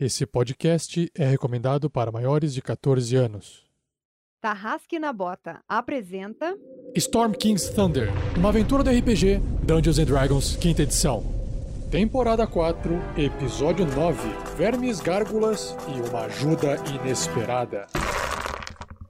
Esse podcast é recomendado para maiores de 14 anos. Tarrasque na Bota apresenta Storm King's Thunder, uma aventura do RPG Dungeons and Dragons, quinta edição. Temporada 4, episódio 9: Vermes, Gárgulas e uma ajuda inesperada.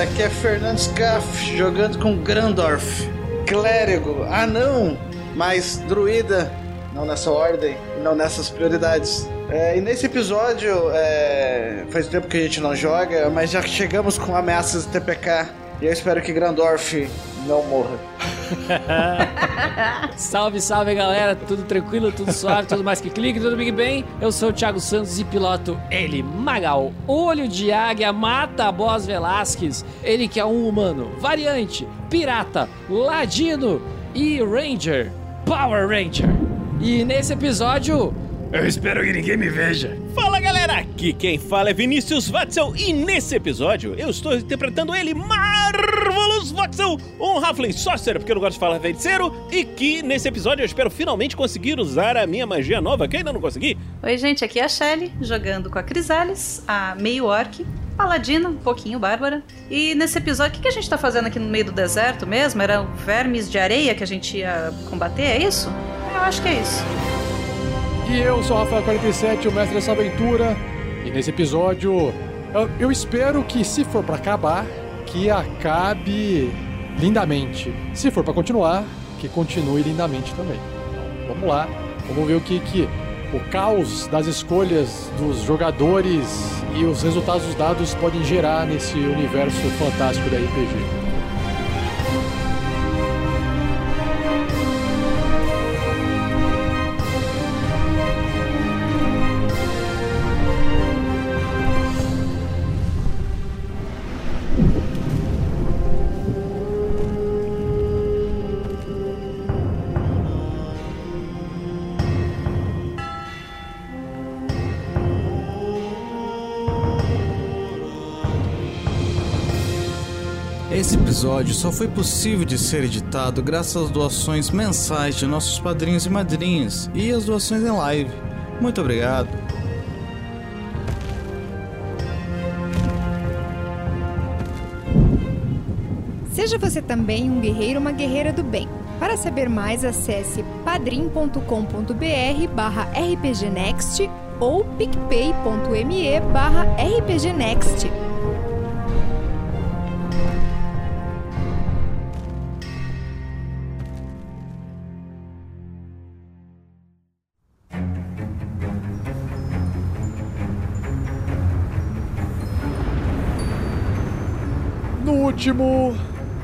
Galera, aqui é Fernando Scaff jogando com Grandorf, clérigo, anão, mas druida, não nessa ordem, não nessas prioridades. É, e nesse episódio, é, faz tempo que a gente não joga, mas já chegamos com ameaças de TPK e eu espero que Grandorf não morra. salve, salve galera, tudo tranquilo, tudo suave, tudo mais que clique, tudo bem bem? Eu sou o Thiago Santos e piloto ele, Magal, olho de águia, mata boss Velasquez, ele que é um humano, variante, pirata, ladino e ranger, Power Ranger. E nesse episódio, eu espero que ninguém me veja. Fala galera, aqui quem fala é Vinícius Watzel e nesse episódio eu estou interpretando ele, Marvelous Watzel, um Halfling Sorcerer, porque eu não gosto de falar feiticeiro, e que nesse episódio eu espero finalmente conseguir usar a minha magia nova, que ainda não consegui. Oi gente, aqui é a Shelly, jogando com a Crisales, a meio orc, paladina, um pouquinho bárbara. E nesse episódio, o que, que a gente tá fazendo aqui no meio do deserto mesmo? Eram vermes de areia que a gente ia combater, é isso? Eu acho que é isso. E eu sou o Rafael47, o mestre dessa aventura. E nesse episódio, eu, eu espero que, se for para acabar, que acabe lindamente. Se for para continuar, que continue lindamente também. Então, vamos lá, vamos ver o que, que o caos das escolhas dos jogadores e os resultados dos dados podem gerar nesse universo fantástico da RPG. Episódio só foi possível de ser editado graças às doações mensais de nossos padrinhos e madrinhas e às doações em live. Muito obrigado. Seja você também um guerreiro ou uma guerreira do bem. Para saber mais, acesse padrim.com.br barra rpgnext ou picpay.me barra rpgnext. Último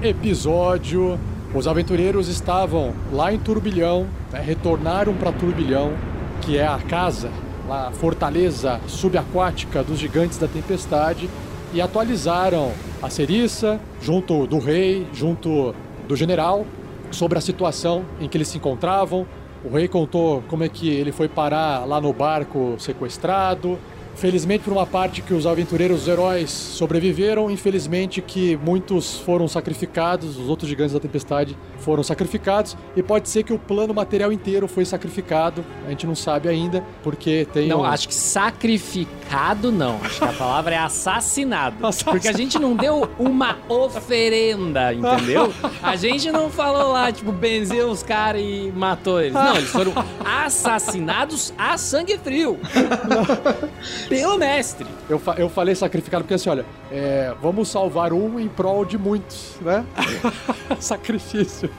episódio, os aventureiros estavam lá em Turbilhão, né, retornaram para Turbilhão, que é a casa, a fortaleza subaquática dos gigantes da tempestade, e atualizaram a Ceriça, junto do rei, junto do general, sobre a situação em que eles se encontravam. O rei contou como é que ele foi parar lá no barco sequestrado, Felizmente, por uma parte que os aventureiros os heróis sobreviveram, infelizmente que muitos foram sacrificados, os outros gigantes da tempestade foram sacrificados, e pode ser que o plano material inteiro foi sacrificado, a gente não sabe ainda, porque tem Não, um... acho que sacrificado não. Acho que a palavra é assassinado. Porque a gente não deu uma oferenda, entendeu? A gente não falou lá, tipo, benzeu os caras e matou eles. Não, eles foram assassinados a sangue frio. Pelo mestre. Eu, fa- eu falei sacrificado porque assim, olha, é, vamos salvar um em prol de muitos, né? Sacrifício.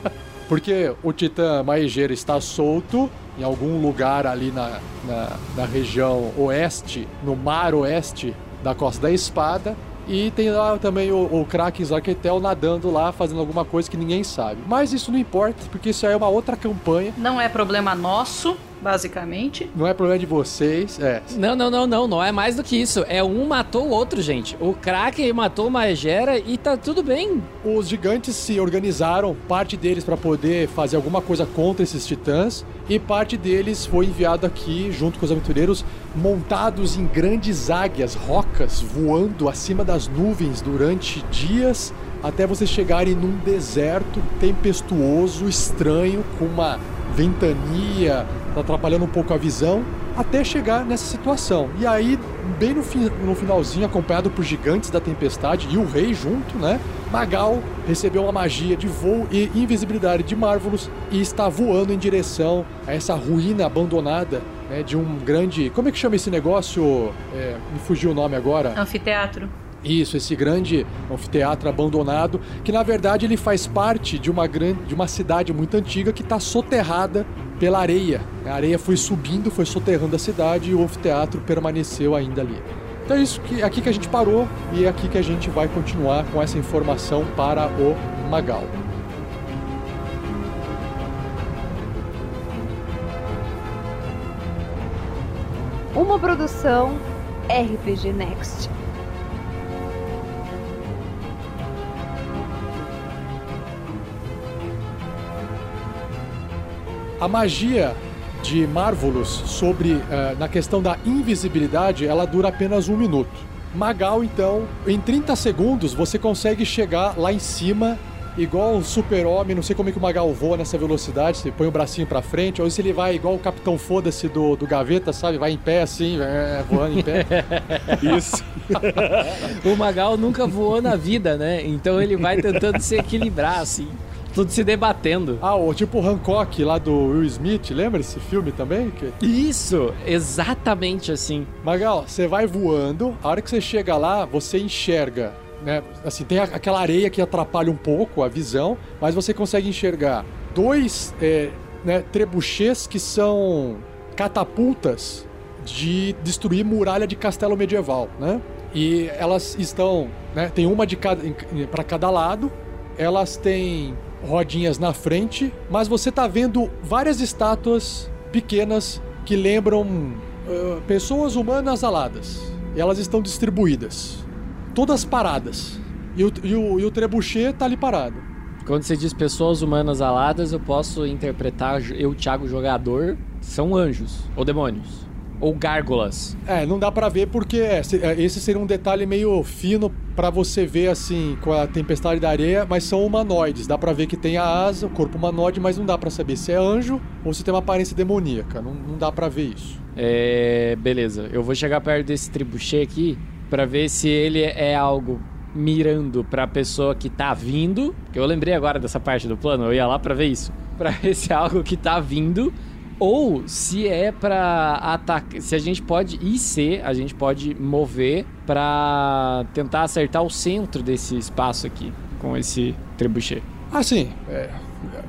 Porque o Titã Maegeira está solto em algum lugar ali na, na, na região oeste, no mar oeste da Costa da Espada. E tem lá também o, o Kraken Zarketel nadando lá, fazendo alguma coisa que ninguém sabe. Mas isso não importa, porque isso aí é uma outra campanha. Não é problema nosso, basicamente. Não é problema de vocês. É. Não, não, não, não. Não é mais do que isso. É um matou o outro, gente. O Kraken matou o Maegera e tá tudo bem. Os gigantes se organizaram, parte deles para poder fazer alguma coisa contra esses titãs, e parte deles foi enviado aqui, junto com os aventureiros, montados em grandes águias, rocas, voando acima das nuvens durante dias, até vocês chegarem num deserto tempestuoso, estranho, com uma ventania tá atrapalhando um pouco a visão, até chegar nessa situação. E aí, bem no, fi no finalzinho, acompanhado por gigantes da tempestade e o rei junto, né? Magal recebeu uma magia de voo e invisibilidade de Marvelous e está voando em direção a essa ruína abandonada né, de um grande. Como é que chama esse negócio? É, me fugiu o nome agora. Anfiteatro. Isso, esse grande anfiteatro abandonado, que na verdade ele faz parte de uma grande, de uma cidade muito antiga que está soterrada pela areia. A areia foi subindo, foi soterrando a cidade e o anfiteatro permaneceu ainda ali. Então é isso que é aqui que a gente parou e é aqui que a gente vai continuar com essa informação para o Magal. Uma produção RPG Next. A magia de Marvelous sobre eh, na questão da invisibilidade, ela dura apenas um minuto. Magal, então, em 30 segundos você consegue chegar lá em cima, igual um super-homem. Não sei como é que o Magal voa nessa velocidade. Você põe o bracinho pra frente, ou se ele vai igual o Capitão Foda-se do, do Gaveta, sabe? Vai em pé assim, eh, voando em pé. Isso. O Magal nunca voou na vida, né? Então ele vai tentando se equilibrar, assim. Tudo se debatendo. Ah, o tipo Hancock lá do Will Smith, lembra esse filme também? Que... Isso, exatamente assim. Magal, você vai voando, a hora que você chega lá, você enxerga, né? Assim, tem aquela areia que atrapalha um pouco a visão, mas você consegue enxergar dois é, né, trebuchês que são catapultas de destruir muralha de castelo medieval, né? E elas estão, né? Tem uma de cada para cada lado. Elas têm rodinhas na frente, mas você tá vendo várias estátuas pequenas que lembram ah, pessoas humanas aladas. Elas estão distribuídas, todas paradas. E o, e o, e o trebuchet tá ali parado. Quando você diz pessoas humanas aladas, eu posso interpretar eu, Thiago, jogador, são anjos ou demônios. Ou gárgulas. É, não dá pra ver porque é, é, esse seria um detalhe meio fino pra você ver assim com a tempestade da areia, mas são humanoides. Dá pra ver que tem a asa, o corpo humanoide, mas não dá pra saber se é anjo ou se tem uma aparência demoníaca. Não, não dá pra ver isso. É. Beleza, eu vou chegar perto desse tribuchê aqui pra ver se ele é algo mirando pra pessoa que tá vindo. Que eu lembrei agora dessa parte do plano, eu ia lá pra ver isso. Pra ver se é algo que tá vindo. Ou se é pra atacar. Se a gente pode. E se a gente pode mover pra tentar acertar o centro desse espaço aqui. Com esse trebuchet. Assim, é,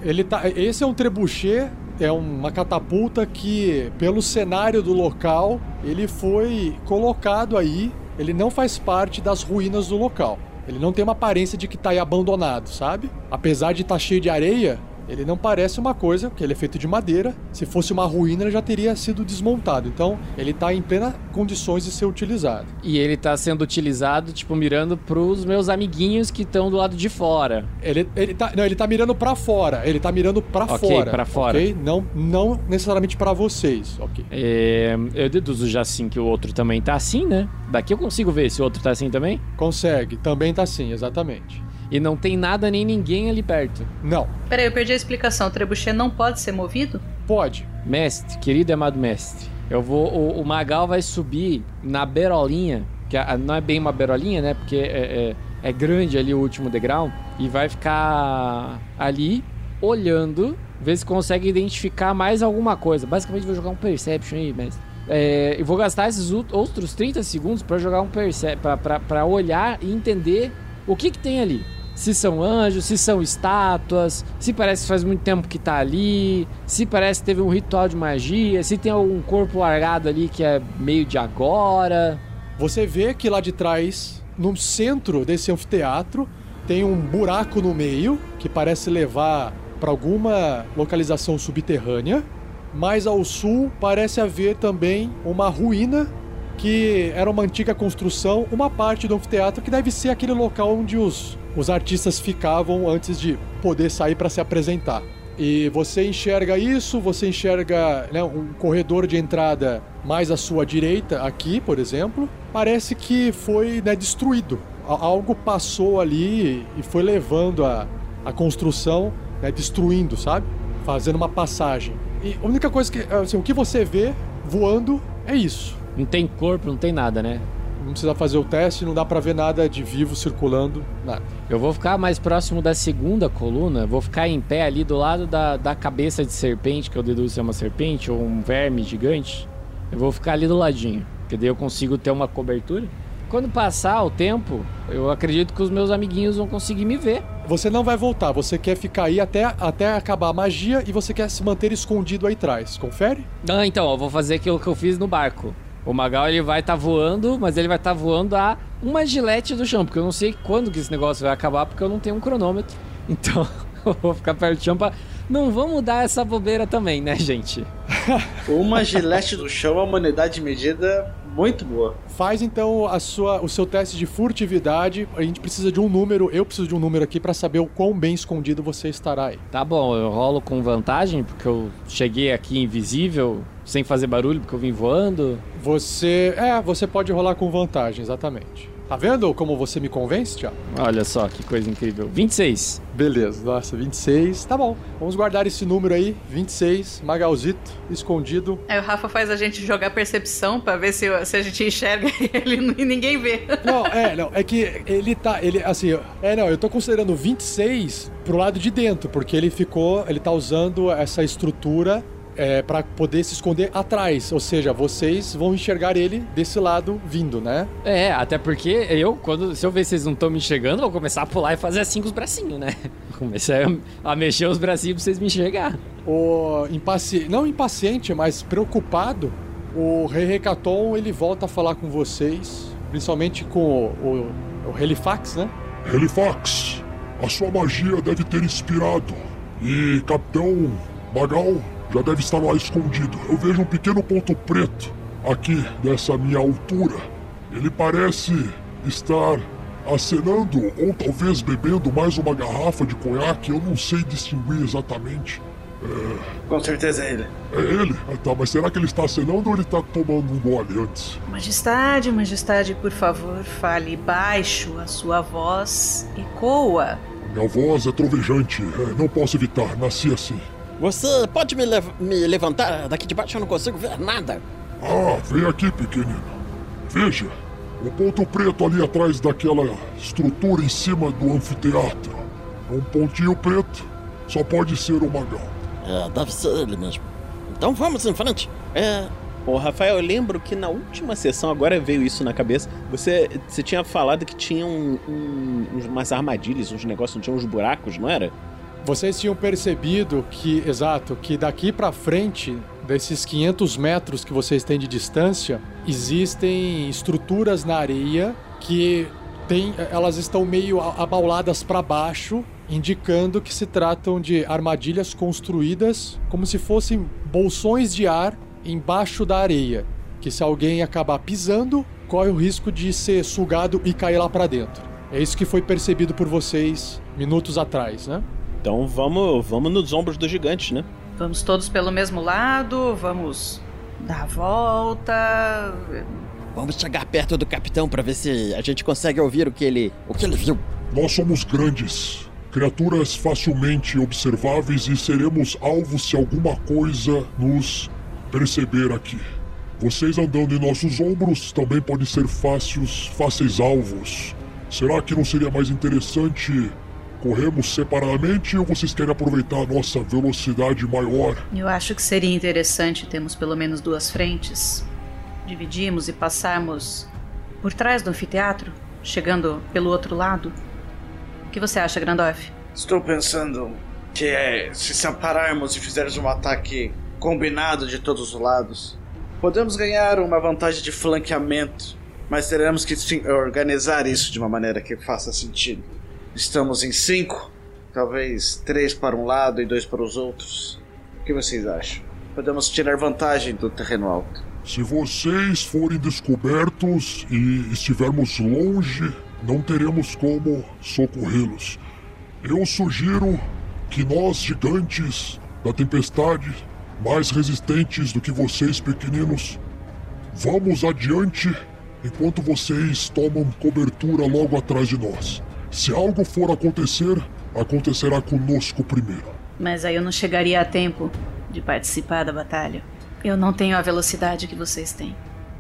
ele tá, esse é um trebuchet, é uma catapulta que, pelo cenário do local, ele foi colocado aí. Ele não faz parte das ruínas do local. Ele não tem uma aparência de que tá aí abandonado, sabe? Apesar de estar cheio de areia, ele não parece uma coisa, porque ele é feito de madeira. Se fosse uma ruína, ele já teria sido desmontado. Então, ele tá em plena condições de ser utilizado. E ele tá sendo utilizado, tipo, mirando pros meus amiguinhos que estão do lado de fora. Ele, ele, tá, não, ele tá mirando pra fora. Ele tá mirando pra Ok, fora. pra fora. ok? Não, não necessariamente pra vocês. Ok. É, eu deduzo já assim que o outro também tá assim, né? Daqui eu consigo ver se o outro tá assim também. Consegue. Também tá assim, exatamente. E não tem nada nem ninguém ali perto. Não. Peraí, eu perdi a explicação. O trebuchet não pode ser movido? Pode. Mestre, querido e amado mestre, eu vou. O, o Magal vai subir na berolinha, que a- não é bem uma berolinha, né? Porque é, é- é grande ali o último degrau, e vai ficar ali olhando, ver se consegue identificar mais alguma coisa. Basicamente, vou jogar um Perception aí, mestre. É, e vou gastar esses ut- outros 30 segundos pra jogar um Perception, pra, pra, pra olhar e entender o que, que tem ali. Se são anjos, se são estátuas, se parece que faz muito tempo que tá ali, se parece que teve um ritual de magia, se tem algum corpo largado ali que é meio de agora. Você vê que lá de trás, no centro desse anfiteatro, tem um buraco no meio que parece levar para alguma localização subterrânea. Mais ao sul parece haver também uma ruína que era uma antiga construção, uma parte do anfiteatro que deve ser aquele local onde os, os artistas ficavam antes de poder sair para se apresentar. E você enxerga isso, você enxerga né, um corredor de entrada mais à sua direita, aqui, por exemplo. Parece que foi né, destruído. Algo passou ali e foi levando a, a construção, né, destruindo, sabe? Fazendo uma passagem. E a única coisa que. Assim, o que você vê voando é isso. Não tem corpo, não tem nada, né? Não precisa fazer o teste, não dá para ver nada de vivo circulando, nada. Eu vou ficar mais próximo da segunda coluna, vou ficar em pé ali do lado da, da cabeça de serpente, que eu deduzo ser uma serpente ou um verme gigante. Eu vou ficar ali do ladinho, porque daí eu consigo ter uma cobertura. Quando passar o tempo, eu acredito que os meus amiguinhos vão conseguir me ver. Você não vai voltar, você quer ficar aí até, até acabar a magia e você quer se manter escondido aí atrás. Confere? Ah, então, eu vou fazer aquilo que eu fiz no barco. O Magal ele vai estar tá voando, mas ele vai estar tá voando a uma gilete do chão, porque eu não sei quando que esse negócio vai acabar, porque eu não tenho um cronômetro. Então, eu vou ficar perto do chão pra. Não vamos dar essa bobeira também, né, gente? uma gilete do chão é uma unidade de medida muito boa. Faz então a sua, o seu teste de furtividade. A gente precisa de um número, eu preciso de um número aqui para saber o quão bem escondido você estará aí. Tá bom, eu rolo com vantagem, porque eu cheguei aqui invisível sem fazer barulho porque eu vim voando? Você. É, você pode rolar com vantagem, exatamente. Tá vendo como você me convence, Tiago? Olha só que coisa incrível. 26. Beleza, nossa, 26. Tá bom. Vamos guardar esse número aí, 26, Magalzito, escondido. Aí o Rafa faz a gente jogar percepção para ver se, se a gente enxerga ele e ninguém vê. Não, é, não, é que ele tá, ele assim, é, não, eu tô considerando 26 pro lado de dentro, porque ele ficou, ele tá usando essa estrutura é, para poder se esconder atrás. Ou seja, vocês vão enxergar ele desse lado vindo, né? É, até porque eu, quando se eu ver que vocês não estão me enxergando, vou começar a pular e fazer assim com os bracinhos, né? Comecei a, a mexer os bracinhos pra vocês me enxergar. O impaciente, não impaciente, mas preocupado, o Rei Recaton ele volta a falar com vocês, principalmente com o, o, o Helifax, né? Helifax, a sua magia deve ter inspirado. E Capitão Magal já deve estar lá escondido. Eu vejo um pequeno ponto preto aqui dessa minha altura. Ele parece estar acenando ou talvez bebendo mais uma garrafa de conhaque. Eu não sei distinguir exatamente. É... Com certeza é ele. É ele? Ah, tá, mas será que ele está acenando ou ele está tomando um gole antes? Majestade, majestade, por favor, fale baixo. A sua voz ecoa. Minha voz é trovejante. É, não posso evitar, nasci assim. Você pode me, lev me levantar? Daqui de baixo eu não consigo ver nada. Ah, vem aqui, pequenino. Veja, o ponto preto ali atrás daquela estrutura em cima do anfiteatro. Um pontinho preto só pode ser o Magal. É, deve ser ele mesmo. Então vamos em frente. É. Ô, Rafael, eu lembro que na última sessão, agora veio isso na cabeça, você, você tinha falado que tinha um, um, umas armadilhas, uns negócios, não tinha uns buracos, não era? Vocês tinham percebido que, exato, que daqui para frente, desses 500 metros que vocês têm de distância, existem estruturas na areia que tem, elas estão meio abauladas para baixo, indicando que se tratam de armadilhas construídas como se fossem bolsões de ar embaixo da areia, que se alguém acabar pisando, corre o risco de ser sugado e cair lá para dentro. É isso que foi percebido por vocês minutos atrás, né? Então vamos, vamos nos ombros dos gigantes, né? Vamos todos pelo mesmo lado, vamos dar a volta. Vamos chegar perto do capitão para ver se a gente consegue ouvir o que ele, o que ele viu. Nós somos grandes, criaturas facilmente observáveis e seremos alvos se alguma coisa nos perceber aqui. Vocês andando em nossos ombros também podem ser fáceis, fáceis alvos. Será que não seria mais interessante Corremos separadamente ou vocês querem aproveitar a nossa velocidade maior? Eu acho que seria interessante termos pelo menos duas frentes. Dividimos e passarmos por trás do anfiteatro, chegando pelo outro lado. O que você acha, Grandorf? Estou pensando que é, se separarmos e fizermos um ataque combinado de todos os lados, podemos ganhar uma vantagem de flanqueamento, mas teremos que sim, organizar isso de uma maneira que faça sentido. Estamos em cinco, talvez três para um lado e dois para os outros. O que vocês acham? Podemos tirar vantagem do terreno alto. Se vocês forem descobertos e estivermos longe, não teremos como socorrê-los. Eu sugiro que nós, gigantes da tempestade, mais resistentes do que vocês, pequeninos, vamos adiante enquanto vocês tomam cobertura logo atrás de nós. Se algo for acontecer, acontecerá conosco primeiro. Mas aí eu não chegaria a tempo de participar da batalha. Eu não tenho a velocidade que vocês têm.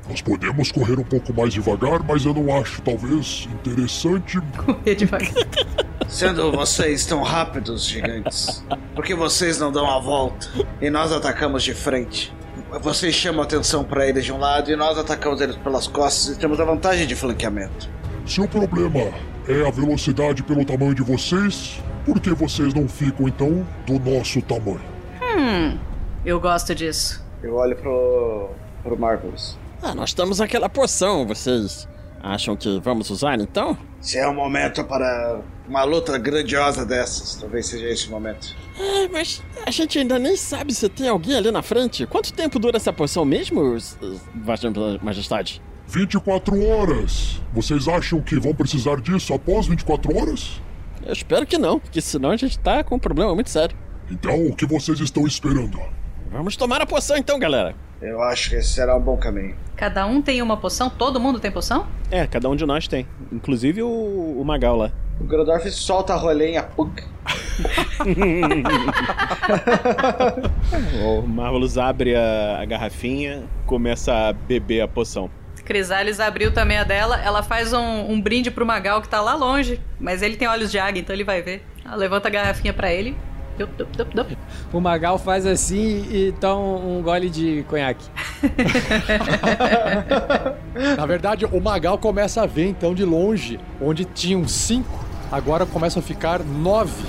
Nós podemos correr um pouco mais devagar, mas eu não acho, talvez, interessante. Correr devagar. Sendo vocês tão rápidos, gigantes, por que vocês não dão a volta e nós atacamos de frente? Vocês chamam atenção para eles de um lado e nós atacamos eles pelas costas e temos a vantagem de flanqueamento. Se o problema é a velocidade pelo tamanho de vocês, por que vocês não ficam então do nosso tamanho? Hum, eu gosto disso. Eu olho pro, pro Marvelous. Ah, nós temos aquela poção. Vocês acham que vamos usar então? Se é o momento para uma luta grandiosa dessas, talvez seja esse o momento. É, mas a gente ainda nem sabe se tem alguém ali na frente. Quanto tempo dura essa poção mesmo, Vossa Majestade? 24 horas! Vocês acham que vão precisar disso após 24 horas? Eu espero que não, porque senão a gente tá com um problema muito sério. Então, o que vocês estão esperando? Vamos tomar a poção então, galera. Eu acho que esse será um bom caminho. Cada um tem uma poção? Todo mundo tem poção? É, cada um de nós tem. Inclusive o, o Magal lá. O Grodorf solta a rolenha. Puc. O Marvelous abre a, a garrafinha, começa a beber a poção. Crisales abriu também a dela. Ela faz um, um brinde pro Magal que tá lá longe. Mas ele tem olhos de águia, então ele vai ver. Ela levanta a garrafinha pra ele. Dup, dup, dup, dup. O Magal faz assim e toma um gole de conhaque. Na verdade, o Magal começa a ver então de longe, onde tinham cinco, agora começam a ficar nove.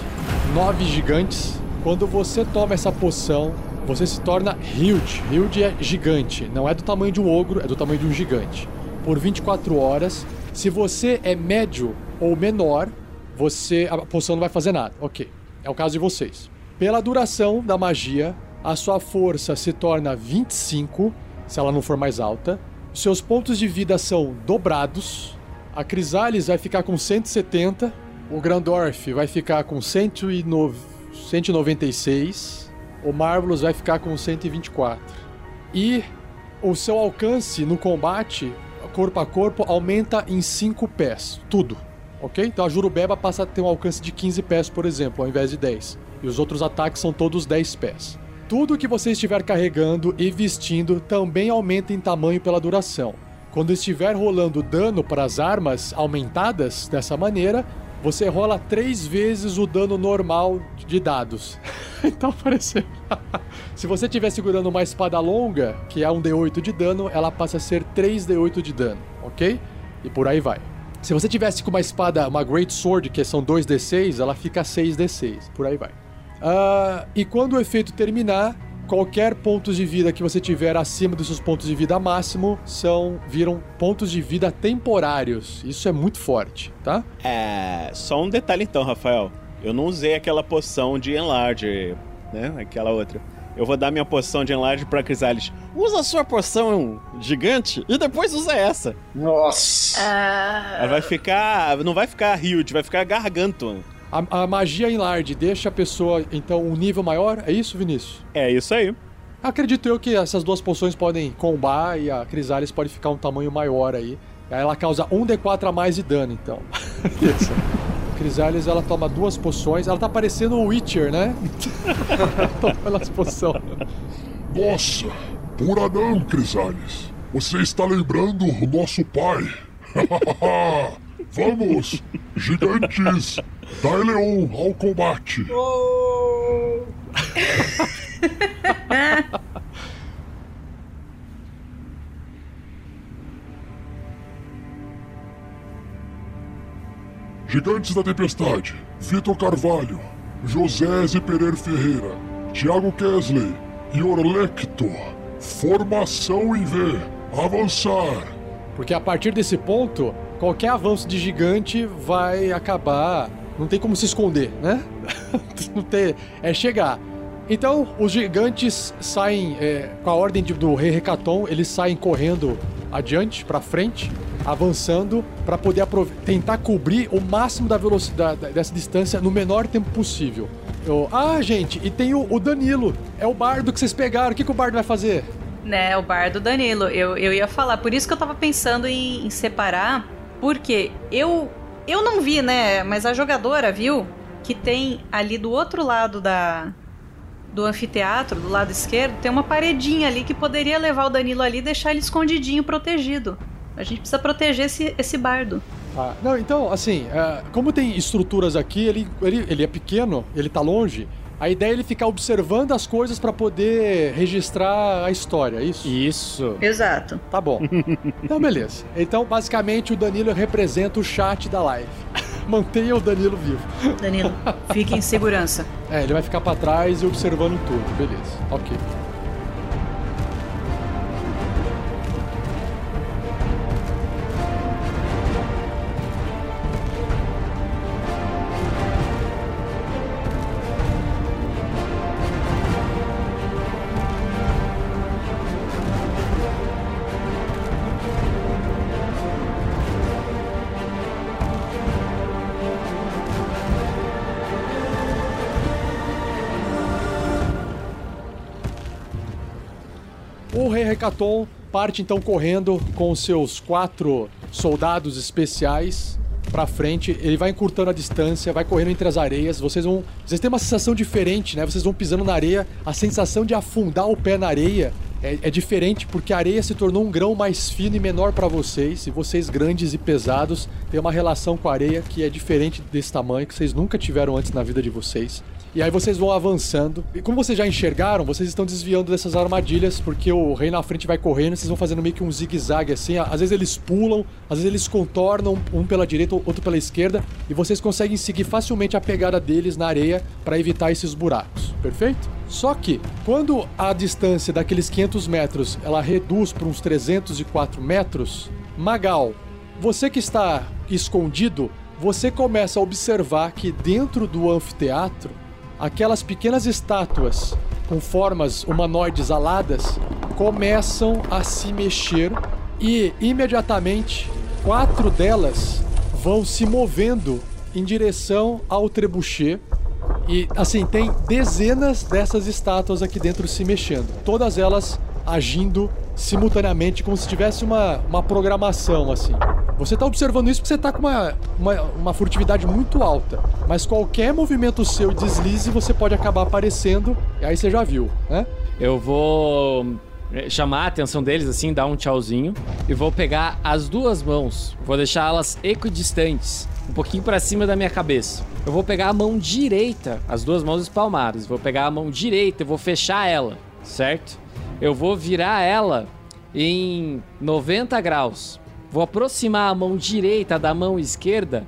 Nove gigantes. Quando você toma essa poção, você se torna huge. Huge é gigante. Não é do tamanho de um ogro, é do tamanho de um gigante. Por 24 horas. Se você é médio ou menor, você a poção não vai fazer nada. Ok. É o caso de vocês. Pela duração da magia, a sua força se torna 25, se ela não for mais alta. Seus pontos de vida são dobrados. A Crisales vai ficar com 170. O Grandorf vai ficar com 109 196. O Marvelous vai ficar com 124. E o seu alcance no combate, corpo a corpo, aumenta em 5 pés. Tudo. Ok? Então a Jurubeba passa a ter um alcance de 15 pés, por exemplo, ao invés de 10. E os outros ataques são todos 10 pés. Tudo que você estiver carregando e vestindo também aumenta em tamanho pela duração. Quando estiver rolando dano para as armas aumentadas dessa maneira, você rola três vezes o dano normal de dados. então apareceu. Se você estiver segurando uma espada longa, que é um D8 de dano, ela passa a ser 3D8 de dano, ok? E por aí vai. Se você tivesse com uma espada, uma Great Sword, que são 2D6, ela fica 6D6, por aí vai. Ah, e quando o efeito terminar, qualquer pontos de vida que você tiver acima dos seus pontos de vida máximo são viram pontos de vida temporários. Isso é muito forte, tá? É. Só um detalhe então, Rafael. Eu não usei aquela poção de enlarge, né? Aquela outra. Eu vou dar minha poção de enlarge pra Crisales. Usa a sua poção gigante e depois usa essa. Nossa! Ela vai ficar. Não vai ficar huge, vai ficar gargantuan. A, a magia enlarge deixa a pessoa, então, um nível maior? É isso, Vinícius? É isso aí. Acredito eu que essas duas poções podem combar e a Crisales pode ficar um tamanho maior aí. Aí ela causa um D4 a mais de dano, então. Isso. Crisales, ela toma duas poções. Ela tá parecendo o Witcher, né? Tomando as poções. Nossa, por não, Crisales. Você está lembrando o nosso pai. Vamos, gigantes, Daeleon ao combate. Gigantes da Tempestade, Vitor Carvalho, José. Pereira Ferreira, Thiago Kesley e Orlecto. Formação em V. Avançar. Porque a partir desse ponto, qualquer avanço de gigante vai acabar. Não tem como se esconder, né? Não tem. É chegar. Então, os gigantes saem é, com a ordem de- do rei Recaton, eles saem correndo adiante, pra frente, avançando pra poder tentar cobrir o máximo da velocidade dessa distância no menor tempo possível. Eu- ah, gente, e tem o, o Danilo, é o bardo que vocês pegaram. O que, que o bardo vai fazer? Né, o bar do Danilo. Eu, eu ia falar, por isso que eu tava pensando em, em separar, porque eu eu não vi, né, mas a jogadora viu que tem ali do outro lado da do anfiteatro, do lado esquerdo, tem uma paredinha ali que poderia levar o Danilo ali e deixar ele escondidinho, protegido. A gente precisa proteger esse, esse bardo. Ah, não, então, assim, é, como tem estruturas aqui, ele, ele, ele é pequeno, ele tá longe. A ideia é ele ficar observando as coisas pra poder registrar a história, é isso? Isso. Exato. Tá bom. então, beleza. Então, basicamente, o Danilo representa o chat da live. Mantenha o Danilo vivo. Danilo, fique em segurança. É, ele vai ficar pra trás e observando tudo, beleza. Ok. Recaton parte então correndo com seus quatro soldados especiais pra frente. Ele vai encurtando a distância, vai correndo entre as areias. Vocês vão, vocês têm uma sensação diferente, né? Vocês vão pisando na areia, a sensação de afundar o pé na areia é, é diferente porque a areia se tornou um grão mais fino e menor pra vocês. E vocês grandes e pesados têm uma relação com a areia que é diferente desse tamanho que vocês nunca tiveram antes na vida de vocês. E aí vocês vão avançando. E como vocês já enxergaram, vocês estão desviando dessas armadilhas, porque o rei na frente vai correndo, vocês vão fazendo meio que um zigue-zague assim. Às vezes eles pulam, às vezes eles contornam um pela direita, outro pela esquerda, e vocês conseguem seguir facilmente a pegada deles na areia para evitar esses buracos. Perfeito? Só que, quando a distância daqueles 500 metros ela reduz para uns 304 metros, Magal, você que está escondido, você começa a observar que dentro do anfiteatro, aquelas pequenas estátuas com formas humanoides aladas começam a se mexer e imediatamente quatro delas vão se movendo em direção ao trebuchet e assim, tem dezenas dessas estátuas aqui dentro se mexendo. Todas elas agindo simultaneamente, como se tivesse uma, uma programação, assim. Você tá observando isso porque você tá com uma, uma, uma furtividade muito alta. Mas qualquer movimento seu deslize, você pode acabar aparecendo. E aí você já viu, né? Eu vou eh, chamar a atenção deles, assim, dar um tchauzinho. E vou pegar as duas mãos. Vou deixá-las equidistantes. Um pouquinho pra cima da minha cabeça. Eu vou pegar a mão direita, as duas mãos espalmadas. Vou pegar a mão direita e vou fechar ela, certo? Eu vou virar ela em 90 graus. Vou aproximar a mão direita da mão esquerda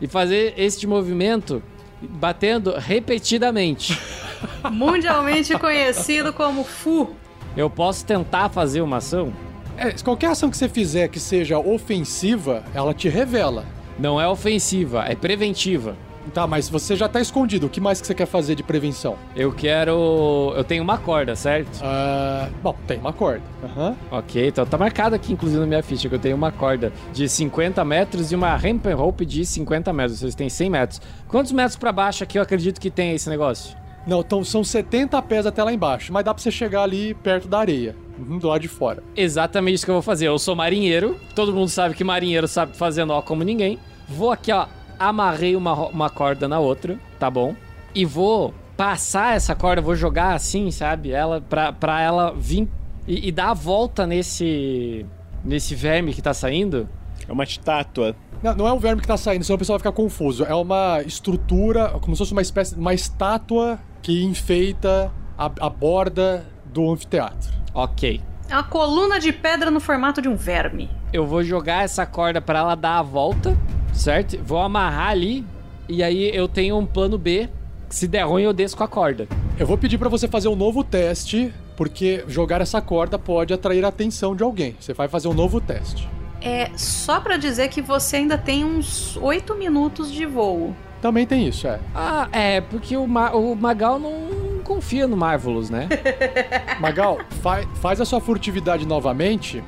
e fazer este movimento batendo repetidamente. Mundialmente conhecido como Fu. Eu posso tentar fazer uma ação? É, qualquer ação que você fizer que seja ofensiva, ela te revela. Não é ofensiva, é preventiva. Tá, mas você já tá escondido. O que mais que você quer fazer de prevenção? Eu quero. Eu tenho uma corda, certo? Ah, bom, tem uma corda. Aham. Ok, então tá marcado aqui, inclusive, na minha ficha, que eu tenho uma corda de 50 metros e uma ramp rope de 50 metros. Vocês têm 100 metros. Quantos metros pra baixo aqui eu acredito que tem esse negócio? Não, então são 70 pés até lá embaixo, mas dá pra você chegar ali perto da areia, uhum, do lado de fora. Exatamente isso que eu vou fazer. Eu sou marinheiro, todo mundo sabe que marinheiro sabe fazer nó como ninguém. Vou aqui, ó, amarrei uma, uma corda na outra, tá bom? E vou passar essa corda, vou jogar assim, sabe? Ela, pra, pra ela vir e, e dar a volta nesse. nesse verme que tá saindo. É uma estátua. Não, não é um verme que tá saindo, senão o pessoal vai ficar confuso. É uma estrutura, como se fosse uma espécie, uma estátua que enfeita a, a borda do anfiteatro. Ok. É uma coluna de pedra no formato de um verme. Eu vou jogar essa corda pra ela dar a volta, certo? Vou amarrar ali e aí eu tenho um plano B. Se der ruim, eu desço com a corda. Eu vou pedir pra você fazer um novo teste, porque jogar essa corda pode atrair a atenção de alguém. Você vai fazer um novo teste. É só pra dizer que você ainda tem uns 8 minutos de voo. Também tem isso, é. Ah, é, porque o, Ma- o Magal não confia no Marvelous, né? Magal, fa- faz a sua furtividade novamente,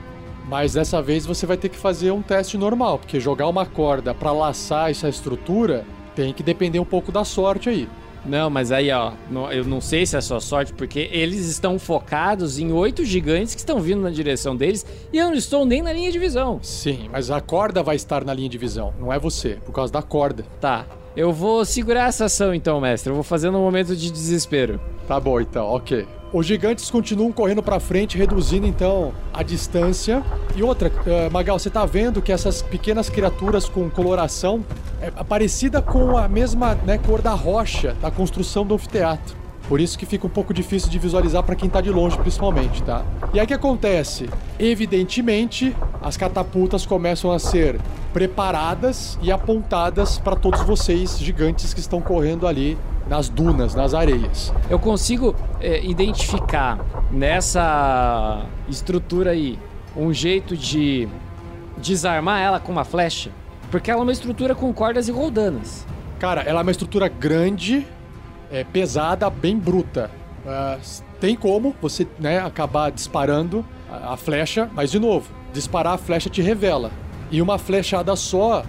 mas dessa vez você vai ter que fazer um teste normal, porque jogar uma corda pra laçar essa estrutura tem que depender um pouco da sorte aí. Não, mas aí, ó, eu não sei se é só sorte, porque eles estão focados em oito gigantes que estão vindo na direção deles e eu não estou nem na linha de visão. Sim, mas a corda vai estar na linha de visão, não é você, por causa da corda. Tá, eu vou segurar essa ação então, mestre. Eu vou fazer no momento de desespero. Tá bom, então, ok. Os gigantes continuam correndo pra frente, reduzindo então a distância. E outra, eh, Magal, você tá vendo que essas pequenas criaturas com coloração é parecida com a mesma né, cor da rocha da construção do anfiteatro. Por isso que fica um pouco difícil de visualizar pra quem tá de longe, principalmente, tá? E aí o que acontece? Evidentemente, as catapultas começam a ser preparadas e apontadas para todos vocês gigantes que estão correndo ali nas dunas, nas areias. Eu consigo é, identificar nessa estrutura aí um jeito de desarmar ela com uma flecha? Porque ela é uma estrutura com cordas e roldanas. Cara, ela é uma estrutura grande, é, pesada, bem bruta. S- tem como você né, acabar disparando a, a flecha, mas de novo, disparar a flecha te revela. E uma flechada só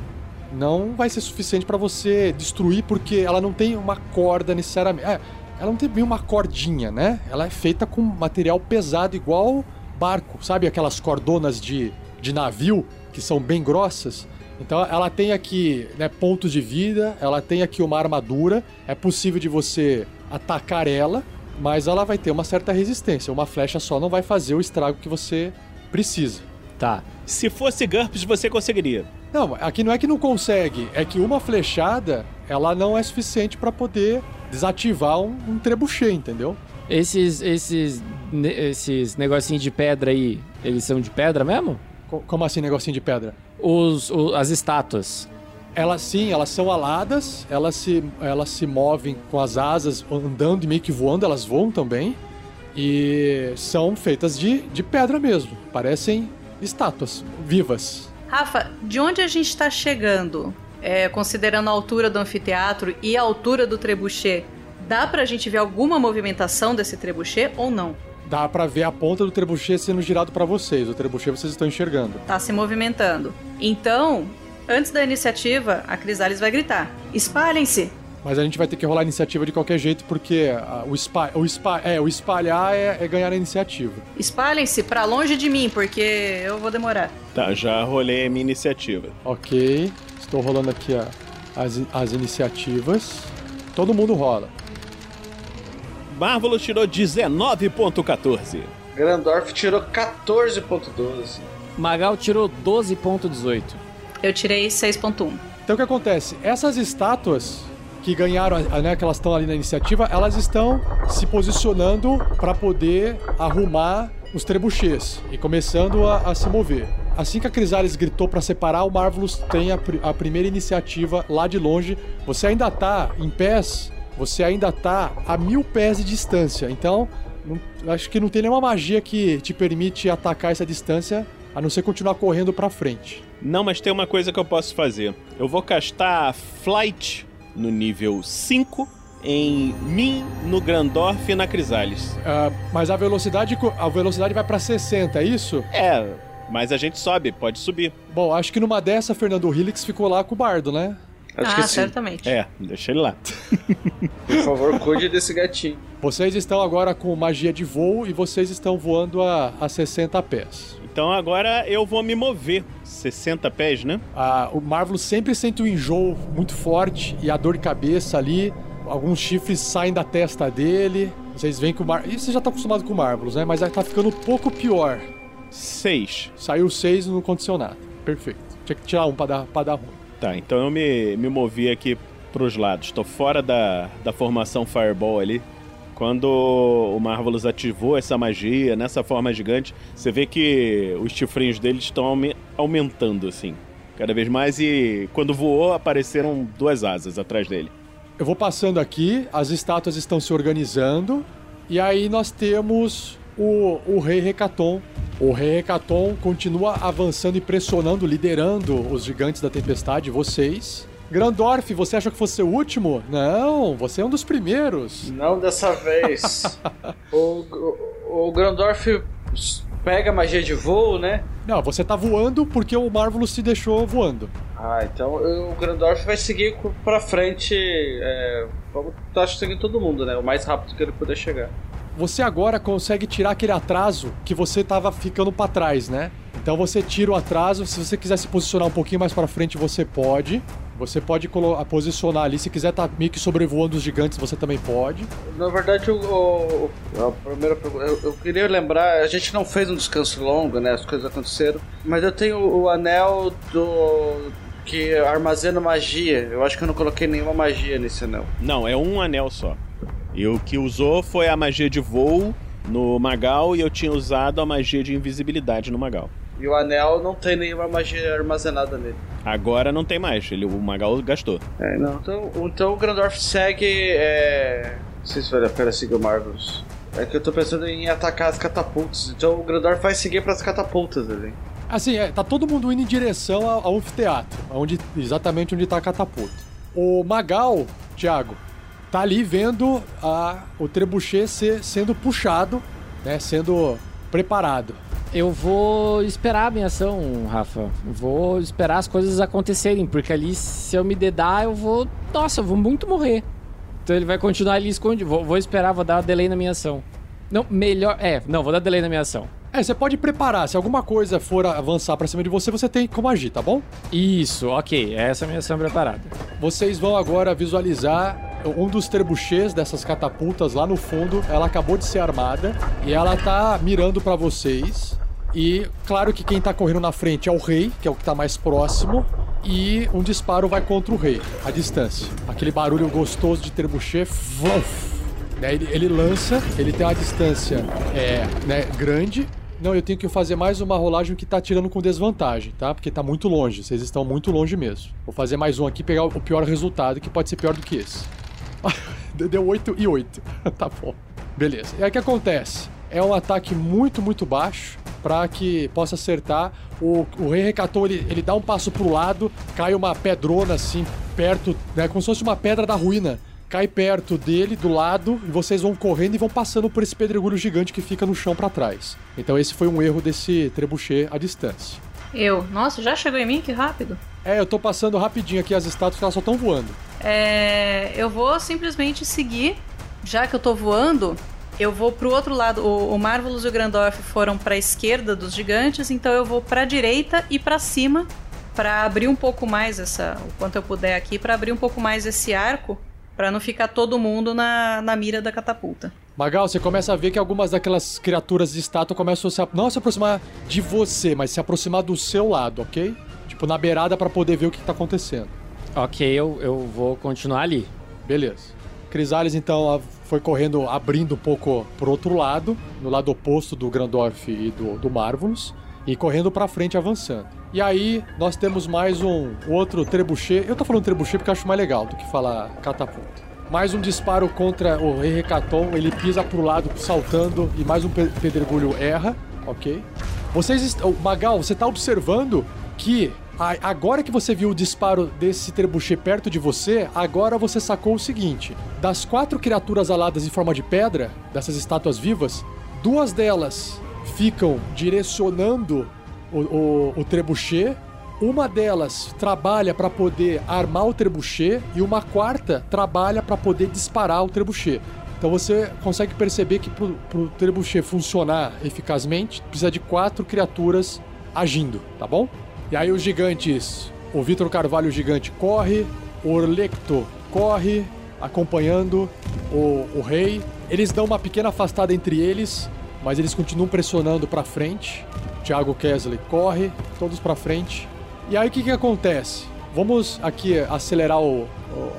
não vai ser suficiente para você destruir, porque ela não tem uma corda necessariamente. É, ela não tem bem uma cordinha, né? Ela é feita com material pesado, igual barco, sabe? Aquelas cordonas de, de navio que são bem grossas. Então ela tem aqui né, pontos de vida, ela tem aqui uma armadura. É possível de você atacar ela, mas ela vai ter uma certa resistência. Uma flecha só não vai fazer o estrago que você precisa. Tá. Se fosse GURPS, você conseguiria. Não, aqui não é que não consegue, é que uma flechada ela não é suficiente para poder desativar um, um trebuchet, entendeu? Esses, esses, ne- esses negocinhos de pedra aí, eles são de pedra mesmo? Co- Como assim, negocinho de pedra? Os, o- as estátuas. Elas sim, elas são aladas, elas se, elas se movem com as asas andando e meio que voando, elas voam também. E são feitas de, de pedra mesmo, parecem estátuas vivas. Rafa, de onde a gente tá chegando? É, considerando a altura do anfiteatro e a altura do trebuchet, dá pra gente ver alguma movimentação desse trebuchet ou não? Dá pra ver a ponta do trebuchet sendo girado pra vocês, o trebuchet vocês estão enxergando. Tá se movimentando. Então, antes da iniciativa, a Crisales vai gritar: espalhem-se! Mas a gente vai ter que rolar a iniciativa de qualquer jeito, porque ah, o, espa o, espa é, o espalhar é, é ganhar a iniciativa. Espalhem-se pra longe de mim, porque eu vou demorar. Tá, já rolei a minha iniciativa. Ok, estou rolando aqui a- as, as iniciativas. Todo mundo rola. Marvelous tirou 19.14. Grandorf tirou 14.12. Magal tirou 12.18. Eu tirei 6.1. Então o que acontece? Essas estátuas que ganharam, a- né, que elas estão ali na iniciativa, elas estão se posicionando para poder arrumar os trebuchês e começando a, a se mover. Assim que a Crisales gritou para separar, o Marvelous tem a, pri- a primeira iniciativa lá de longe. Você ainda tá em pés, você ainda tá a mil pés de distância. Então, não- acho que não tem nenhuma magia que te permite atacar essa distância, a não ser continuar correndo para frente. Não, mas tem uma coisa que eu posso fazer. Eu vou castar Flight no nível 5 em mim, no Grandorf e na Crisales. Ah, mas a velocidade, a velocidade vai pra 60, é isso? É, mas a gente sobe, pode subir. Bom, acho que numa dessa, Fernando Helix ficou lá com o Bardo, né? Acho ah, que sim. certamente. É, deixa ele lá. Por favor, cuide desse gatinho. Vocês estão agora com magia de voo e vocês estão voando a, a 60 pés. Então agora eu vou me mover. 60 pés, né? Ah, o Marvelous sempre sente um enjoo muito forte e a dor de cabeça ali. Alguns chifres saem da testa dele. Vocês veem que o Mar... Isso você já tá acostumado com o Marvelous, né? Mas tá ficando um pouco pior. 6. Saiu 6 no condicionado. Perfeito. Tinha que tirar um pra dar, pra dar ruim. Tá, então eu me, me movi aqui pros lados. Tô fora da, da formação Fireball ali. Quando o Marvelous ativou essa magia nessa forma gigante, você vê que os chifrinhos deles estão aume- aumentando, assim. cada vez mais e quando voou apareceram duas asas atrás dele. Eu vou passando aqui, as estátuas estão se organizando, e aí nós temos o, o Rei Recaton. O Rei Recaton continua avançando e pressionando, liderando os gigantes da tempestade, vocês. Grandorf, você achou que fosse o último? Não, você é um dos primeiros. Não dessa vez. o, o, o Grandorf pega a magia de voo, né? Não, você tá voando porque o Marvelous te deixou voando. Ah, então o Grandorf vai seguir pra frente. É, vamos tá seguindo todo mundo, né? O mais rápido que ele puder chegar. Você agora consegue tirar aquele atraso que você tava ficando para trás, né? Então você tira o atraso. Se você quiser se posicionar um pouquinho mais para frente, você pode. Você pode posicionar ali, se quiser tá meio que sobrevoando os gigantes, você também pode. Na verdade, o, o a primeira eu, eu, queria lembrar, a gente não fez um descanso longo, né? As coisas aconteceram. Mas eu tenho o anel do que armazena magia. Eu acho que eu não coloquei nenhuma magia nesse anel. Não, é um anel só. E o que usou foi a magia de voo no Magal e eu tinha usado a magia de invisibilidade no Magal. E o anel não tem nenhuma magia armazenada nele. Agora não tem mais, ele, o Magal gastou. É, não. Então, então o Grandorf segue. É... Não sei se vale a pena seguir o Marvelous. É que eu tô pensando em atacar as catapultas. Então o Grandorf vai seguir para as catapultas ali. Assim, é, tá todo mundo indo em direção ao, ao anfiteatro, onde, exatamente onde tá a catapulta. O Magal, Thiago, tá ali vendo a, o trebuchet ser, sendo puxado, né, sendo preparado. Eu vou esperar a minha ação, Rafa. Vou esperar as coisas acontecerem, porque ali, se eu me dedar, eu vou. Nossa, eu vou muito morrer. Então ele vai continuar ali escondido. Vou, vou esperar, vou dar delay na minha ação. Não, melhor. É, não, vou dar delay na minha ação. É, você pode preparar. Se alguma coisa for avançar pra cima de você, você tem como agir, tá bom? Isso, ok. Essa é a minha ação preparada. Vocês vão agora visualizar um dos trebuchês dessas catapultas lá no fundo. Ela acabou de ser armada e ela tá mirando para vocês. E claro que quem tá correndo na frente é o rei, que é o que tá mais próximo. E um disparo vai contra o rei, a distância. Aquele barulho gostoso de trebuchet. Né, ele, ele, lança, ele tem uma distância é, né, grande. Não, eu tenho que fazer mais uma rolagem que tá tirando com desvantagem, tá? Porque tá muito longe, vocês estão muito longe mesmo. Vou fazer mais um aqui pegar o pior resultado, que pode ser pior do que esse. Deu 8 e 8. tá bom. Beleza. E aí o que acontece? É um ataque muito, muito baixo para que possa acertar. O, o Rei Recatou, ele, ele dá um passo pro lado, cai uma pedrona assim, perto, né? Como se fosse uma pedra da ruína. Cai perto dele, do lado, e vocês vão correndo e vão passando por esse pedregulho gigante que fica no chão para trás. Então esse foi um erro desse trebuchet à distância. Eu. Nossa, já chegou em mim? Que rápido. É, eu tô passando rapidinho aqui as estátuas elas só estão voando. É, eu vou simplesmente seguir, já que eu tô voando, eu vou pro outro lado. O, o Marvelous e o Grandorf foram para a esquerda dos gigantes, então eu vou para a direita e para cima para abrir um pouco mais essa, o quanto eu puder aqui, para abrir um pouco mais esse arco, para não ficar todo mundo na, na mira da catapulta. Magal, você começa a ver que algumas daquelas criaturas de estátua começam a se, não se aproximar de você, mas se aproximar do seu lado, ok? Tipo, na beirada para poder ver o que tá acontecendo. Ok, eu, eu vou continuar ali. Beleza. Crisales, então, foi correndo, abrindo um pouco pro outro lado, no lado oposto do Grandorf e do, do Marvelous, e correndo pra frente, avançando. E aí, nós temos mais um outro trebuchet. Eu tô falando trebuchet porque acho mais legal do que falar catapulta. Mais um disparo contra o Rei ele pisa pro lado, saltando, e mais um pedregulho erra, ok? Vocês, Magal, você tá observando que Agora que você viu o disparo desse trebuchet perto de você, agora você sacou o seguinte: das quatro criaturas aladas em forma de pedra, dessas estátuas vivas, duas delas ficam direcionando o, o, o trebuchet. Uma delas trabalha para poder armar o trebuchet e uma quarta trabalha para poder disparar o trebuchet. Então você consegue perceber que para o trebuchet funcionar eficazmente, precisa de quatro criaturas agindo, tá bom? E aí os gigantes, o Vitor Carvalho gigante corre, o Orlecto corre, acompanhando o, o rei. Eles dão uma pequena afastada entre eles, mas eles continuam pressionando para frente. Thiago Kesley corre, todos para frente. E aí o que, que acontece? Vamos aqui acelerar o,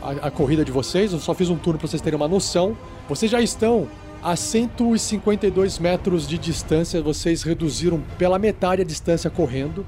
a, a, corrida de vocês. Eu só fiz um turno para vocês terem uma noção. Vocês já estão a 152 metros de distância. Vocês reduziram pela metade a distância correndo.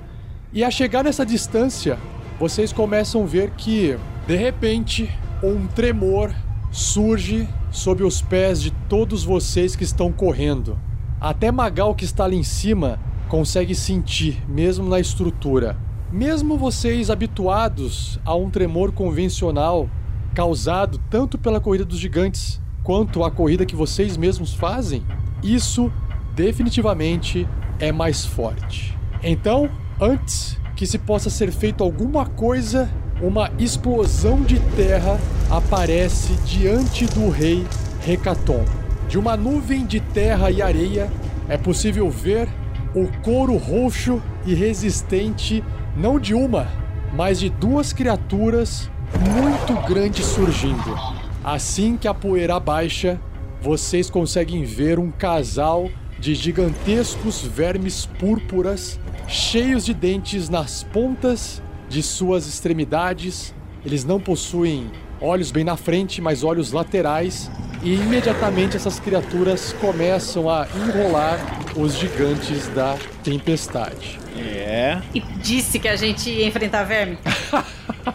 E a chegar nessa distância, vocês começam a ver que, de repente, um tremor surge sob os pés de todos vocês que estão correndo. Até Magal, que está ali em cima, consegue sentir, mesmo na estrutura. Mesmo vocês habituados a um tremor convencional causado tanto pela corrida dos gigantes quanto a corrida que vocês mesmos fazem, isso definitivamente é mais forte. Então, antes que se possa ser feito alguma coisa, uma explosão de terra aparece diante do rei Hecaton. De uma nuvem de terra e areia é possível ver o couro roxo e resistente não de uma, mas de duas criaturas muito grandes surgindo. Assim que a poeira baixa, vocês conseguem ver um casal de gigantescos vermes púrpuras, cheios de dentes nas pontas de suas extremidades. Eles não possuem olhos bem na frente, mas olhos laterais. E imediatamente essas criaturas começam a enrolar os gigantes da tempestade. É. E disse que a gente ia enfrentar verme.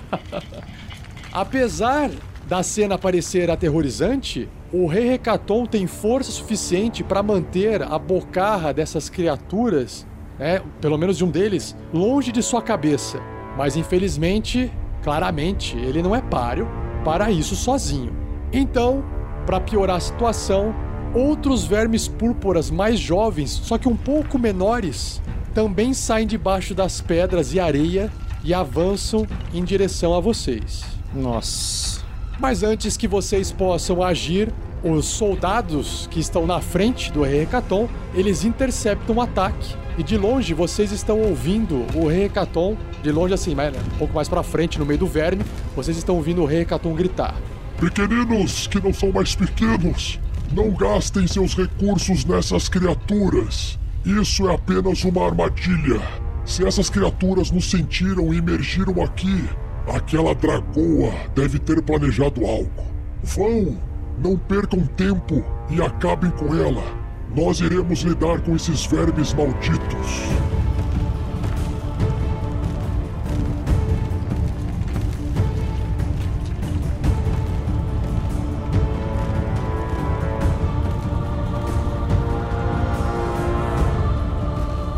Apesar da cena parecer aterrorizante, o rei Hecaton tem força suficiente para manter a bocarra dessas criaturas, né, pelo menos de um deles, longe de sua cabeça. Mas infelizmente, claramente, ele não é páreo para isso sozinho. Então, para piorar a situação, outros vermes púrpuras mais jovens, só que um pouco menores, também saem debaixo das pedras e areia e avançam em direção a vocês. Nossa. Mas antes que vocês possam agir, os soldados que estão na frente do Hecaton, eles interceptam o ataque. E de longe vocês estão ouvindo o rei Hecaton, de longe assim, mas, né, um pouco mais para frente, no meio do verme, vocês estão ouvindo o rei Hecaton gritar. Pequeninos que não são mais pequenos, não gastem seus recursos nessas criaturas. Isso é apenas uma armadilha. Se essas criaturas nos sentiram e emergiram aqui, aquela dragoa deve ter planejado algo. Vão, não percam tempo e acabem com ela. Nós iremos lidar com esses vermes malditos.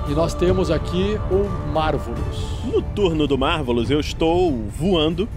E nós temos aqui o Marvelous. No turno do Marvelous, eu estou voando,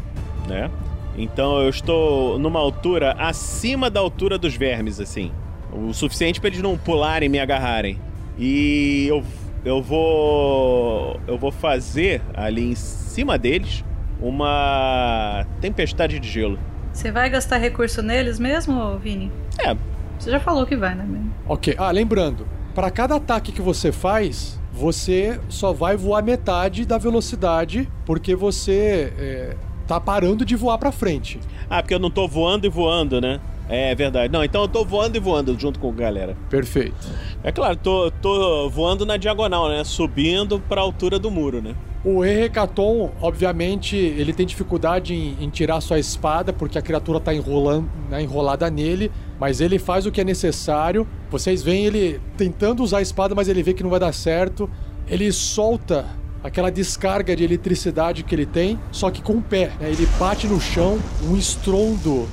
né? Então eu estou numa altura acima da altura dos vermes, assim. O suficiente para eles não pularem e me agarrarem. E eu, eu vou. Eu vou fazer ali em cima deles uma tempestade de gelo. Você vai gastar recurso neles mesmo, Vini? É, Você já falou que vai, né? Ok. Ah, lembrando, para cada ataque que você faz, você só vai voar metade da velocidade, porque você é, tá parando de voar para frente. Ah, porque eu não tô voando e voando, né? É verdade. Não, então eu tô voando e voando junto com a galera. Perfeito. É claro, tô, tô voando na diagonal, né? Subindo pra altura do muro, né? O rei Hecaton, obviamente, ele tem dificuldade em, em tirar sua espada, porque a criatura tá enrolando, né, enrolada nele, mas ele faz o que é necessário. Vocês veem ele tentando usar a espada, mas ele vê que não vai dar certo. Ele solta aquela descarga de eletricidade que ele tem, só que com o pé. né? Ele bate no chão, um estrondo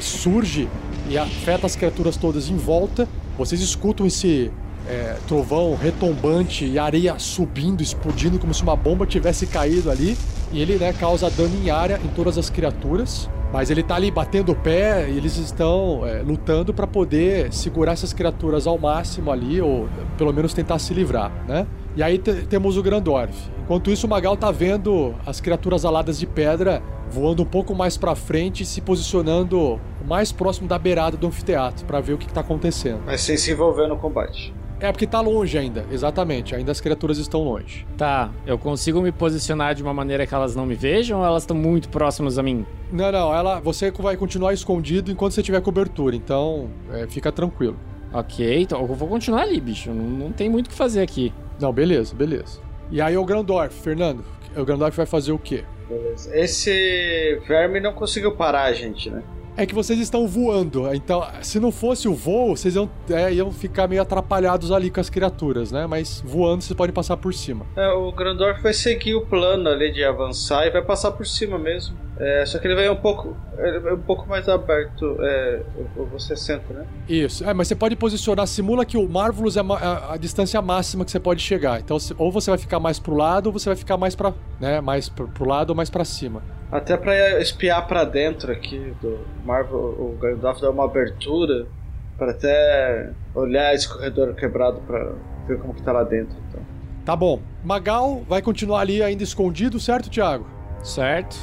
surge e afeta as criaturas todas em volta. Vocês escutam esse é, trovão retombante e areia subindo, explodindo como se uma bomba tivesse caído ali. E ele né, causa dano em área em todas as criaturas. Mas ele tá ali batendo o pé e eles estão é, lutando para poder segurar essas criaturas ao máximo ali, ou pelo menos tentar se livrar, né? E aí te- temos o Grandorf. Enquanto isso, o Magal tá vendo as criaturas aladas de pedra voando um pouco mais para frente e se posicionando mais próximo da beirada do anfiteatro para ver o que, que tá acontecendo. Mas sem se envolver no combate. É porque tá longe ainda, exatamente. Ainda as criaturas estão longe. Tá, eu consigo me posicionar de uma maneira que elas não me vejam ou elas estão muito próximas a mim? Não, não, ela, você vai continuar escondido enquanto você tiver cobertura, então é, fica tranquilo. Ok, então eu vou continuar ali, bicho. Não, não tem muito o que fazer aqui. Não, beleza, beleza. E aí o Grandorf, Fernando, o Grandorf vai fazer o quê? Beleza. Esse verme não conseguiu parar a gente, né? É que vocês estão voando. Então, se não fosse o voo, vocês iam, é, iam ficar meio atrapalhados ali com as criaturas, né? Mas voando, vocês podem passar por cima. É, o Grandorf vai seguir o plano ali de avançar e vai passar por cima mesmo. É, só que ele vai um pouco, é um pouco mais aberto. É, você senta, né? Isso. É, mas você pode posicionar, simula que o Marvelous é a, a, distância máxima que você pode chegar. Então, ou você vai ficar mais pro lado, ou você vai ficar mais para, né, mais pro, pro lado ou mais para cima. Até pra espiar para dentro aqui do Marvel, o Gandalf dá uma abertura para até olhar esse corredor quebrado para ver como que tá lá dentro. Então. Tá bom. Magal vai continuar ali ainda escondido, certo, Thiago? Certo.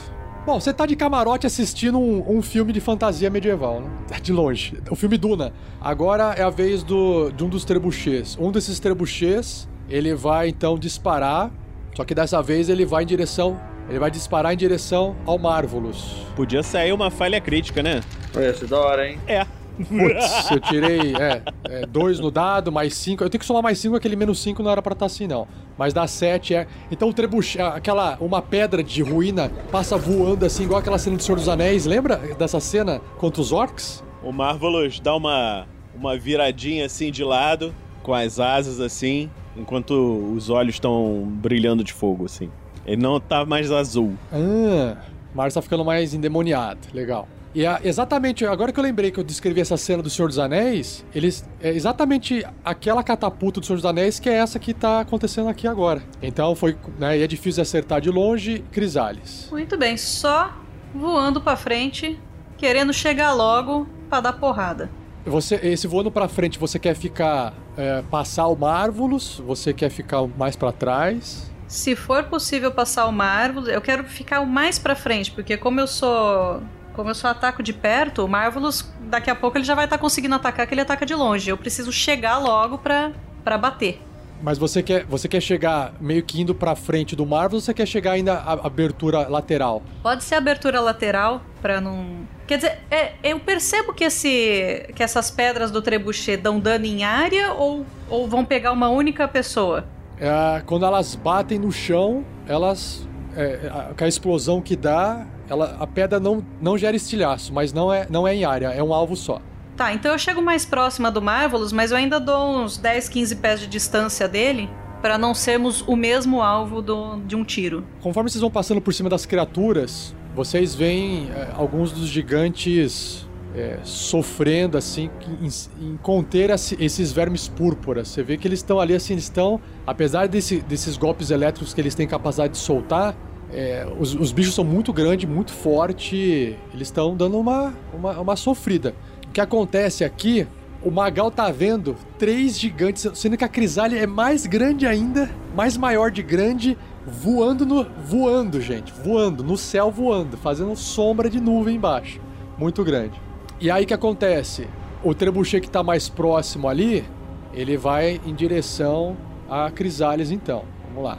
Bom, você tá de camarote assistindo um, um, filme de fantasia medieval, né? De longe. O filme Duna. Agora é a vez do, de um dos trebuchês. Um desses trebuchês, ele vai então disparar, só que dessa vez ele vai em direção ele vai disparar em direção ao Marvelous. Podia sair uma falha crítica, né? Ia ser da hora, hein? É. Putz, eu tirei, é, é, dois no dado, mais cinco. Eu tenho que somar mais cinco, aquele menos cinco não era pra estar tá assim, não. Mas dá sete, é. Então o trebuchet, aquela, uma pedra de ruína passa voando assim, igual aquela cena do Senhor dos Anéis. Lembra dessa cena contra os orcs? O Marvelous dá uma, uma viradinha assim de lado, com as asas assim, enquanto os olhos estão brilhando de fogo, assim. Ele não tá mais azul. Ah, Mars tá ficando mais endemoniado. Legal. E a, exatamente, agora que eu lembrei que eu descrevi essa cena do Senhor dos Anéis, eles é exatamente aquela catapulta do Senhor dos Anéis que é essa que tá acontecendo aqui agora. Então foi, né, e é difícil acertar de longe, Crisales. Muito bem, só voando para frente, querendo chegar logo para dar porrada. Você, esse voando para frente, você quer ficar é, passar o Marvelous? Você quer ficar mais para trás? Se for possível passar o Marvelous, eu quero ficar o mais para frente, porque como eu sou como eu só ataco de perto, o Marvelous, daqui a pouco ele já vai estar tá conseguindo atacar, que ele ataca de longe. Eu preciso chegar logo pra, pra bater. Mas você quer, você quer chegar meio que indo pra frente do Marvel ou você quer chegar ainda a abertura lateral? Pode ser abertura lateral, pra não. Quer dizer, é, eu percebo que, esse, que essas pedras do trebuchet dão dano em área ou, ou vão pegar uma única pessoa? É, quando elas batem no chão, elas. É, a, a explosão que dá, ela, a pedra não, não gera estilhaço, mas não é, não é em área, é um alvo só. Tá, então eu chego mais próxima do Marvelous, mas eu ainda dou uns 10, 15 pés de distância dele para não sermos o mesmo alvo do, de um tiro. Conforme vocês vão passando por cima das criaturas, vocês veem é, alguns dos gigantes é, sofrendo assim em, em conter esses vermes púrpuras. Você vê que eles estão ali assim, estão, apesar desse, desses golpes elétricos que eles têm capacidade de soltar, é, os, os, bichos são muito grandes, muito fortes, eles estão dando uma, uma, uma sofrida. O que acontece aqui, o Magal tá vendo três gigantes, sendo que a Crisália é mais grande ainda, mais maior de grande, voando no. voando, gente. Voando, no céu voando, fazendo sombra de nuvem embaixo. Muito grande. E aí que acontece? O trebuchet que tá mais próximo ali, ele vai em direção a Crisales então. Vamos lá.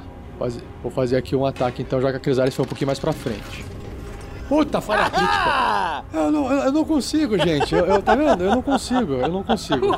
Vou fazer aqui um ataque então, já que a Crisales foi um pouquinho mais pra frente. Puta, falha crítica. Eu não, eu não consigo, gente. Eu, eu, tá vendo? Eu não consigo, eu não consigo.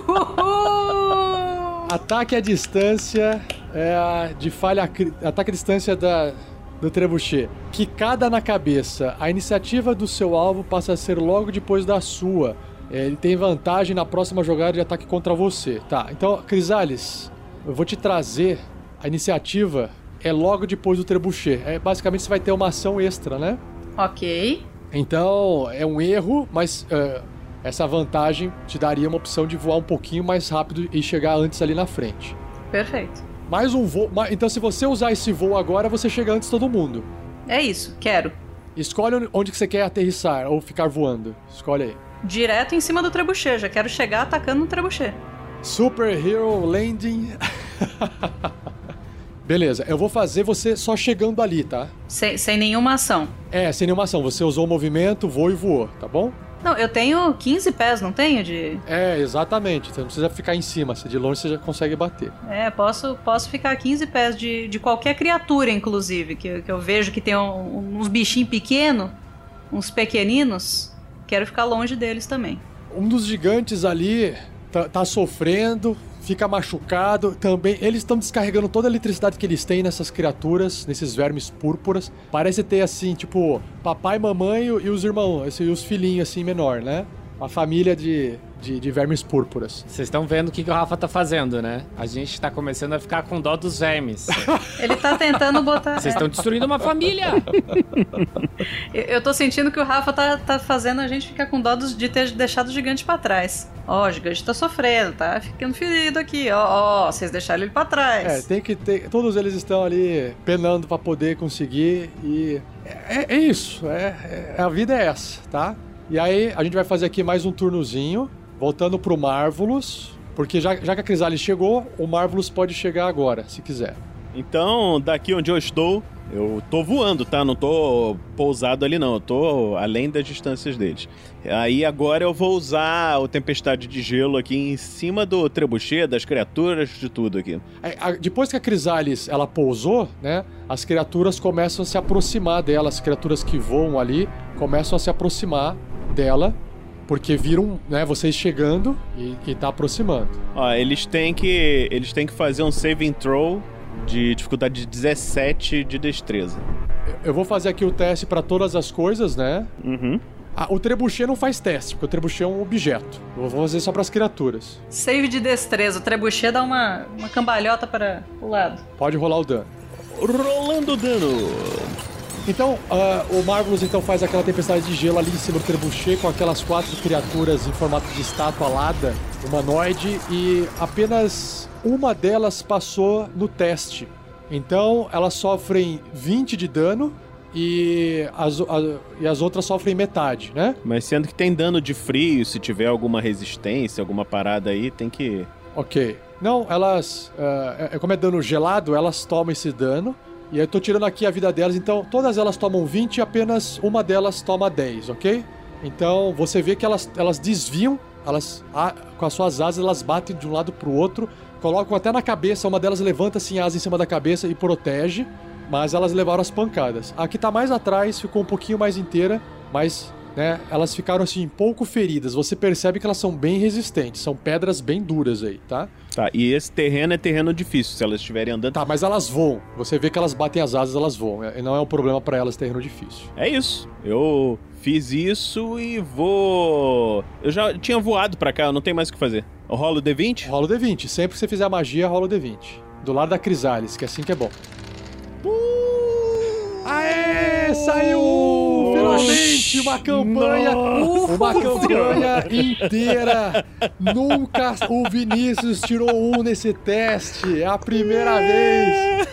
Ataque à distância é, de falha. Ataque à distância da, do trebuchet. Quicada na cabeça. A iniciativa do seu alvo passa a ser logo depois da sua. É, ele tem vantagem na próxima jogada de ataque contra você. Tá, então, Crisales, eu vou te trazer a iniciativa é logo depois do trebuchet. É, basicamente você vai ter uma ação extra, né? Ok. Então, é um erro, mas uh, essa vantagem te daria uma opção de voar um pouquinho mais rápido e chegar antes ali na frente. Perfeito. Mais um voo. Então, se você usar esse voo agora, você chega antes de todo mundo. É isso, quero. Escolhe onde que você quer aterrissar ou ficar voando. Escolhe aí. Direto em cima do trebuchet. Já quero chegar atacando no trebuchet. Super Hero Landing. Beleza, eu vou fazer você só chegando ali, tá? Sem, sem nenhuma ação. É, sem nenhuma ação. Você usou o movimento, voou e voou, tá bom? Não, eu tenho 15 pés, não tenho de. É, exatamente. Você não precisa ficar em cima. Se de longe você já consegue bater. É, posso, posso ficar 15 pés de, de qualquer criatura, inclusive. Que, que eu vejo que tem um, uns bichinhos pequenos, uns pequeninos. Quero ficar longe deles também. Um dos gigantes ali tá, tá sofrendo, fica machucado. Também, eles estão descarregando toda a eletricidade que eles têm nessas criaturas, nesses vermes púrpuras. Parece ter assim, tipo, papai, mamãe e os irmãos, e os filhinhos assim, menor, né? Uma família de, de, de vermes púrpuras. Vocês estão vendo o que, que o Rafa tá fazendo, né? A gente tá começando a ficar com dó dos vermes. Ele tá tentando botar. Vocês estão destruindo uma família! Eu- Eu tô sentindo que o Rafa tá, tá fazendo a gente ficar com dó dos- de ter deixado o gigante pra trás. Ó, o gigante tá sofrendo, tá ficando ferido aqui. Ó, ó, vocês deixaram ele pra É, trás. tem que ter. Todos eles estão ali penando pra poder conseguir e. É, é isso. É, é- a vida é essa, tá? E aí, a gente vai fazer aqui mais um turnozinho, voltando pro Marvelous. Porque já, já que a Crisalis chegou, o Marvelous pode chegar agora, se quiser. Então, daqui onde eu estou, eu tô voando, tá? Não tô pousado ali, não. Eu tô além das distâncias deles. Aí agora eu vou usar o Tempestade de Gelo aqui em cima do trebuchet, das criaturas, de tudo aqui. É, Depois que a Crisalis ela pousou, né? As criaturas começam a se aproximar dela, as criaturas que voam ali começam a se aproximar dela, porque viram, né, vocês chegando e, e tá aproximando. Ó, eles têm que. Eles têm que fazer um saving throw de dificuldade de 17 de destreza. Eu vou fazer aqui o teste pra todas as coisas, né? Uhum. Ah, o trebuchet não faz teste, porque o trebuchet é um objeto. Eu vou fazer só pras criaturas. Save de destreza. O trebuchet dá uma, uma cambalhota para o lado. Pode rolar o dano. Rolando dano. Então, ah, o Marvelous então faz aquela tempestade de gelo ali em cima do trebuchet com aquelas quatro criaturas em formato de estátua alada, humanoide, e apenas uma delas passou no teste. Então, elas sofrem 20 de dano e as, a- e as outras sofrem metade, né? Mas sendo que tem dano de frio, se tiver alguma resistência, alguma parada aí, tem que. Ok. Não, elas. é- como é dano gelado, elas tomam esse dano. E eu tô tirando aqui a vida delas, então todas elas tomam 20 e apenas uma delas toma 10, ok? Então você vê que elas, elas desviam, elas ah, com as suas asas elas batem de um lado pro outro, colocam até na cabeça, uma delas levanta assim a asa em cima da cabeça e protege, mas elas levaram as pancadas. A que tá mais atrás ficou um pouquinho mais inteira, mas né, elas ficaram assim pouco feridas. Você percebe que elas são bem resistentes, são pedras bem duras aí, tá? Tá, e esse terreno é terreno difícil, se elas estiverem andando. Tá, mas elas voam. Você vê que elas batem as asas, elas voam. E não é um problema pra elas terreno difícil. É isso. Eu fiz isso e vou. Eu já tinha voado pra cá, eu não tenho mais o que fazer. Eu rolo o D20? Rola o D20. Sempre que você fizer a magia, rola o D20. Do lado da Crisalis, que é assim que é bom. Aê! Saiu! Finalmente uma campanha! Uma campanha inteira! Nunca o Vinícius tirou um nesse teste! É a primeira vez!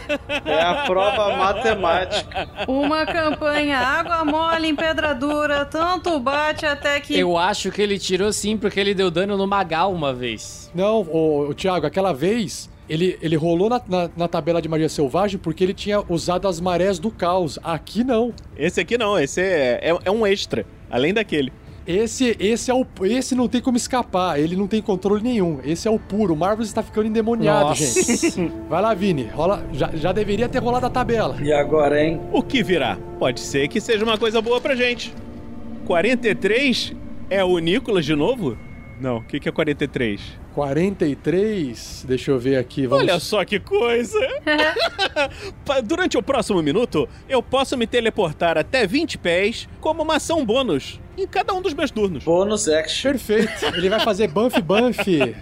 É a prova matemática. Uma campanha água mole em pedra dura, tanto bate até que. Eu acho que ele tirou sim, porque ele deu dano no Magal uma vez. Não, o, Thiago, aquela vez ele, ele rolou na, na, na tabela de magia selvagem porque ele tinha usado as marés do caos. Aqui não. Esse aqui não, esse é, é, é um extra, além daquele. Esse, esse é o, esse não tem como escapar. Ele não tem controle nenhum. Esse é o puro. O Marvel está ficando endemoniado, Nossa. gente. Vai lá, Vini. Rola, já, já deveria ter rolado a tabela. E agora, hein? O que virá? Pode ser que seja uma coisa boa pra gente. 43 é o Nicolas de novo? Não, o que, que é 43? 43. Deixa eu ver aqui. Vamos... Olha só que coisa! Durante o próximo minuto, eu posso me teleportar até 20 pés como uma ação bônus em cada um dos meus turnos. Bônus action. Perfeito. Ele vai fazer buff, buff.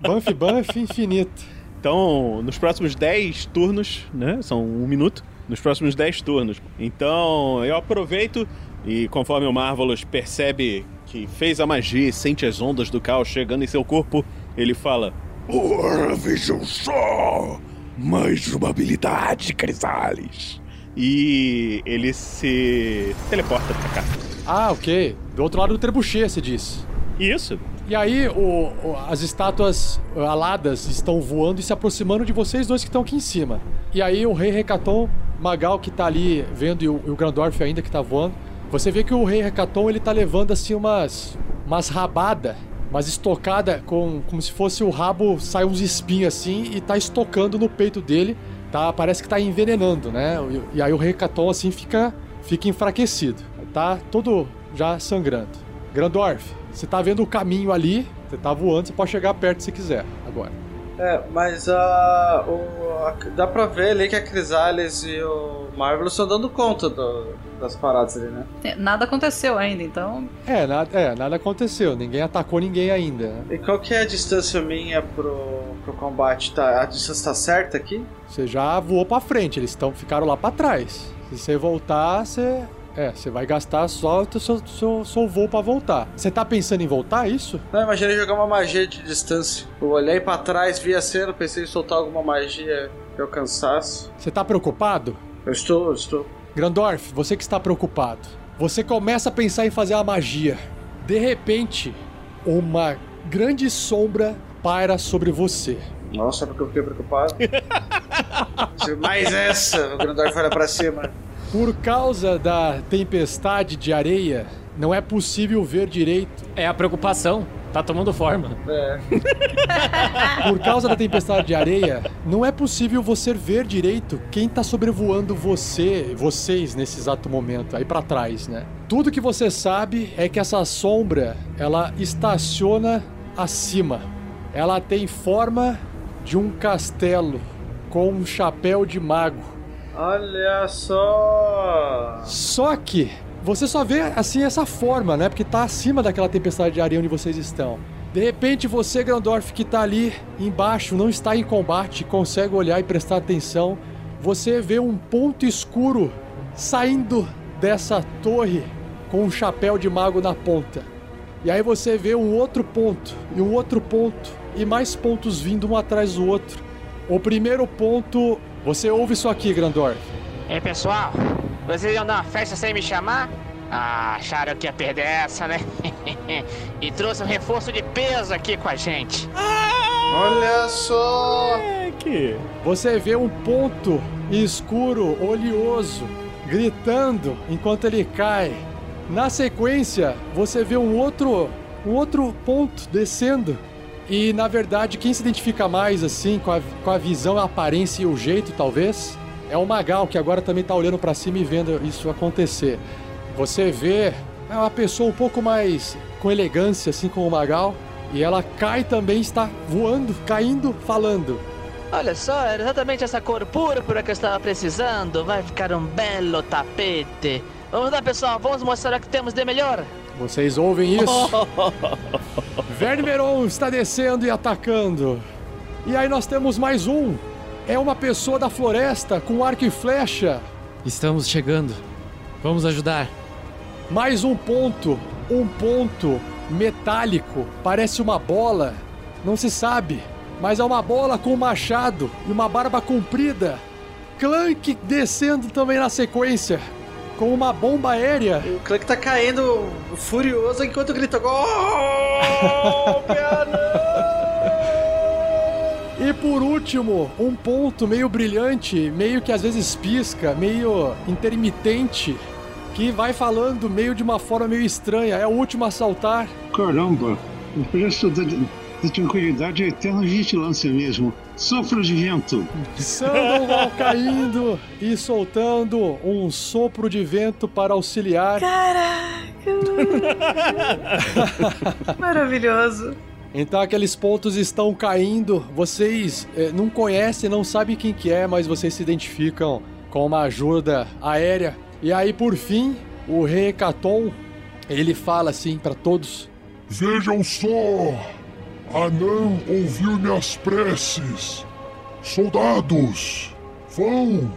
Buff, buff infinito. Então, nos próximos 10 turnos, né? São um minuto. Nos próximos 10 turnos. Então, eu aproveito e conforme o Marvelous percebe que fez a magia e sente as ondas do caos chegando em seu corpo, ele fala: Ora, vejam só! Mais uma habilidade, Crisales. E ele se teleporta pra cá. Ah, ok. Do outro lado do trebuchet, você disse. Isso. E aí, o- o- as estátuas aladas estão voando e se aproximando de vocês dois que estão aqui em cima. E aí, o rei Recaton, Magal que tá ali vendo e o, e o Grandorf ainda que tá voando. Você vê que o rei Recaton ele tá levando assim umas umas rabada, umas estocada com como se fosse o rabo sai uns espinhos assim e tá estocando no peito dele, tá? Parece que tá envenenando, né? E, e aí o Recaton assim fica fica enfraquecido, tá? Todo já sangrando. Grandorf, você tá vendo o caminho ali, você tá voando, você pode chegar perto se quiser agora. É, mas a, o, a- dá pra ver ali que a Crisales e o Marvel estão dando conta do- das paradas ali, né? É, Nada aconteceu ainda, então. É nada, é, nada aconteceu. Ninguém atacou ninguém ainda. né? E qual que é a distância minha pro, pro combate? Tá, a distância tá certa aqui? Você já voou pra frente, eles estão ficaram lá pra trás. Se você voltar, você. É, você vai gastar só o seu, seu, seu voo pra voltar. Você tá pensando em voltar, é isso? Não, imaginei jogar uma magia de distância. Eu olhei pra trás, vi a cena, pensei em soltar alguma magia que eu cansasse. Você tá preocupado? Eu estou, eu estou. Grandorf, você que está preocupado. Você começa a pensar em fazer a magia. De repente, uma grande sombra paira sobre você. Nossa, porque eu fiquei preocupado. Mais essa! O Grandorf olha pra cima. Por causa da tempestade de areia, não é possível ver direito. É a preocupação. Tá tomando forma. É. Por causa da tempestade de areia, não é possível você ver direito quem tá sobrevoando você, vocês nesse exato momento, aí pra trás, né? Tudo que você sabe é que essa sombra, ela estaciona acima. Ela tem forma de um castelo com um chapéu de mago. Olha só! Só que você só vê assim essa forma, né? Porque tá acima daquela tempestade de areia onde vocês estão. De repente você, Grandorf, que tá ali embaixo, não está em combate, consegue olhar e prestar atenção. Você vê um ponto escuro saindo dessa torre com um chapéu de mago na ponta. E aí você vê um outro ponto, e um outro ponto, e mais pontos vindo um atrás do outro. O primeiro ponto, você ouve isso aqui, Grandorf. Ei, pessoal, vocês iam dar uma festa sem me chamar? Ah, acharam que ia perder essa, né? e trouxe um reforço de peso aqui com a gente. Olha só! Que. Você vê um ponto escuro, oleoso, gritando enquanto ele cai. Na sequência, você vê um outro, um outro ponto descendo. E na verdade, quem se identifica mais assim com a, com a visão, a aparência e o jeito, talvez, é o Magal, que agora também tá olhando pra cima e vendo isso acontecer. Você vê é uma pessoa um pouco mais com elegância, assim como o Magal, e ela cai também, está voando, caindo, falando. Olha só, era exatamente essa cor púrpura que eu estava precisando. Vai ficar um belo tapete. Vamos lá, pessoal, vamos mostrar o que temos de melhor. Vocês ouvem isso? Vermeron está descendo e atacando. E aí nós temos mais um. É uma pessoa da floresta com arco e flecha. Estamos chegando. Vamos ajudar. Mais um ponto. Um ponto metálico. Parece uma bola. Não se sabe. Mas é uma bola com um machado e uma barba comprida. Clank descendo também na sequência. Com uma bomba aérea. O Clank tá caindo furioso enquanto grita Golpe! E por último, um ponto meio brilhante, meio que às vezes pisca, meio intermitente, que vai falando meio de uma forma meio estranha. É o último a saltar. Caramba, o da tranquilidade é eterna vigilância mesmo. Sopro de vento. Sandoval caindo e soltando um sopro de vento para auxiliar. Maravilhoso. Então aqueles pontos estão caindo. Vocês eh, não conhecem, não sabem quem que é, mas vocês se identificam com uma ajuda aérea. E aí, por fim, o rei Hecaton, ele fala assim para todos: Vejam só! Anã ouviu minhas preces. Soldados, vão!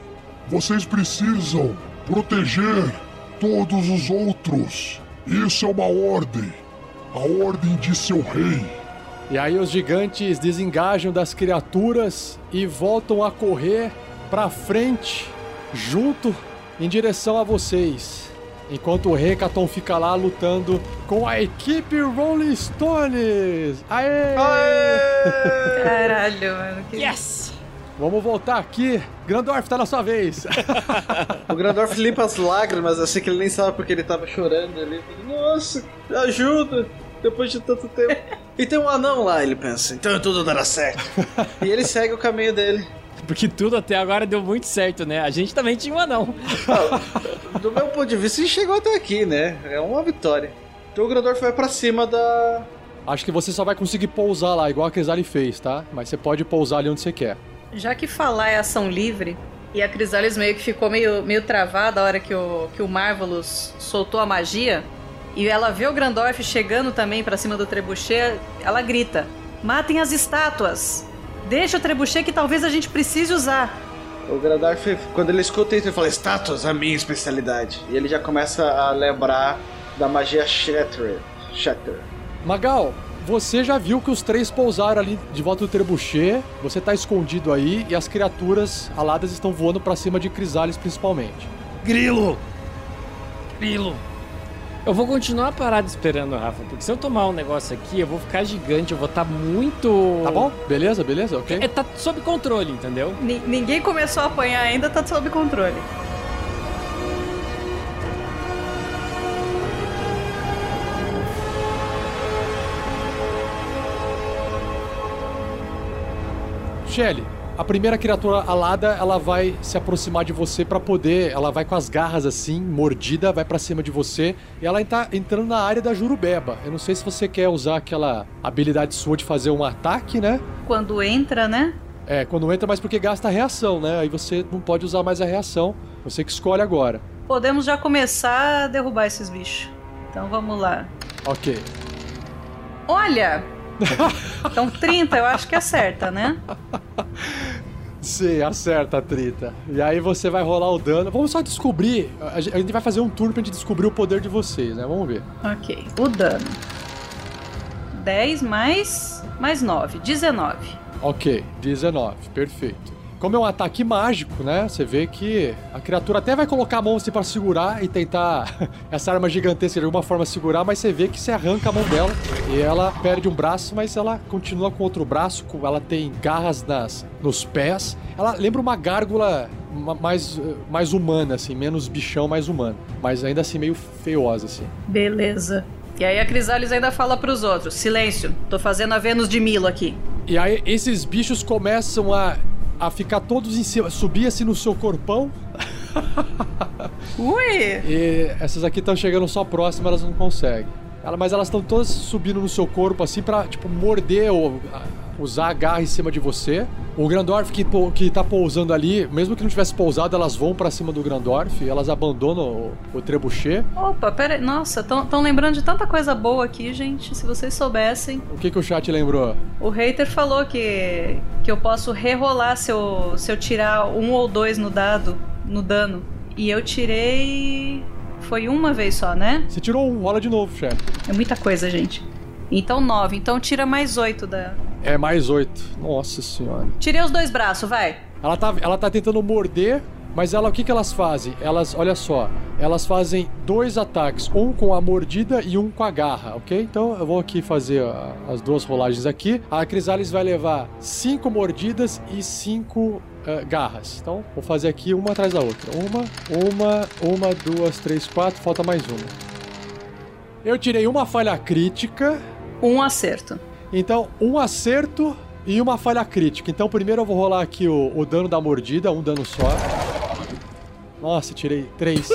Vocês precisam proteger todos os outros. Isso é uma ordem. A ordem de seu rei. E aí os gigantes desengajam das criaturas e voltam a correr para frente, junto em direção a vocês. Enquanto o Hecaton fica lá lutando com a equipe Rolling Stones. Aê! Caralho, mano. Que... Yes! Vamos voltar aqui. Grandorf, tá na sua vez. O Grandorf limpa as lágrimas, assim que ele nem sabe porque ele tava chorando ali. Nossa, ajuda! Depois de tanto tempo. E tem um anão lá, ele pensa. Então tudo dará certo. e ele segue o caminho dele. Porque tudo até agora deu muito certo, né? A gente também tinha um anão. Do meu ponto de vista, ele chegou até aqui, né? É uma vitória. Então o Grandorf vai pra cima da, Acho que você só vai conseguir pousar lá, igual a Crisali fez, tá? Mas você pode pousar ali onde você quer. Já que falar é ação livre, e a Crisales meio que ficou meio, meio travada a hora que o, que o Marvelous soltou a magia, e ela vê o Grandorf chegando também pra cima do trebuchet, ela grita: Matem as estátuas! Deixa o trebuchet que talvez a gente precise usar. O Grandorf, quando ele escuta isso, ele fala: Estátuas, a minha especialidade. E ele já começa a lembrar da magia Shatter. Shatter. Magal, você já viu que os três pousaram ali de volta do trebuchet, você tá escondido aí e as criaturas aladas estão voando pra cima de Crisales principalmente. Grilo! Grilo! Eu vou continuar parado esperando, Rafa, porque se eu tomar um negócio aqui, eu vou ficar gigante, eu vou estar muito. Tá bom? Beleza, beleza, ok? É, tá sob controle, entendeu? Ni- ninguém começou a apanhar ainda, tá sob controle. Shelly, a primeira criatura alada, ela vai se aproximar de você pra poder, ela vai com as garras assim, mordida, vai pra cima de você, e ela tá entrando na área da Jurubeba. Eu não sei se você quer usar aquela habilidade sua de fazer um ataque, né? Quando entra, né? É, quando entra, mas porque gasta a reação, né? Aí você não pode usar mais a reação. Você que escolhe agora. Podemos já começar a derrubar esses bichos. Então vamos lá. Ok. Olha! Então 30 eu acho que acerta, né? Sim, acerta a trita. E aí você vai rolar o dano. Vamos só descobrir. A gente a gente vai fazer um turno pra gente descobrir o poder de vocês, né? Vamos ver. Ok. O dano. 10 mais. mais 9. 19. Ok, 19, perfeito. Como é um ataque mágico, né? Você vê que a criatura até vai colocar a mão assim pra segurar e tentar essa arma gigantesca de alguma forma segurar, mas você vê que você arranca a mão dela e ela perde um braço, mas ela continua com outro braço, ela tem garras nas, nos pés. Ela lembra uma gárgula ma- mais, mais humana, assim, menos bichão, mais humano. Mas ainda assim meio feiosa, assim. Beleza. E aí a Crisales ainda fala pros outros: silêncio, tô fazendo a Vênus de Milo aqui. E aí esses bichos começam a, a ficar todos em cima, subir assim no seu corpão. Ui! E essas aqui estão chegando só próximas, elas não conseguem. Ela- mas elas estão todas subindo no seu corpo assim pra, tipo, morder ou ah, usar a garra em cima de você. O Grandorf que, que tá pousando ali, mesmo que não tivesse pousado, elas vão pra cima do Grandorf, elas abandonam o, o trebuchet. Opa, pera aí. Nossa, tão, tão lembrando de tanta coisa boa aqui, gente. Se vocês soubessem. O que, que o chat lembrou? O hater falou que, que eu posso rerolar se eu, se eu tirar um ou dois no dado, no dano. E eu tirei. Foi uma vez só, né? Você tirou um, rola de novo, chefe. É muita coisa, gente. Então nove. Então tira mais oito da. É mais oito. Nossa senhora. Tirei os dois braços, vai. Ela tá, ela tá tentando morder, mas ela, o que, que elas fazem? Elas, olha só, elas fazem dois ataques, um com a mordida e um com a garra, ok? Então eu vou aqui fazer ah, as duas rolagens aqui. A Crisales vai levar cinco mordidas e cinco ah, garras. Então vou fazer aqui uma atrás da outra. Uma, uma, uma, duas, três, quatro, falta mais uma. Eu tirei uma falha crítica. Um acerto. Então, um acerto e uma falha crítica. Então, primeiro eu vou rolar aqui o, o dano da mordida, um dano só. Nossa, tirei três.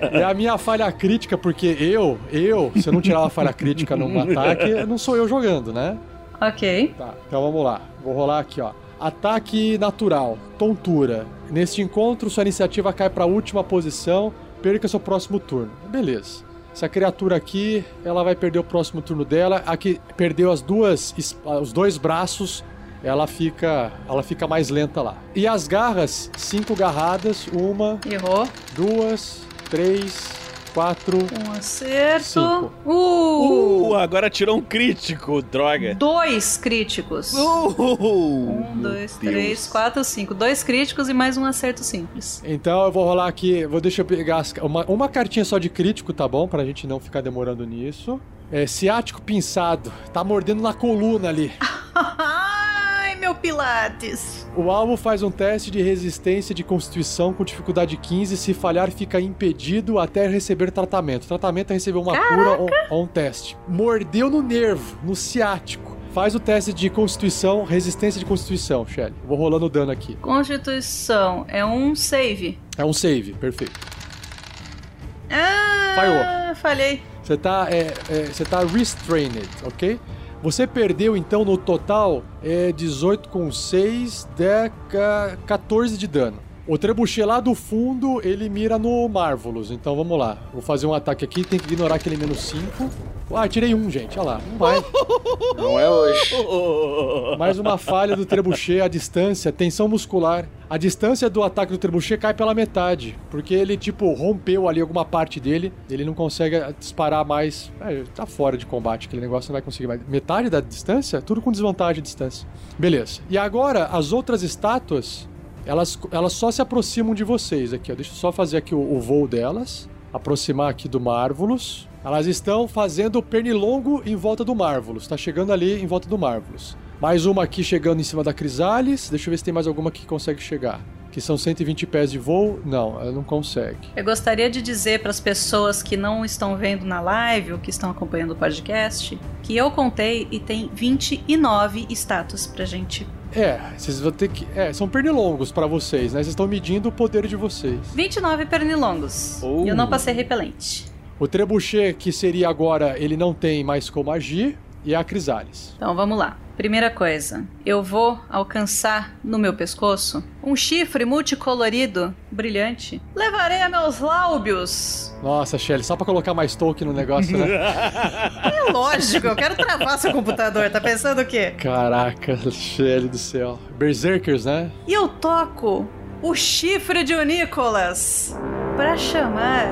é a minha falha crítica, porque eu, eu, se eu não tirar uma falha crítica num ataque, não sou eu jogando, né? Ok. Tá, então vamos lá. Vou rolar aqui, ó. Ataque natural, tontura. Neste encontro, sua iniciativa cai para a última posição. Perca seu próximo turno. Beleza. Essa criatura aqui, ela vai perder o próximo turno dela. A que perdeu as duas, os dois braços, ela fica, ela fica mais lenta lá. E as garras, cinco garradas, uma, Errou. duas, três, quatro, Um acerto. Cinco. Uh! Uh, agora tirou um crítico, droga. Dois críticos. Uh, Um, dois, três, quatro, cinco. Dois críticos e mais um acerto simples. Então eu vou rolar aqui, vou deixar eu pegar as- uma, uma cartinha só de crítico, tá bom? Pra gente não ficar demorando nisso. É, ciático pinçado, tá mordendo na coluna ali. Meu Pilates. O alvo faz um teste de resistência de constituição com dificuldade 15. Se falhar, fica impedido até receber tratamento. Tratamento é receber uma cura ou, ou um teste. Mordeu no nervo, no ciático. Faz o teste de constituição, resistência de constituição, Shelly. Vou rolando o dano aqui. Constituição é um save. É um save, perfeito. Ah, Falhou. falhei. Você tá, é, é, você tá restrained, ok? Você perdeu, então, no total, é 18 com 6, 10, 14 de dano. O trebuchet lá do fundo, ele mira no Marvelous. Então vamos lá. Vou fazer um ataque aqui, tem que ignorar aquele menos 5. Ah, tirei um, gente. Olha lá. Não vai. Não é hoje. Mais uma falha do trebuchet à distância, tensão muscular. A distância do ataque do trebuchet cai pela metade, porque ele, tipo, rompeu ali alguma parte dele, ele não consegue disparar mais. É, tá fora de combate, aquele negócio não vai conseguir mais. Metade da distância? Tudo com desvantagem de distância. Beleza. E agora, as outras estátuas, elas, elas só se aproximam de vocês aqui, ó. Deixa eu só fazer aqui o, o voo delas. Aproximar aqui do Marvelous. Elas estão fazendo pernilongo em volta do Marvelous. Tá chegando ali em volta do Marvelous. Mais uma aqui chegando em cima da Crisales. Deixa eu ver se tem mais alguma que consegue chegar. Que são 120 pés de voo. Não, ela não consegue. Eu gostaria de dizer para as pessoas que não estão vendo na live ou que estão acompanhando o podcast que eu contei e tem 29 estátuas pra gente. É, vocês vão ter que. É, são pernilongos pra vocês, né? Vocês estão medindo o poder de vocês. 29 pernilongos. Oh. E eu não passei repelente. O trebuchet, que seria agora, ele não tem mais como agir. E a Crisales. Então vamos lá. Primeira coisa, eu vou alcançar no meu pescoço um chifre multicolorido, brilhante. Levarei a meus lábios. Nossa, Shelly, só pra colocar mais token no negócio, né? É lógico, eu quero travar seu computador. Tá pensando o quê? Caraca, Shelly do céu. Berserkers, né? E eu toco o chifre de Nicolas para chamar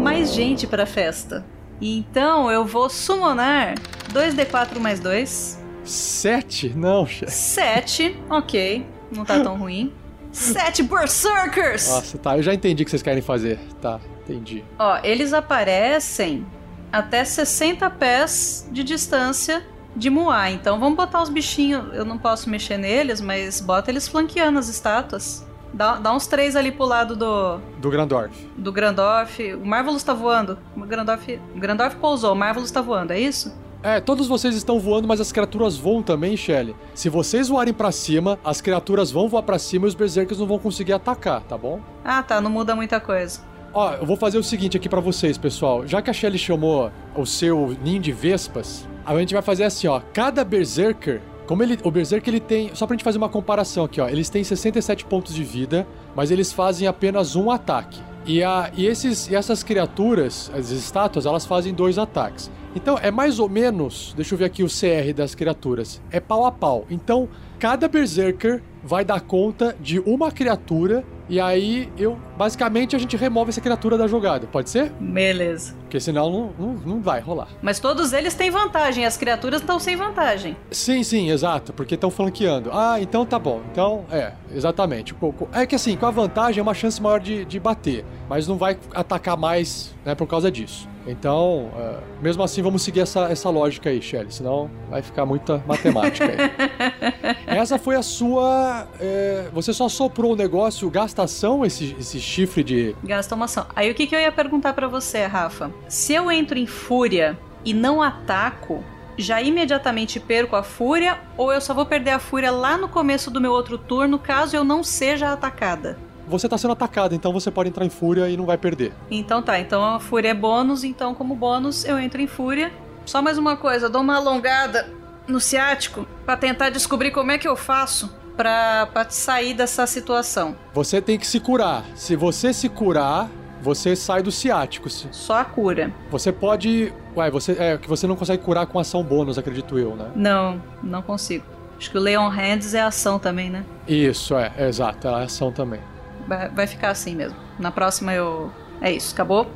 mais gente pra festa. E então eu vou summonar 2d4 mais 2. Sete? Não, Shelly. 7, ok, não tá tão ruim. 7 Berserkers! Nossa, tá, eu já entendi o que vocês querem fazer. Tá, entendi. Ó, eles aparecem até 60 pés de distância de Moá. Então vamos botar os bichinhos. Eu não posso mexer neles, mas bota eles flanqueando as estátuas. Dá, dá uns três ali pro lado do, Do Grandorf. do Grandorf. O Marvelous tá voando. O Grandorf, o Grandorf pousou, o Marvelous tá voando, é isso? É, todos vocês estão voando, mas as criaturas voam também, Shelly. Se vocês voarem pra cima, as criaturas vão voar pra cima e os Berserkers não vão conseguir atacar, tá bom? Ah, tá, não muda muita coisa. Ó, eu vou fazer o seguinte aqui pra vocês, pessoal. Já que a Shelly chamou o seu ninho de vespas, a gente vai fazer assim, ó. Cada Berserker, como ele, o Berserker ele tem, só pra gente fazer uma comparação aqui, ó. Eles têm 67 pontos de vida, mas eles fazem apenas um ataque. E, a, e, esses, e essas criaturas, as estátuas, elas fazem dois ataques. Então é mais ou menos, deixa eu ver aqui o CR das criaturas, é pau a pau. Então cada Berserker vai dar conta de uma criatura e aí eu, basicamente, a gente remove essa criatura da jogada, pode ser? Beleza. Porque senão não, não, não vai rolar. Mas todos eles têm vantagem, as criaturas estão sem vantagem. Sim, sim, exato, porque estão flanqueando. Ah, então tá bom. Então, é, exatamente. É que assim, com a vantagem é uma chance maior de, de bater, mas não vai atacar mais, né, por causa disso. Então, é, mesmo assim, vamos seguir essa, essa lógica aí, Shelly, senão vai ficar muita matemática aí. essa foi a sua. é, você só soprou o negócio, gastação, esse, esse chifre de. Gasta uma ação. Aí o que, que eu ia perguntar pra você, Rafa? Se eu entro em fúria e não ataco, já imediatamente perco a fúria ou eu só vou perder a fúria lá no começo do meu outro turno caso eu não seja atacada? Você tá sendo atacado, então você pode entrar em fúria e não vai perder. Então tá, então a fúria é bônus, então como bônus eu entro em fúria. Só mais uma coisa, eu dou uma alongada no ciático pra tentar descobrir como é que eu faço pra, pra sair dessa situação. Você tem que se curar. Se você se curar, você sai do ciático. Só a cura. Você pode. Ué, você. É que você não consegue curar com ação bônus, acredito eu, né? Não, não consigo. Acho que o Leon Hands é ação também, né? Isso, é, é exato, é ação também. Vai, ficar assim mesmo. Na próxima eu. É isso, acabou?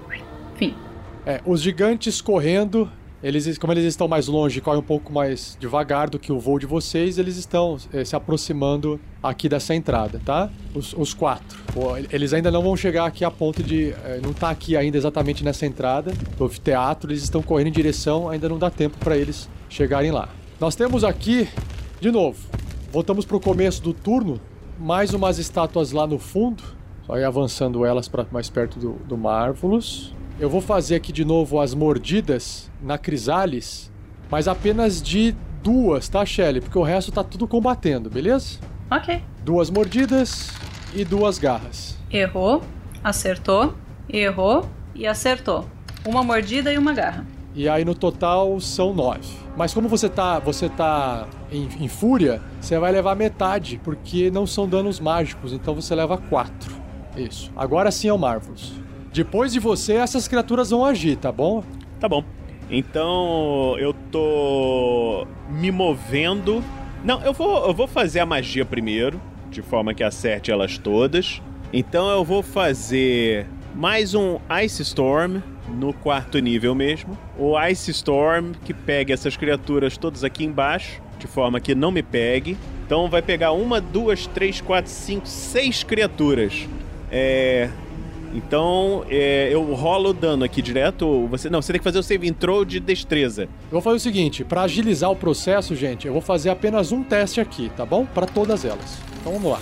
Fim. É, os gigantes correndo, eles, como eles estão mais longe correm um pouco mais devagar do que o voo de vocês, eles estão é, se aproximando aqui dessa entrada, tá? Os, os quatro. Eles ainda não vão chegar aqui a ponto de. é, não tá aqui ainda exatamente nessa entrada do anfiteatro, eles estão correndo em direção, ainda não dá tempo para eles chegarem lá. Nós temos aqui, de novo, voltamos pro começo do turno, mais umas estátuas lá no fundo. Só ir avançando elas para mais perto do, do Marvelous. Eu vou fazer aqui de novo as mordidas na Crisales, mas apenas de duas, tá, Shelly? Porque o resto tá tudo combatendo, beleza? Ok. Duas mordidas e duas garras. Errou, acertou, errou e acertou. Uma mordida e uma garra. E aí no total são nove. Mas como você tá, você tá em, em fúria, você vai levar metade, porque não são danos mágicos, então você leva quatro. Isso. Agora sim é o Marvelous. Depois de você, essas criaturas vão agir, tá bom? Tá bom. Então eu tô me movendo. Não, eu vou, eu vou fazer a magia primeiro, de forma que acerte elas todas. Então eu vou fazer mais um Ice Storm no quarto nível mesmo. O Ice Storm que pegue essas criaturas todas aqui embaixo, de forma que não me pegue. Então vai pegar uma, duas, três, quatro, cinco, seis criaturas. É. Então, é, eu rolo o dano aqui direto. Você não, você tem que fazer o save intro de destreza. Eu vou fazer o seguinte, pra agilizar o processo, gente, eu vou fazer apenas um teste aqui, tá bom? Pra todas elas. Então vamos lá.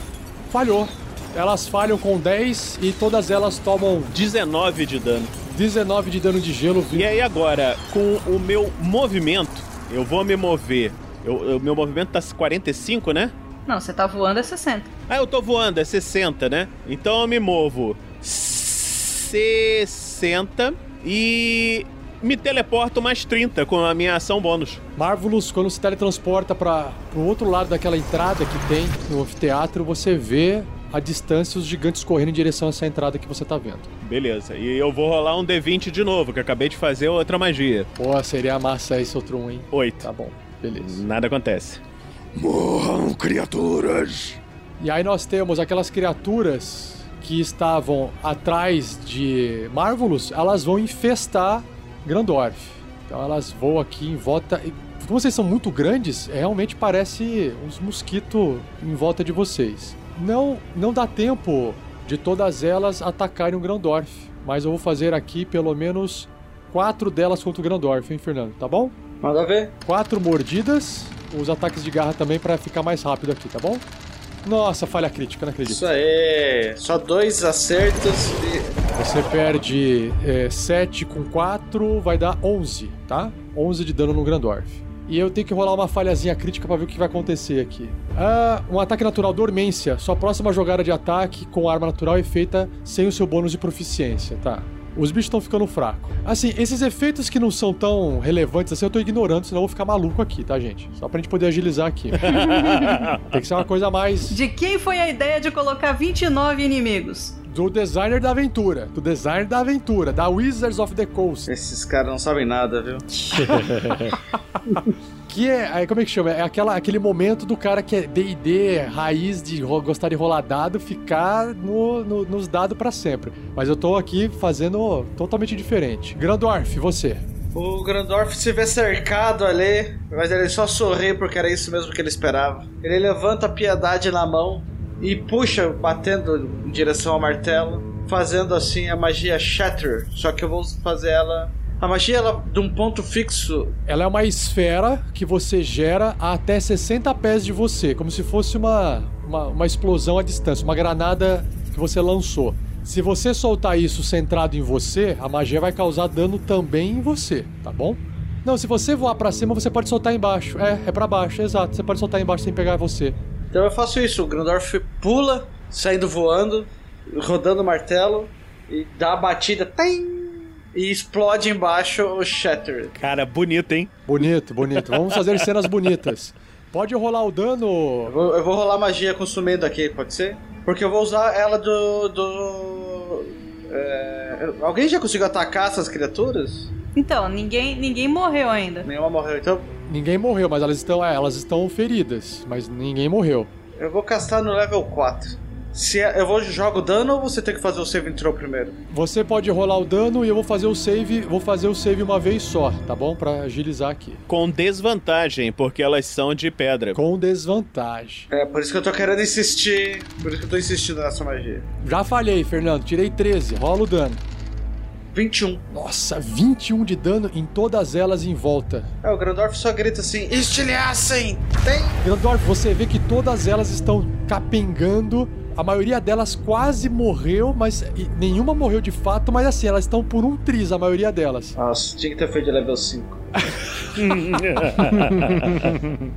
Falhou. Elas falham com 10 e todas elas tomam 19 de dano. 19 de dano de gelo. E aí agora, com o meu movimento, eu vou me mover. O meu movimento tá 45, né? Não, você tá voando é 60. Ah, eu tô voando, é 60, né? Então eu me movo 60 e me teleporto mais 30 com a minha ação bônus. Marvelous, quando se teletransporta para o outro lado daquela entrada que tem no anfiteatro, você vê a distância os gigantes correndo em direção a essa entrada que você tá vendo. Beleza, e eu vou rolar um D20 de novo, que eu acabei de fazer outra magia. Pô, seria massa esse outro um, hein? 8. Tá bom, beleza. Nada acontece. Morram, criaturas! E aí nós temos aquelas criaturas que estavam atrás de Marvelous, elas vão infestar Grandorf. Então elas voam aqui em volta. Como vocês são muito grandes, é, realmente parece uns mosquitos em volta de vocês. Não, não dá tempo de todas elas atacarem o Grandorf, mas eu vou fazer aqui pelo menos quatro delas contra o Grandorf, hein, Fernando? Tá bom? Manda ver. Quatro mordidas, os ataques de garra também para ficar mais rápido aqui, tá bom? Nossa, falha crítica, não acredito. Isso aí. Só dois acertos e. Você perde 7 com 4, vai dar 11, tá? 11 de dano no Grandorf. E eu tenho que rolar uma falhazinha crítica pra ver o que vai acontecer aqui. Ah, um ataque natural dormência. Sua próxima jogada de ataque com arma natural é feita sem o seu bônus de proficiência, tá? Os bichos estão ficando fracos. Assim, esses efeitos que não são tão relevantes assim, eu tô ignorando, senão eu vou ficar maluco aqui, tá, gente? Só pra gente poder agilizar aqui. Tem que ser uma coisa mais De quem foi a ideia de colocar 29 inimigos? Do designer da aventura. Do designer da aventura, da Wizards of the Coast. Esses caras não sabem nada, viu? Que é, como é que chama? É aquela, aquele momento do cara que é D&D, raiz de gostar de rolar dado, ficar no, no- nos dados pra sempre. Mas eu tô aqui fazendo totalmente diferente. Grandorf, você. O Grandorf se vê cercado ali, mas ele só sorri porque era isso mesmo que ele esperava. Ele levanta a piedade na mão e puxa, batendo em direção ao martelo, fazendo assim a magia Shatter. Só que eu vou fazer ela. A magia ela de um ponto fixo. Ela é uma esfera que você gera a até 60 pés de você, como se fosse uma, uma, uma explosão à distância, uma granada que você lançou. Se você soltar isso centrado em você, a magia vai causar dano também em você, tá bom? Não, se você voar pra cima, você pode soltar embaixo. É, é pra baixo, exato. Você pode soltar embaixo sem pegar você. Então eu faço isso. O Grandorf pula, saindo voando, rodando o martelo e dá a batida. Tem! E explode embaixo o Shatter. Cara, bonito, hein? Bonito, bonito. Vamos fazer cenas bonitas. Pode rolar o dano. Eu vou, eu vou rolar magia consumindo aqui, pode ser? Porque eu vou usar ela do. do. é, Alguém já conseguiu atacar essas criaturas? Então, ninguém, ninguém morreu ainda. Nenhuma morreu, então Ninguém morreu, mas elas estão, é, elas estão feridas, mas ninguém morreu. eu vou castar no level 4. Se é- eu vou jogo dano ou você tem que fazer o save intro primeiro? Você pode rolar o dano e eu vou fazer o save, vou fazer o save uma vez só, tá bom? Pra agilizar aqui. Com desvantagem, porque elas são de pedra. Com desvantagem. É, por isso que eu tô querendo insistir. Por isso que eu tô insistindo nessa magia. Já falhei, Fernando. Tirei 13. Rola o dano. 21. Nossa, 21 de dano em todas elas em volta. É, o Grandorf só grita assim: estilhaçem! Tem! Grandorf, você vê que todas elas estão capengando. A maioria delas quase morreu, mas nenhuma morreu de fato, mas assim, elas estão por um triz, a maioria delas. Nossa, tinha que ter feito de level 5.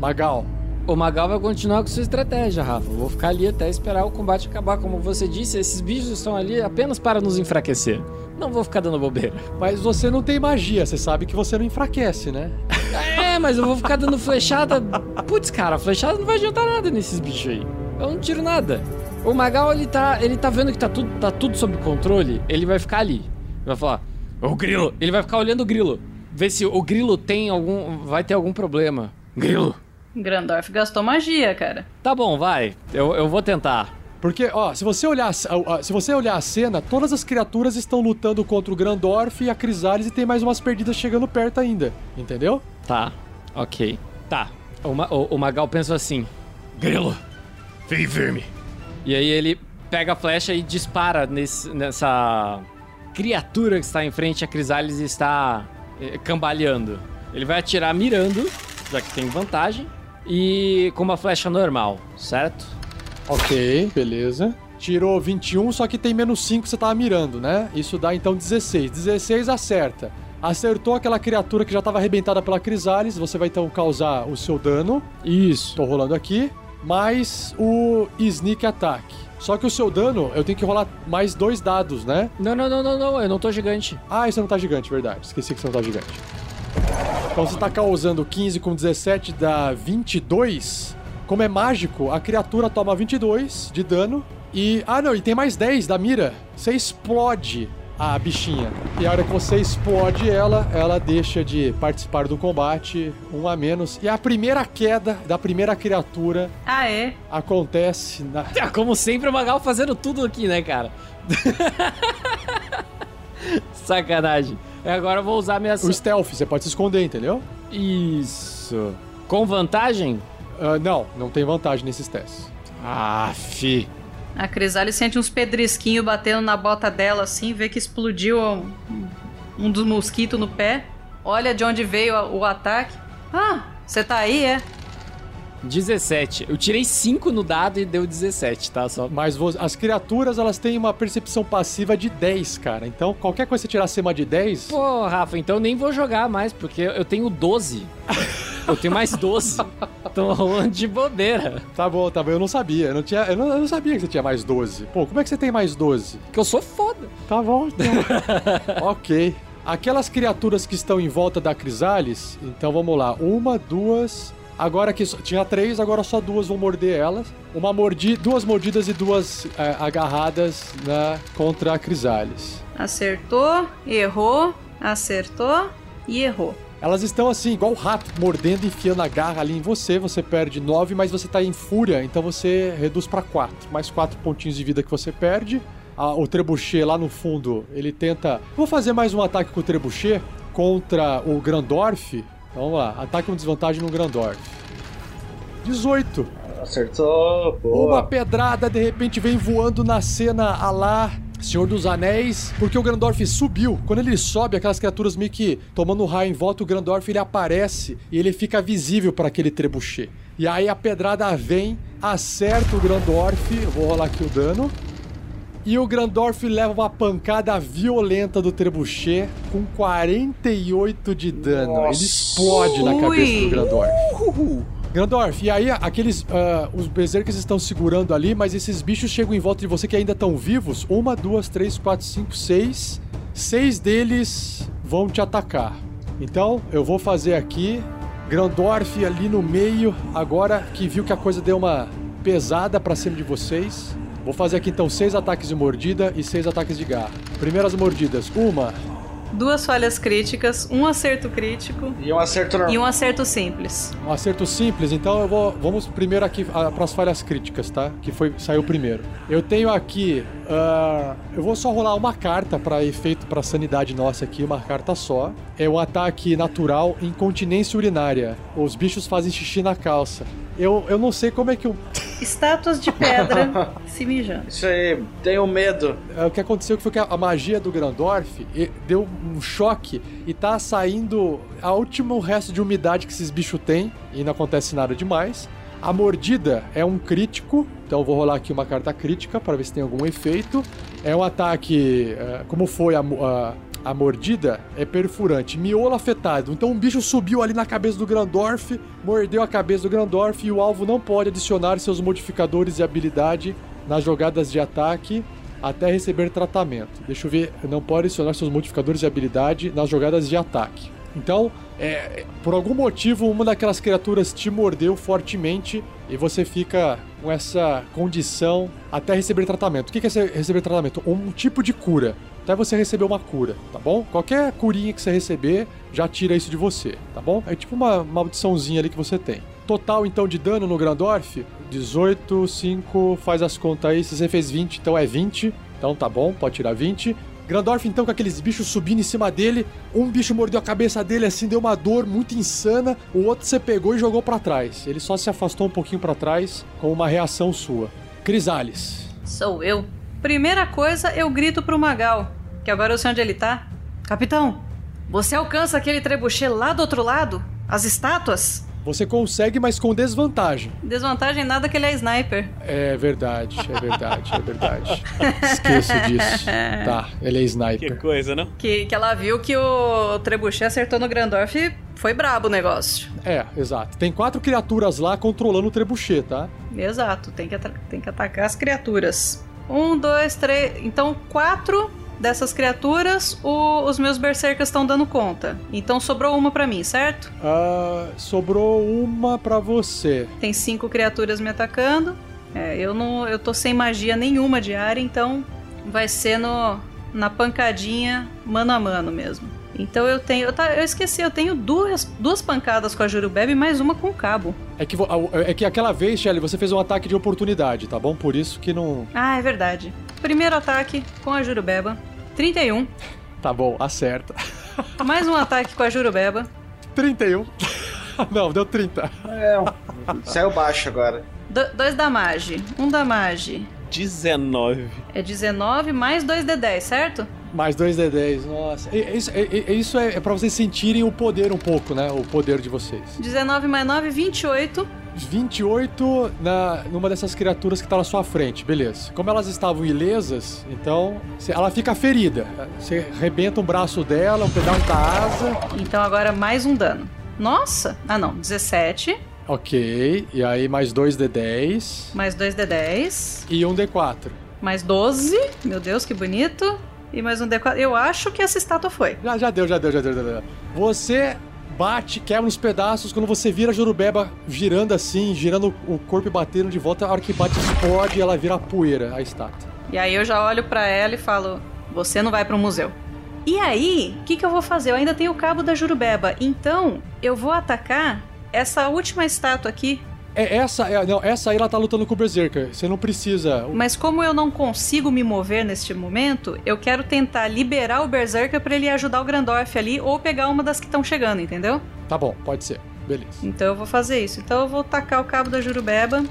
Magal, O Magal vai continuar com sua estratégia, Rafa. Eu Vou ficar ali até esperar o combate acabar. Como você disse, esses bichos estão ali apenas para nos enfraquecer. Não vou ficar dando bobeira. Mas você não tem magia, você sabe que você não enfraquece, né? É, mas eu vou ficar dando flechada. Putz, cara, flechada não vai adiantar nada nesses bichos aí. Eu não tiro nada. O Magal, ele tá, ele tá vendo que tá tudo, tá tudo sob controle, ele vai ficar ali. Ele vai falar, o grilo. Ele vai ficar olhando o grilo. Ver se o grilo tem algum. Vai ter algum problema. Grilo. Grandorf gastou magia, cara. Tá bom, vai. Eu, eu vou tentar. Porque, ó, se você olhar, se você olhar a cena, todas as criaturas estão lutando contra o Grandorf e a Crisales e tem mais umas perdidas chegando perto ainda, entendeu? Tá, ok. Tá. O, Ma- o- o Magal pensou assim: Grilo, fique firme. E aí ele pega a flecha e dispara nesse- nessa criatura que está em frente a Crisales e está eh, cambaleando. Ele vai atirar mirando, já que tem vantagem, e com uma flecha normal, certo? Ok, beleza. Tirou 21, só que tem menos 5 que você tava mirando, né? Isso dá então 16. 16 acerta. Acertou aquela criatura que já tava arrebentada pela Crisales, você vai então causar o seu dano. Isso. Tô rolando aqui. Mais o Sneak Attack. Só que o seu dano, eu tenho que rolar mais dois dados, né? Não, não, não, não, não, eu não tô gigante. Ah, isso não tá gigante, verdade. Esqueci que você não tá gigante. Então você tá causando 15 com 17 dá 22. Como é mágico, a criatura toma 22 de dano. E. Ah, não, e tem mais 10 da mira. Você explode a bichinha. E a hora que você explode ela, ela deixa de participar do combate, um a menos. E a primeira queda da primeira criatura Ah, é? acontece na. Como sempre, o Magal fazendo tudo aqui, né, cara? Sacanagem. Agora eu vou usar minha. O stealth, você pode se esconder, entendeu? Isso. Com vantagem? Ah, não, não tem vantagem nesses testes. Ah, fi. A Crisale sente uns pedrisquinhos batendo na bota dela assim, vê que explodiu um, um dos mosquitos no pé. Olha de onde veio o ataque. Ah, você tá aí, é? 17. Eu tirei 5 no dado e deu 17, tá? Só. Mas as criaturas, elas têm uma percepção passiva de 10, cara. Então, qualquer coisa que você tirar acima de 10... Pô, Rafa, então eu nem vou jogar mais, porque eu tenho 12. Eu tenho mais 12. Tô rolando de bobeira. Tá bom, tá bom. Eu não sabia. Eu não, tinha, eu não, eu não sabia que você tinha mais 12. Pô, como é que você tem mais 12? Porque eu sou foda. Tá bom, então. ok. Aquelas criaturas que estão em volta da Crisales, então vamos lá. Uma, duas... Agora que tinha três, agora só duas vão morder elas. Uma mordi, duas mordidas e duas é, agarradas na, contra a Crisales. Acertou, errou, acertou e errou. Elas estão assim, igual o rato, mordendo e enfiando a garra ali em você. Você perde 9, mas você tá em fúria, então você reduz pra 4. Mais 4 pontinhos de vida que você perde. Ah, o trebuchet lá no fundo, ele tenta. Vou fazer mais um ataque com o trebuchet contra o Grandorf. Então, vamos lá, ataque com desvantagem no Grandorf. 18. Acertou, Uma boa. pedrada de repente vem voando na cena a lá Senhor dos Anéis, porque o Grandorf subiu. Quando ele sobe, aquelas criaturas meio que tomando raio em volta, o Grandorf ele aparece e ele fica visível para aquele trebuchet. E aí a pedrada vem, acerta o Grandorf, vou rolar aqui o dano. E o Grandorf leva uma pancada violenta do trebuchet com 48 de dano. Ele explode na cabeça do Ui. Grandorf. Grandorf, e aí aqueles. ah, os berserkers estão segurando ali, mas esses bichos chegam em volta de você que ainda estão vivos. Uma, duas, três, quatro, cinco, seis. Seis deles vão te atacar. Então, eu vou fazer aqui. Grandorf ali no meio, agora que viu que a coisa deu uma pesada pra cima de vocês. Vou fazer aqui então seis ataques de mordida e seis ataques de garra. Primeiras mordidas. Uma, Duas falhas críticas, um acerto crítico E um acerto normal. e um acerto simples. Um acerto simples, então eu vou. Vamos primeiro aqui para as falhas críticas, tá? Que foi saiu primeiro. Eu tenho aqui. ah, eu vou só rolar uma carta para efeito para sanidade nossa aqui, uma carta só. É um ataque natural incontinência urinária. Os bichos fazem xixi na calça. Eu, eu não sei como é que eu. Estátuas de pedra se mijando. Isso aí, tenho medo. É, O que aconteceu foi que a magia do Grandorf e- deu um choque e tá saindo a último resto de umidade que esses bichos têm e não acontece nada demais. A mordida é um crítico, então eu vou rolar aqui uma carta crítica para ver se tem algum efeito. É um ataque, é, como foi a, a- A mordida é perfurante, miolo afetado. Então um bicho subiu ali na cabeça do Grandorf, mordeu a cabeça do Grandorf e o alvo não pode adicionar seus modificadores e habilidade nas jogadas de ataque até receber tratamento. Deixa eu ver, não pode adicionar seus modificadores de habilidade nas jogadas de ataque. Então, é, por algum motivo, uma daquelas criaturas te mordeu fortemente e você fica com essa condição até receber tratamento. O que é receber tratamento? Um tipo de cura. Até você receber uma cura, tá bom? Qualquer curinha que você receber já tira isso de você, tá bom? É tipo uma maldiçãozinha ali que você tem. Total, então, de dano no Grandorf, 18, 5, faz as contas aí. Se você fez 20, então é 20. Então tá bom, pode tirar 20. Grandorf, então, com aqueles bichos subindo em cima dele. Um bicho mordeu a cabeça dele, assim, deu uma dor muito insana. O outro você pegou e jogou pra trás. Ele só se afastou um pouquinho pra trás, com uma reação sua. Crisales. Sou eu. Primeira coisa, eu grito pro Magal, que agora eu sei onde ele tá. Capitão, você alcança aquele trebuchet lá do outro lado? As estátuas? Você consegue, mas com desvantagem. Desvantagem nada que ele é sniper. É verdade, é verdade, é verdade. Esqueço disso. Tá, ele é Que sniper. coisa, não? Que, que ela viu que o trebuchet acertou no Grandorf e foi brabo o negócio. É, exato. Tem quatro criaturas lá controlando o trebuchet, tá? Exato, tem que, tem que atacar as criaturas. Um, dois, três. Então, quatro dessas criaturas, o- os meus berserkers estão dando conta. Então sobrou uma pra mim, certo? Ah, sobrou uma pra você. Tem cinco criaturas me atacando. É, eu não. Eu tô sem magia nenhuma de área, então vai ser no, na pancadinha mano a mano mesmo. Então eu tenho. Eu, tá- eu esqueci, eu tenho duas, duas pancadas com a Jurubebe e mais uma com o cabo. É que, é que aquela vez, Shelly, você fez um ataque de oportunidade, tá bom? Por isso que não. Ah, é verdade. Primeiro ataque com a Jurubeba. 31. Tá bom, acerta. Mais um ataque com a Jurubeba. 31. não, deu 30. É, saiu baixo agora. Do- dois damage. Um damage 19. é 19 mais 2 de 10, certo? Mais 2 D10, nossa. Isso, isso é, é pra vocês sentirem o poder um pouco, né? O poder de vocês. 19 mais 9, 28. 28 na, numa dessas criaturas que tá na sua frente, beleza. Como elas estavam ilesas, então cê- ela fica ferida. Você arrebenta um braço dela, um pedaço da asa. Então agora mais um dano. Nossa! Ah não, 17 Ok, e aí mais 2 D10 mais 2 de 10, e um D4. mais 12. Meu Deus, que bonito. E mais um D4. Eu acho que essa estátua foi. Já, já deu, já deu, já deu, já deu. Você bate, quebra nos pedaços, quando você vira a Jurubeba girando assim, girando o corpo e batendo de volta, a hora que bate explode e ela vira poeira, a estátua. E aí eu já olho pra ela e falo: Você não vai pro museu. E aí, o que, que eu vou fazer? Eu ainda tenho o cabo da Jurubeba. Então, eu vou atacar essa última estátua aqui. É, essa, é, não, essa aí ela tá lutando com o Berserker. Você não precisa. Mas como eu não consigo me mover neste momento, eu quero tentar liberar o Berserker pra ele ajudar o Grandorf ali ou pegar uma das que estão chegando, entendeu? Tá bom, pode ser. Beleza. Então eu vou fazer isso. Então eu vou tacar o cabo da Jurubeba.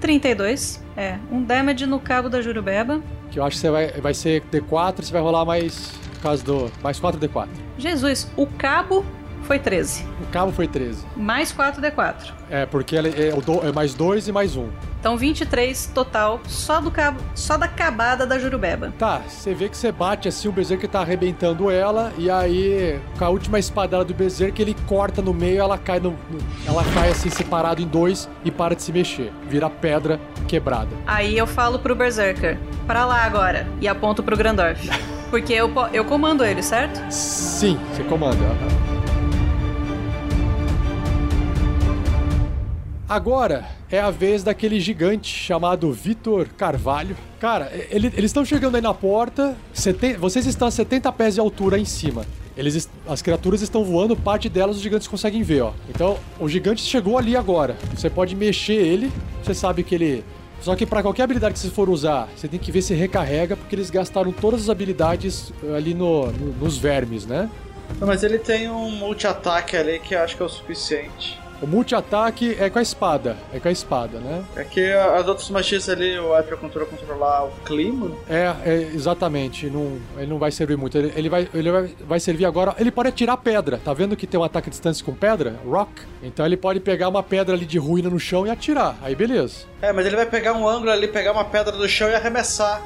32. É, um damage no cabo da Jurubeba. Que eu acho que você vai, vai ser D4, você vai rolar mais. Causa do. Mais 4 D4. Jesus, o cabo foi 13. O cabo foi 13. Mais 4 D4. É, porque ele é, do- é mais 2 e mais 1. Então 23 total, só do cabo, só da cabada da Jurubeba. Tá, você vê que você bate assim, o Berserker tá arrebentando ela, e aí, com a última espadada do Berserker, ele corta no meio, ela cai no, ela cai assim, separado em dois e para de se mexer. Vira pedra quebrada. Aí eu falo pro Berserker, pra lá agora, e aponto pro Grandorf. Porque eu, eu comando ele, certo? Sim, você comanda. Agora é a vez daquele gigante chamado Vitor Carvalho. Cara, ele- eles estão chegando aí na porta. seten- vocês estão a 70 pés de altura em cima. Eles, as criaturas estão voando, parte delas os gigantes conseguem ver, ó. Então, o gigante chegou ali agora. Você pode mexer ele, você sabe que ele. Só que pra qualquer habilidade que você for usar, você tem que ver se recarrega, porque eles gastaram todas as habilidades eh, ali no- no- nos vermes, né? Não, mas ele tem um multi-ataque ali que eu acho que é o suficiente. O multi-ataque é com a espada. É com a espada, né? É que as outras magias ali, o Hyper Control controlar o clima. É, é, exatamente. Não, ele não vai servir muito. Ele, ele vai, ele vai, vai servir agora. Ele pode atirar pedra. Tá vendo que tem um ataque à distância com pedra? Rock. Então ele pode pegar uma pedra ali de ruína no chão e atirar. Aí beleza. É, mas ele vai pegar um ângulo ali, pegar uma pedra do chão e arremessar.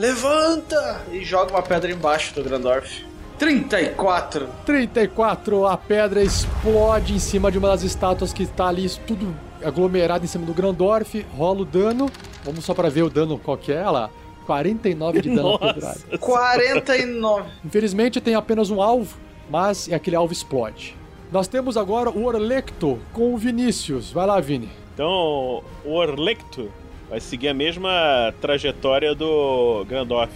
levanta! E joga uma pedra embaixo do Grandorf. 34. 34, a pedra explode em cima de uma das estátuas que está ali, tudo aglomerado em cima do Grandorf, rola o dano. Vamos só para ver o dano qual que é, olha lá. 49 de dano Nossa. pedrada. 49. Infelizmente tem apenas um alvo, mas aquele alvo explode. Nós temos agora o Orlecto com o Vinícius. Vai lá, Vini. Então, o Orlecto vai seguir a mesma trajetória do Grandorf.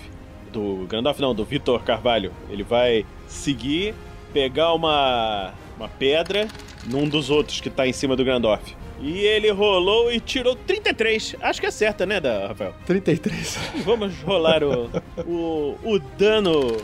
Do Grandorf não, do Vitor Carvalho. Ele vai seguir, pegar uma, uma pedra num dos outros que tá em cima do Grandorf. E ele rolou e tirou 33. Acho que acerta, né, da Rafael? 33. Vamos rolar o, o, o dano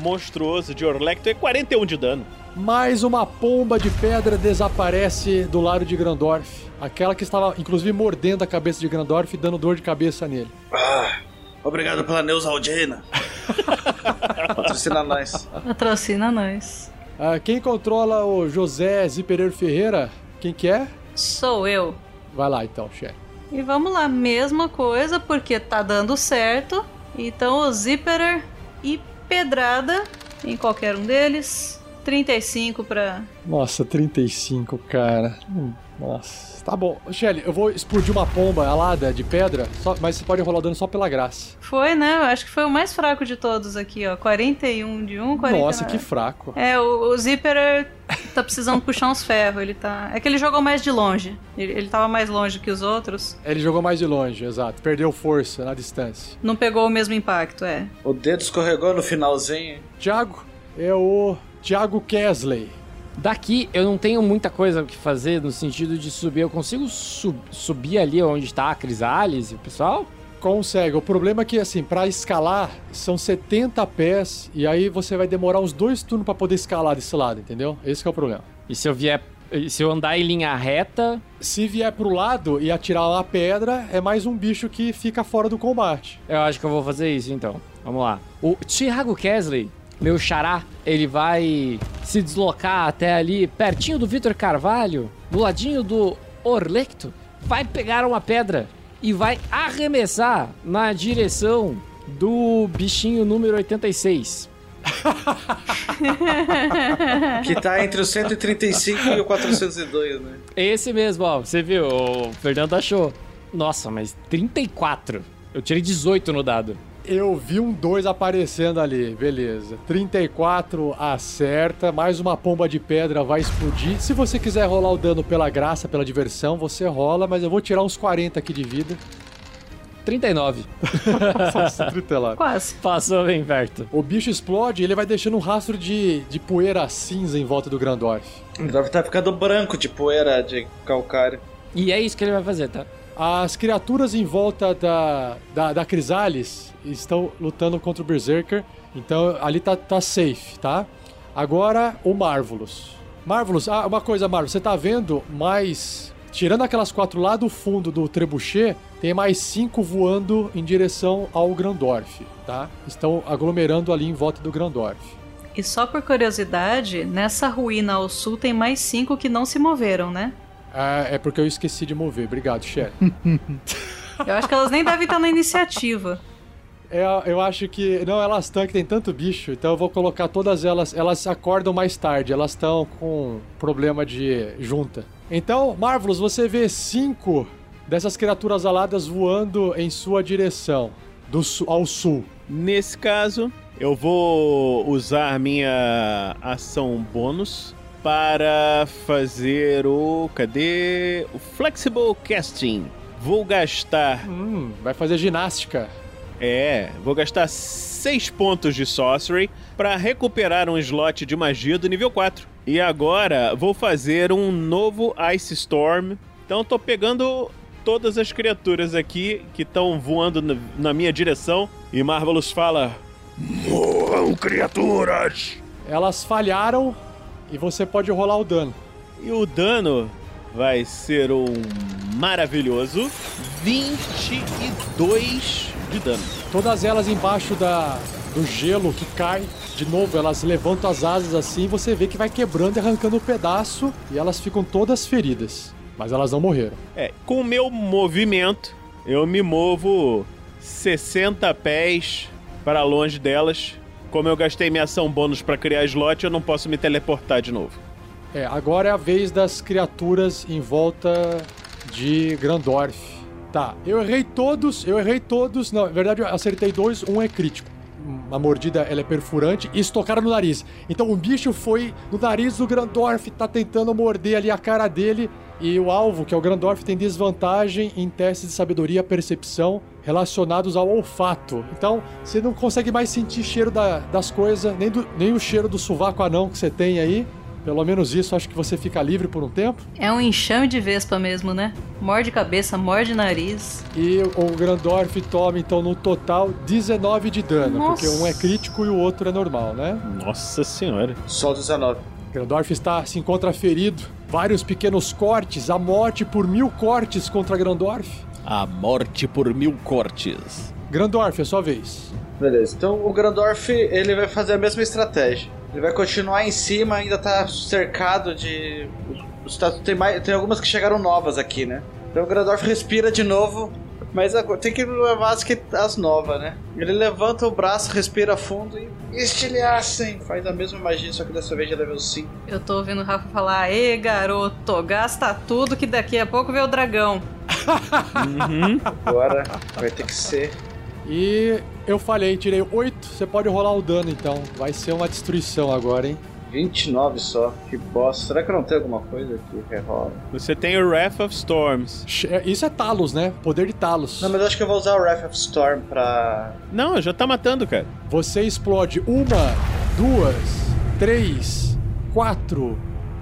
monstruoso de Orlecto. É 41 de dano. Mais uma pomba de pedra desaparece do lado de Grandorf. Aquela que estava, inclusive, mordendo a cabeça de Grandorf e dando dor de cabeça nele. Ah, obrigado pela Neusaldina. Patrocina nós. Patrocina nós. Ah, quem controla o José Zipperer Ferreira? Quem que é? Sou eu. Vai lá então, chefe. E vamos lá, mesma coisa, porque tá dando certo. Então o Zipperer e Pedrada em qualquer um deles. 35 pra. Nossa, 35, cara. Hum, Nossa. Tá bom. Shelly, eu vou explodir uma pomba alada de pedra, só- mas você pode rolar o dano só pela graça. Foi, né? Eu acho que foi o mais fraco de todos aqui, ó. 41 de um, 49. Nossa, que fraco. É, o, o Zipperer tá precisando puxar uns ferros. Ele tá. É que ele jogou mais de longe. Ele, ele tava mais longe que os outros. Ele jogou mais de longe, exato. Perdeu força na distância. Não pegou o mesmo impacto, é. O dedo escorregou no finalzinho. Tiago é o Tiago Kesley. Daqui eu não tenho muita coisa o que fazer no sentido de subir. Eu consigo sub- subir ali onde tá a Crisales e o pessoal? Consegue. O problema é que, assim, pra escalar são 70 pés e aí você vai demorar uns dois turnos pra poder escalar desse lado, entendeu? Esse que é o problema. E se eu vier. Se eu andar em linha reta, Se vier pro lado e atirar uma pedra, é mais um bicho que fica fora do combate. eu acho que eu vou fazer isso então. Vamos lá. O Thiago Kesley, meu xará, ele vai se deslocar até ali, pertinho do Vitor Carvalho, do ladinho do Orlecto, vai pegar uma pedra e vai arremessar na direção do bichinho número 86. Que tá entre o 135 e o 402, né? Esse mesmo, ó. Você viu? O Fernando achou. Nossa, mas 34. Eu tirei 18 no dado. Eu vi um 2 aparecendo ali, beleza. 34 acerta, mais uma pomba de pedra vai explodir. Se você quiser rolar o dano pela graça, pela diversão, você rola, mas eu vou tirar uns 40 aqui de vida. 39. Nossa, 39. Quase. Passou bem perto. O bicho explode e ele vai deixando um rastro de, de poeira cinza em volta do Grandorf. Deve estar ficando branco de poeira de calcário. E é isso que ele vai fazer, tá? As criaturas em volta da, da, da Crisales estão lutando contra o Berserker. Então ali tá, tá safe, tá? Agora o Marvelous. Marvelous, ah, uma coisa, Marvelous, você tá vendo mais. Tirando aquelas quatro lá do fundo do trebuchet, tem mais cinco voando em direção ao Grandorf, tá? Estão aglomerando ali em volta do Grandorf. E só por curiosidade, nessa ruína ao sul tem mais cinco que não se moveram, né? Ah, é porque eu esqueci de mover. Obrigado, Shelly. Eu acho que elas nem devem estar na iniciativa. É, eu acho que. Não, elas estão que tem tanto bicho, então eu vou colocar todas elas. Elas acordam mais tarde, elas estão com problema de junta. Então, Marvelous, você vê cinco dessas criaturas aladas voando em sua direção, do su- ao sul. Nesse caso, eu vou usar minha ação bônus para fazer o. Cadê? O Flexible Casting. Vou gastar. Hum, vai fazer ginástica. É, vou gastar 6 pontos de Sorcery para recuperar um slot de magia do nível 4. E agora vou fazer um novo Ice Storm. Então tô pegando todas as criaturas aqui que estão voando na, na minha direção. E Marvelous fala: Morram, criaturas! Elas falharam e você pode rolar o dano. E o dano vai ser um maravilhoso 22 de dano. Todas elas embaixo da, do gelo que cai. De novo, elas levantam as asas assim, você vê que vai quebrando e arrancando um pedaço e elas ficam todas feridas. Mas elas não morreram. É, com o meu movimento, eu me movo 60 pés para longe delas. Como eu gastei minha ação bônus pra criar slot, eu não posso me teleportar de novo. É, agora é a vez das criaturas em volta de Grandorf. Tá, eu errei todos, eu errei todos. Não, na verdade eu acertei dois, um é crítico. A mordida ela é perfurante e estocaram no nariz. Então o bicho foi no nariz do Grandorf, tá tentando morder ali a cara dele. E o alvo, que é o Grandorf, tem desvantagem em testes de sabedoria percepção relacionados ao olfato. Então, você não consegue mais sentir cheiro da- das coisas, nem, nem o cheiro do sovaco anão que você tem aí. Pelo menos isso, acho que você fica livre por um tempo. É um enxame de vespa mesmo, né? Morde cabeça, morde nariz. E o Grandorf toma, então, no total, 19 de dano. Nossa. Porque um é crítico e o outro é normal, né? Nossa senhora. Só 19. Grandorf está, se encontra ferido. Vários pequenos cortes, a morte por mil cortes contra Grandorf. A morte por mil cortes. Grandorf, é sua vez. Beleza, então o Grandorf ele vai fazer a mesma estratégia. Ele vai continuar em cima, ainda tá cercado de. Tem, mais, tem algumas que chegaram novas aqui, né? Então o Grandorf respira de novo, mas agora tem que levar as, que- as novas, né? Ele levanta o braço, respira fundo e estilhaçem! Faz a mesma magia, só que dessa vez de level 5. Eu tô ouvindo o Rafa falar, Ê, garoto, gasta tudo que daqui a pouco vê o dragão. Agora vai ter que ser. E eu falhei, tirei 8. Você pode rolar o dano, então. Vai ser uma destruição agora, hein? 29 só, que bosta. Será que eu não tenho alguma coisa que rerola? Você tem o Wrath of Storms. Che- Isso é Talos, né? Poder de Talos. Não, mas eu acho que eu vou usar o Wrath of Storm pra. Não, já tá matando, cara. Você explode uma, duas, três, quatro.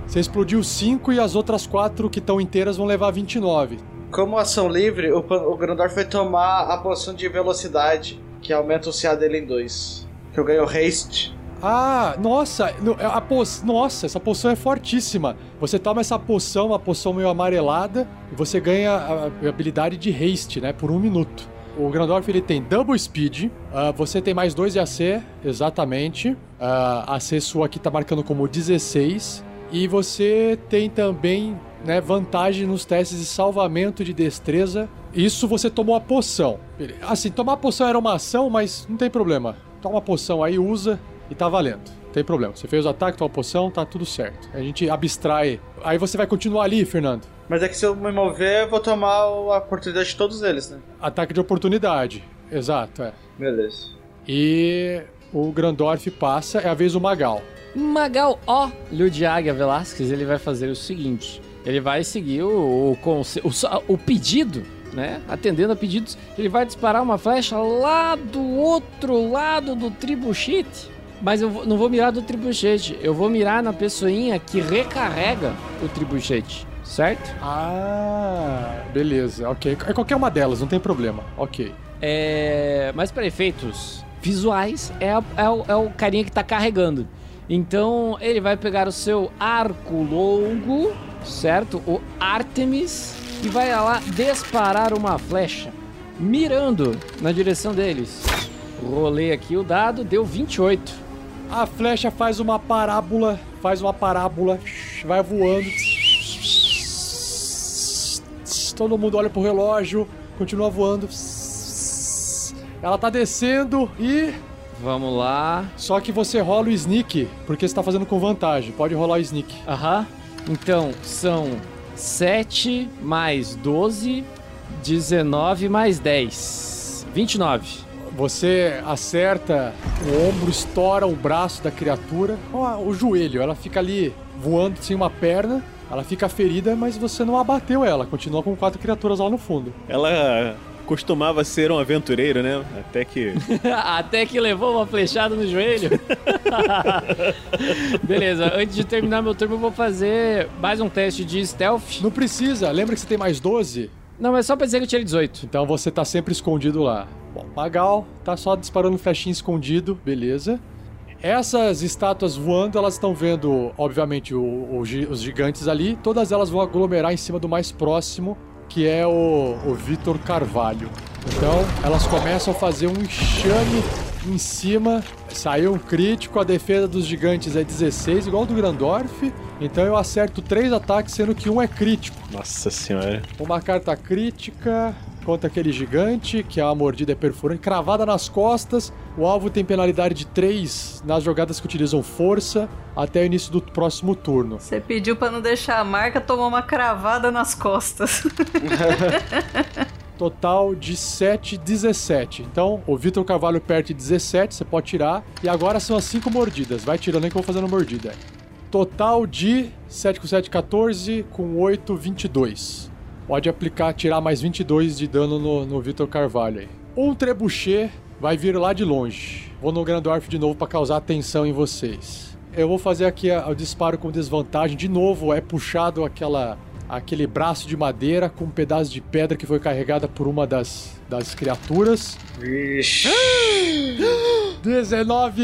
Você explodiu cinco e as outras quatro que estão inteiras vão levar 29. Como ação livre, o, o Grandorf vai tomar a poção de velocidade, que aumenta o CA dele em 2. Que eu ganho haste. Ah, nossa, no- a po nossa, essa poção é fortíssima. Você toma essa poção, uma poção meio amarelada, e você ganha a habilidade de haste, né, por um minuto. O Grandorf ele tem double speed, ah, você tem mais dois de AC, exatamente. Ah, A AC sua aqui tá marcando como 16. E você tem também né, vantagem nos testes de salvamento de destreza. Isso você tomou a poção. Assim, tomar a poção era uma ação, mas não tem problema. Toma a poção aí, usa e tá valendo. Não tem problema. Você fez o ataque, tomou a poção, tá tudo certo. A gente abstrai. Aí você vai continuar ali, Fernando. Mas é que se eu me mover, eu vou tomar a oportunidade de todos eles, né? Ataque de oportunidade. Exato, é. Beleza. E o Grandorf passa, é a vez do Magal. Magal O. Lud Águia Velasquez, ele vai fazer o seguinte: ele vai seguir o, o, o, pedido, né? Atendendo a pedidos, ele vai disparar uma flecha lá do outro lado do tribuchete. Mas eu não vou mirar do tribuchete, eu vou mirar na pessoinha que recarrega o tribuchete, certo? Ah, beleza, ok. É qualquer uma delas, não tem problema. Ok. É, mas para efeitos visuais, é, a- é o, é o carinha que tá carregando. Então ele vai pegar o seu arco longo, certo? O Artemis, e vai lá disparar uma flecha, mirando na direção deles. Rolei aqui o dado, deu 28. A flecha faz uma parábola, faz uma parábola, vai voando. Todo mundo olha pro relógio, continua voando. Ela tá descendo e. Vamos lá. Só que você rola o sneak, porque você tá fazendo com vantagem. Pode rolar o sneak. Aham. Então, são 7 mais 12, 19 mais 10. 29. Você acerta o ombro, estoura o braço da criatura, ó, o joelho. Ela fica ali voando sem uma perna. Ela fica ferida, mas você não abateu ela. Continua com quatro criaturas lá no fundo. Ela costumava ser um aventureiro, né? Até que. Até que levou uma flechada no joelho. Beleza, antes de terminar meu turno, eu vou fazer mais um teste de stealth. Não precisa, lembra que você tem mais 12? Não, mas só pra dizer que eu tirei 18. Então você tá sempre escondido lá. Bom, Magal tá só disparando flechinha escondido, beleza. Essas estátuas voando, elas estão vendo, obviamente, o- o os gigantes ali. Todas elas vão aglomerar em cima do mais próximo, que é o, o Vitor Carvalho. Então, elas começam a fazer um enxame em cima. Saiu um crítico, a defesa dos gigantes é 16, igual do Grandorf. Então eu acerto três ataques, sendo que um é crítico. Nossa senhora. Uma carta crítica. Contra aquele gigante, que é uma mordida perfurante, cravada nas costas. O alvo tem penalidade de 3 nas jogadas que utilizam força até o início do próximo turno. Você pediu pra não deixar a marca, tomou uma cravada nas costas. Total de 7, 17. Então, o Vitor Carvalho perde 17, você pode tirar. E agora são as 5 mordidas. Vai tirando aí que eu vou fazendo mordida. Total de 7 com 7, 14, com 8, 22. Pode aplicar, tirar mais 22 de dano no, no Vitor Carvalho aí. Um trebuchet vai vir lá de longe. Vou no Grandorf de novo para causar atenção em vocês. Eu vou fazer aqui o disparo com desvantagem. De novo, é puxado aquela, aquele braço de madeira com um pedaço de pedra que foi carregada por uma das, das criaturas. Vixe. 19!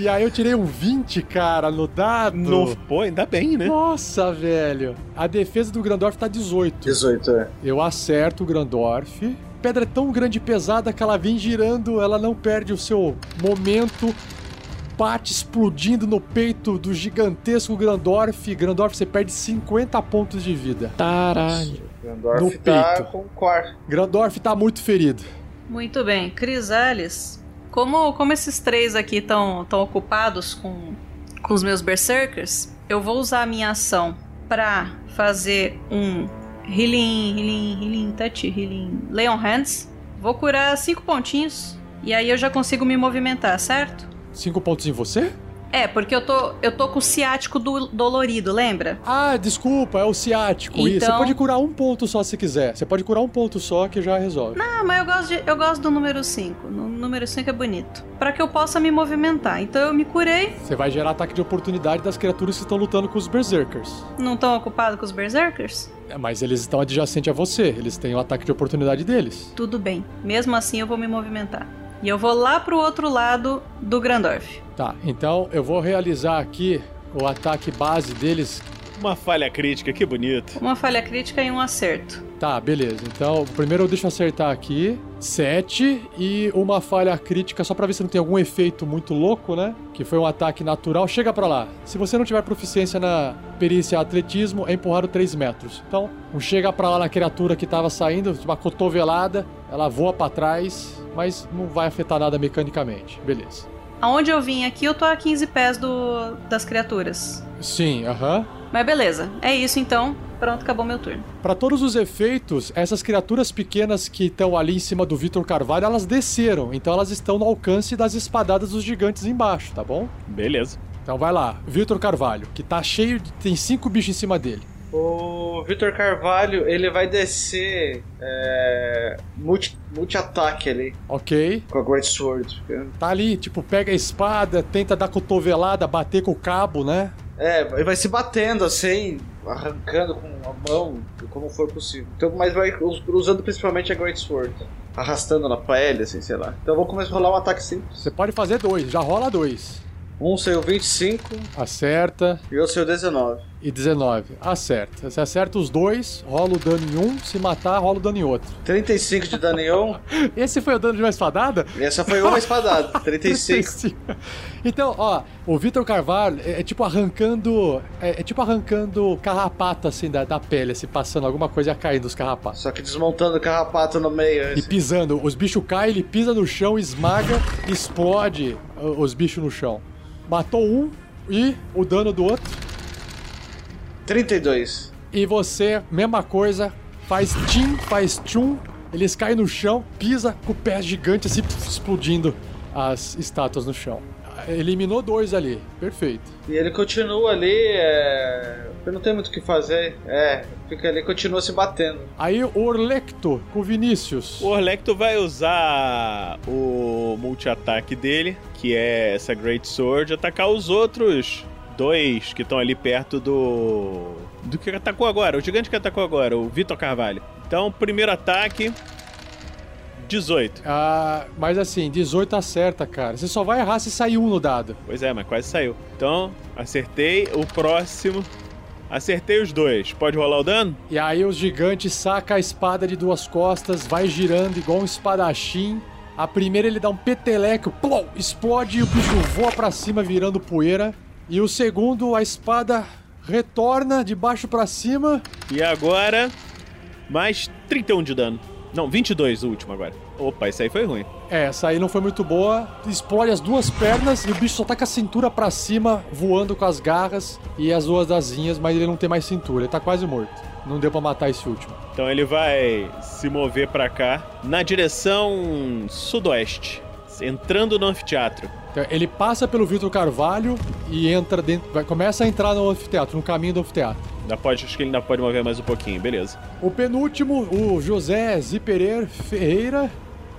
E aí eu tirei um 20, cara, no dado. No, pô, ainda bem, né? Nossa, velho. A defesa do Grandorf tá 18. 18, é. Eu acerto o Grandorf. Pedra é tão grande e pesada que ela vem girando, ela não perde o seu momento. Bate explodindo no peito do gigantesco Grandorf. Grandorf, você perde 50 pontos de vida. Taralho. Grandorf No tá peito. com quarto. Grandorf tá muito ferido. Muito bem, Crisales. Como, como esses três aqui estão ocupados com, com os meus berserkers, eu vou usar a minha ação pra fazer um healing, healing, healing touch, healing lay on hands. Vou curar cinco pontinhos e aí eu já consigo me movimentar, certo? Cinco pontos em você? É, porque eu tô, eu tô com o ciático do- dolorido, lembra? Ah, desculpa, é o ciático. Isso, você Então- pode curar um ponto só se quiser. Você pode curar um ponto só que já resolve. Ah, mas eu gosto, de, eu gosto do número 5. O número 5 é bonito. Pra que eu possa me movimentar. Então eu me curei. Você vai gerar ataque de oportunidade das criaturas que estão lutando com os berserkers. Não estão ocupados com os berserkers? É, Mas eles estão adjacentes a você, eles têm o ataque de oportunidade deles. Tudo bem. Mesmo assim eu vou me movimentar. E eu vou lá pro outro lado do Grandorf. Tá, então eu vou realizar aqui o ataque base deles. Uma falha crítica, que bonito. Uma falha crítica e um acerto. Tá, beleza. Então, primeiro eu deixo acertar aqui. 7 e uma falha crítica, só pra ver se não tem algum efeito muito louco, né? Que foi um ataque natural. Chega pra lá. Se você não tiver proficiência na perícia atletismo, é empurrado 3 metros. Então, um chega pra lá na criatura que tava saindo, uma cotovelada, ela voa pra trás, mas não vai afetar nada mecanicamente. Beleza. Aonde eu vim aqui, eu tô a 15 pés do, das criaturas. Sim, aham. Mas beleza. É isso então. Pronto, acabou meu turno. Para todos os efeitos, essas criaturas pequenas que estão ali em cima do Vitor Carvalho, elas desceram. Então elas estão no alcance das espadadas dos gigantes embaixo, tá bom? Beleza. Então vai lá, Vitor Carvalho, que tá cheio de. tem cinco bichos em cima dele. O Vitor Carvalho, ele vai descer é, multi- multi-ataque ali Ok? com a Great Sword. Tá ali, tipo, pega a espada, tenta dar cotovelada, bater com o cabo, né? É, ele vai se batendo assim, arrancando com a mão, como for possível. Então, mas vai us- usando principalmente a Great Sword. Arrastando na pele, assim, sei lá. Então eu vou começar a rolar um ataque simples. Você pode fazer dois, já rola dois. Um saiu 25 Acerta e outro saiu 19. E 19. Acerta. Você acerta os dois, rola o dano em um, se matar, rola o dano em outro. 35 de dano em um. Esse foi o dano de uma espadada? E essa foi uma espadada. 35. Então, ó, o Vitor Carvalho é, é tipo arrancando. É, é tipo arrancando carrapato assim da, da pele, assim, passando alguma coisa e caindo os carrapatos. Só que desmontando o carrapato no meio. E assim. pisando, os bichos caem, ele pisa no chão, esmaga, explode os bichos no chão. Matou um e o dano do outro. 32. E você, mesma coisa, faz tim, faz tchum, eles caem no chão, pisa com o pé gigante assim, explodindo as estátuas no chão. Eliminou dois ali, perfeito. E ele continua ali, é... Eu não tenho muito o que fazer. É, fica ali e continua se batendo. Aí o Orlecto com o Vinícius. O Orlecto vai usar o multi-ataque dele, que é essa Great Sword, atacar os outros dois que estão ali perto do. Do que atacou agora, o gigante que atacou agora, o Vitor Carvalho. Então, primeiro ataque. 18. Ah, mas assim, 18 acerta, cara. Você só vai errar se sair um no dado. Pois é, mas quase saiu. Então, acertei. O próximo. Acertei os dois. Pode rolar o dano? E aí o gigante saca a espada de duas costas, vai girando igual um espadachim. A primeira ele dá um peteleco, plom, explode e o bicho voa pra cima virando poeira. E o segundo, a espada retorna de baixo pra cima. E agora. Mais 31 de dano. Não, 22 o último agora. Opa, esse aí foi ruim. É, essa aí não foi muito boa. Explode as duas pernas e o bicho só tá com a cintura pra cima, voando com as garras e as duas asinhas, mas ele não tem mais cintura. Ele tá quase morto. Não deu pra matar esse último. Então ele vai se mover pra cá, na direção sudoeste, entrando no anfiteatro. Então, ele passa pelo Vitor Carvalho e entra dentro. Vai, começa a entrar no anfiteatro, no caminho do anfiteatro. Ainda pode, acho que ele ainda pode mover mais um pouquinho, beleza. O penúltimo, o José Ziperer Ferreira.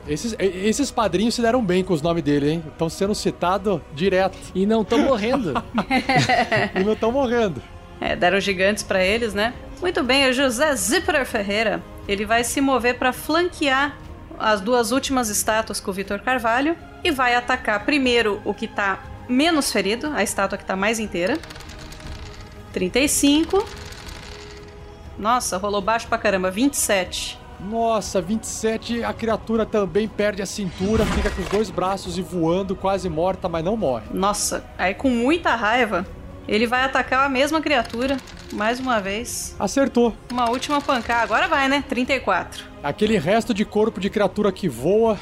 Esses, esses padrinhos se deram bem com os nomes dele, hein? Estão sendo citados direto. E não estão morrendo. e não estão morrendo. É, deram gigantes pra eles, né? Muito bem, o José Zipper Ferreira. Ele vai se mover pra flanquear as duas últimas estátuas com o Vitor Carvalho e vai atacar primeiro o que tá menos ferido, a estátua que tá mais inteira. 35. Nossa, rolou baixo pra caramba, 27. Nossa, 27, a criatura também perde a cintura, fica com os dois braços e voando, quase morta, mas não morre. Nossa, aí com muita raiva, ele vai atacar a mesma criatura, mais uma vez. Acertou. Uma última pancada, agora vai, né? 34. Aquele resto de corpo de criatura que voa,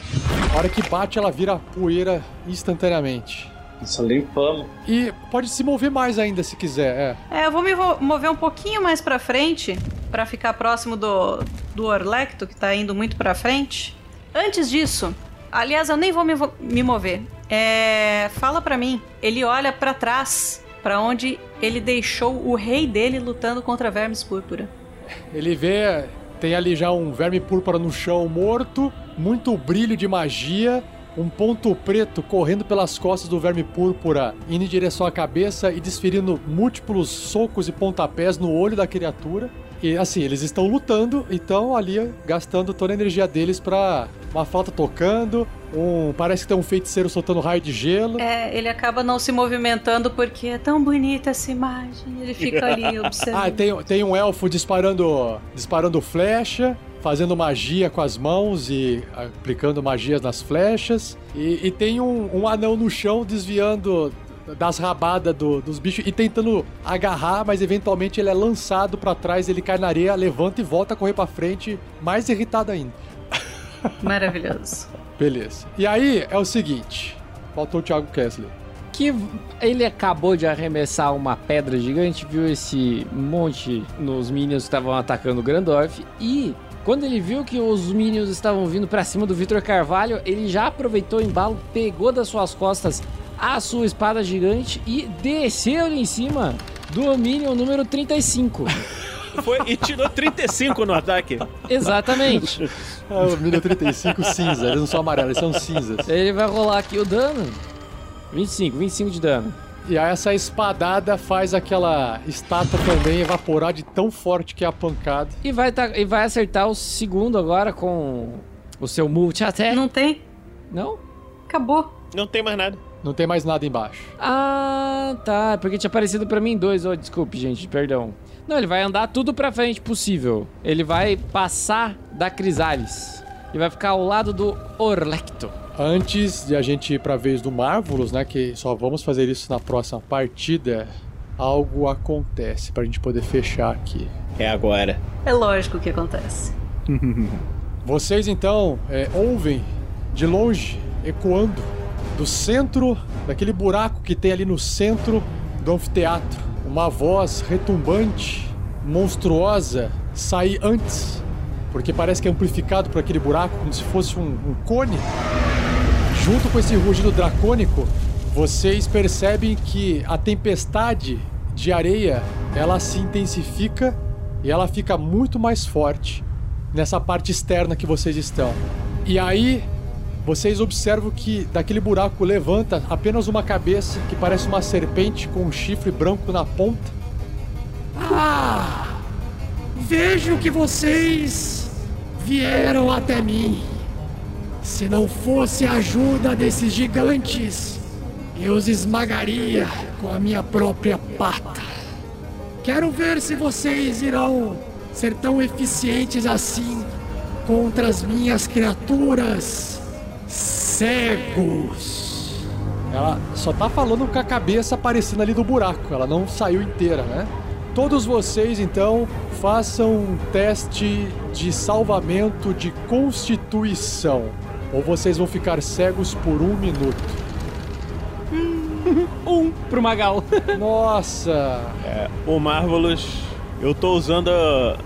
a hora que bate, ela vira poeira instantaneamente. Nossa, limpamos. E pode se mover mais ainda se quiser, é. É, eu vou me mover um pouquinho mais pra frente, para ficar próximo do, do Orlecto, que tá indo muito pra frente. Antes disso, aliás, eu nem vou me, me mover. É, fala pra mim, ele olha para trás, para onde ele deixou o rei dele lutando contra vermes púrpura. Ele vê, tem ali já um verme púrpura no chão morto, muito brilho de magia um ponto preto correndo pelas costas do verme púrpura, indo em direção à cabeça e desferindo múltiplos socos e pontapés no olho da criatura. E assim, eles estão lutando e estão ali gastando toda a energia deles pra uma falta tocando. Um, parece que tem um feiticeiro soltando raio de gelo. É, ele acaba não se movimentando porque é tão bonita essa imagem. Ele fica ali observando. ah, tem, tem um elfo disparando, disparando flecha fazendo magia com as mãos e aplicando magias nas flechas. E, e tem um, um, anão no chão desviando das rabadas do, dos bichos e tentando agarrar, mas eventualmente ele é lançado para trás, ele cai na areia, levanta e volta a correr para frente, mais irritado ainda. Maravilhoso. Beleza. E aí é o seguinte: faltou o Thiago Kessler que ele acabou de arremessar uma pedra gigante, viu esse monte nos minions que estavam atacando o Grandorf e quando ele viu que os Minions estavam vindo para cima do Victor Carvalho, ele já aproveitou o embalo, pegou das suas costas a sua espada gigante e desceu em cima do Minion número 35. Foi e tirou 35 no ataque. Exatamente. Ah, o Minion 35 cinza, eles não são amarelos, eles são cinzas. Ele vai rolar aqui o dano. 25, 25 de dano. E aí essa espadada faz aquela estátua também evaporar de tão forte que é a pancada. E vai, tá, e vai acertar o segundo agora com o seu multi até. Não tem. Não? Acabou. Não tem mais nada. Não tem mais nada embaixo. Ah, tá. Porque tinha aparecido para mim dois. Oh, desculpe, gente, perdão. Não, ele vai andar tudo pra frente possível. Ele vai passar da Crisales. E vai ficar ao lado do Orlecto. Antes de a gente ir para a vez do Marvelous, né, que só vamos fazer isso na próxima partida, algo acontece para a gente poder fechar aqui. É agora. É lógico que acontece. Vocês então é, ouvem de longe, ecoando, do centro, daquele buraco que tem ali no centro do anfiteatro, uma voz retumbante, monstruosa, sair antes, porque parece que é amplificado por aquele buraco, como se fosse um, um cone Junto com esse rugido dracônico, vocês percebem que a tempestade de areia ela se intensifica e ela fica muito mais forte nessa parte externa que vocês estão. E aí vocês observam que daquele buraco levanta apenas uma cabeça que parece uma serpente com um chifre branco na ponta. Ah! Vejo que vocês vieram até mim. Se não fosse a ajuda desses gigantes, eu os esmagaria com a minha própria pata. Quero ver se vocês irão ser tão eficientes assim contra as minhas criaturas cegos. Ela só tá falando com a cabeça aparecendo ali do buraco, ela não saiu inteira, né? Todos vocês, então, façam um teste de salvamento de constituição. Ou vocês vão ficar cegos por um minuto. Um pro Magal. Nossa! É, o Marvelous, eu tô usando a...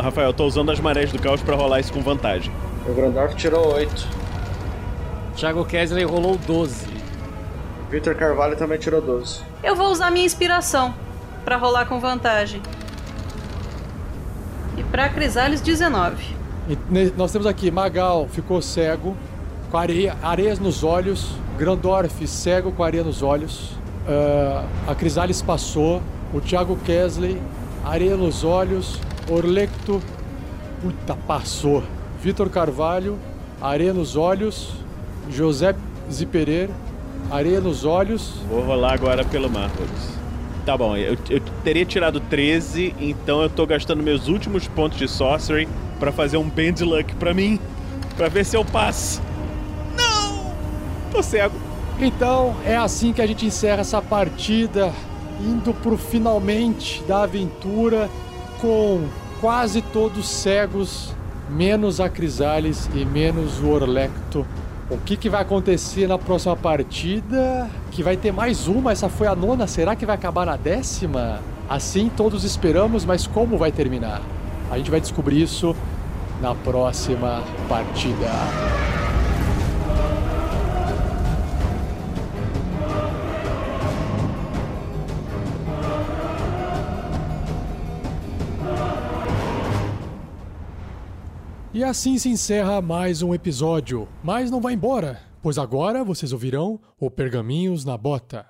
Rafael, eu tô usando as marés do caos pra rolar isso com vantagem. O Grandorf tirou 8. Thiago Kesley rolou 12. Victor Carvalho também tirou 12. Eu vou usar minha inspiração pra rolar com vantagem. E pra Crisales, 19. E nós temos aqui Magal ficou cego, com areia, areias nos olhos. Grandorf cego com areia nos olhos. Ah, a Crisales passou. O Thiago Kesley, areia nos olhos. Orlecto, puta, passou. Vitor Carvalho, areia nos olhos. José Ziperer, areia nos olhos. Vou rolar agora pelo Marvelous. Tá bom, eu, eu teria tirado 13, então eu tô gastando meus últimos pontos de Sorcery pra fazer um Band Luck pra mim, pra ver se eu passo. Não! Tô cego. Então é assim que a gente encerra essa partida, indo pro finalmente da aventura com quase todos cegos, menos a Crisales e menos o Orlecto. O que, que vai acontecer na próxima partida? Que vai ter mais uma, essa foi a nona, será que vai acabar na décima? Assim todos esperamos, mas como vai terminar? A gente vai descobrir isso na próxima partida. E assim se encerra mais um episódio. Mas não vai embora, pois agora vocês ouvirão o Pergaminhos na Bota.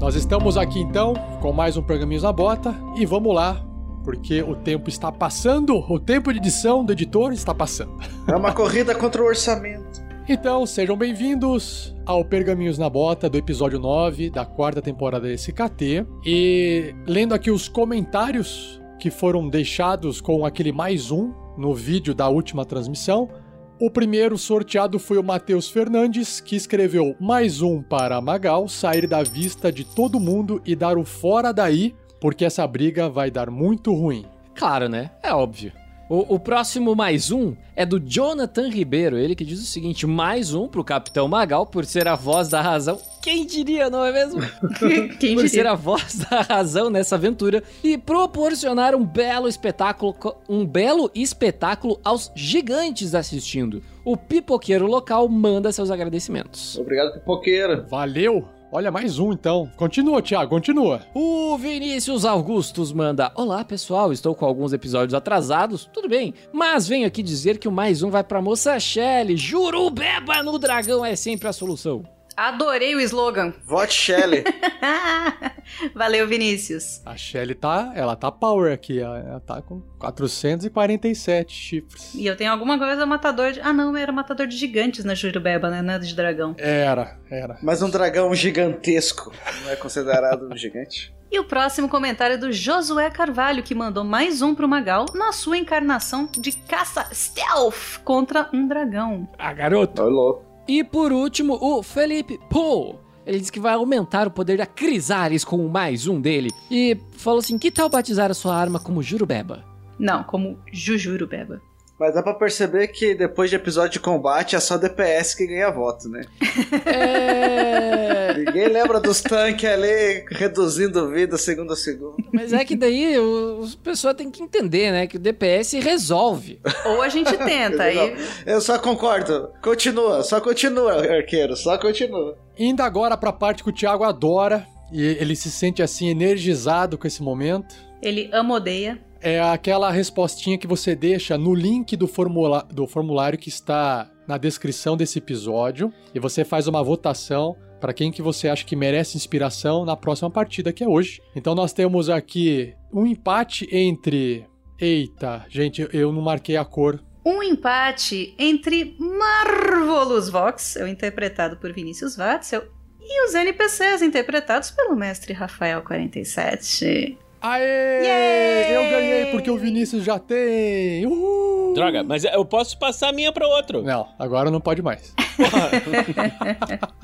Nós estamos aqui então com mais um Pergaminhos na Bota e vamos lá, porque o tempo está passando, o tempo de edição do editor está passando. É uma corrida contra o orçamento. Então, sejam bem-vindos ao Pergaminhos na Bota do episódio 9 da quarta temporada desse KT. E lendo aqui os comentários que foram deixados com aquele mais um no vídeo da última transmissão. O primeiro sorteado foi o Matheus Fernandes, que escreveu mais um para Magal sair da vista de todo mundo e dar o fora daí, porque essa briga vai dar muito ruim. Claro, né? É óbvio. O, o próximo mais um é do Jonathan Ribeiro, ele que diz o seguinte: mais um pro Capitão Magal por ser a voz da razão. Quem diria, não é mesmo? Quem por diria? ser a voz da razão nessa aventura e proporcionar um belo espetáculo, um belo espetáculo aos gigantes assistindo. O pipoqueiro local manda seus agradecimentos. Obrigado, pipoqueira. Valeu! Olha, mais um então. Continua, Thiago, continua. O Vinícius Augustus manda: Olá pessoal, estou com alguns episódios atrasados, tudo bem, mas venho aqui dizer que o mais um vai pra moça Shelly. Jurubeba no dragão é sempre a solução. Adorei o slogan. Vote Shelley. Valeu, Vinícius. A Shelly tá, ela tá power aqui, ela ela tá com 447 chifres. E eu tenho alguma coisa matador de. Ah, não, era matador de gigantes na Jurubeba, né? Não é de dragão. Era, era. Mas um dragão gigantesco não é considerado um gigante? E o próximo comentário é do Josué Carvalho, que mandou mais um pro Magal na sua encarnação de caça stealth contra um dragão. Ah, garoto. Ô, louco. E por último, o Felipe Poe. Ele diz que vai aumentar o poder da Crisales com mais um dele. E falou assim: que tal batizar a sua arma como Jurubeba? Não, como Jujurubeba. Mas dá pra perceber que depois de episódio de combate é só DPS que ganha voto, né? É. Ninguém lembra dos tanques ali reduzindo vida segundo a segundo. Mas é que daí o- as pessoas têm que entender, né? Que o DPS resolve. Ou a gente tenta, aí. Eu só concordo. Continua, só continua, arqueiro, só continua. Indo agora pra parte que o Thiago adora, e ele se sente assim energizado com esse momento. Ele ama odeia. É aquela respostinha que você deixa no link do, formula- do formulário que está na descrição desse episódio e você faz uma votação para quem que você acha que merece inspiração na próxima partida que é hoje. Então nós temos aqui um empate entre Eita, gente, eu não marquei a cor. Um empate entre Marvolus Vox, eu interpretado por Vinícius Watzel, e os NPCs interpretados pelo mestre Rafael 47. Aê! Yay! Eu ganhei porque o Vinícius já tem! Uhul! Droga, mas eu posso passar a minha pra outro. Não, agora não pode mais.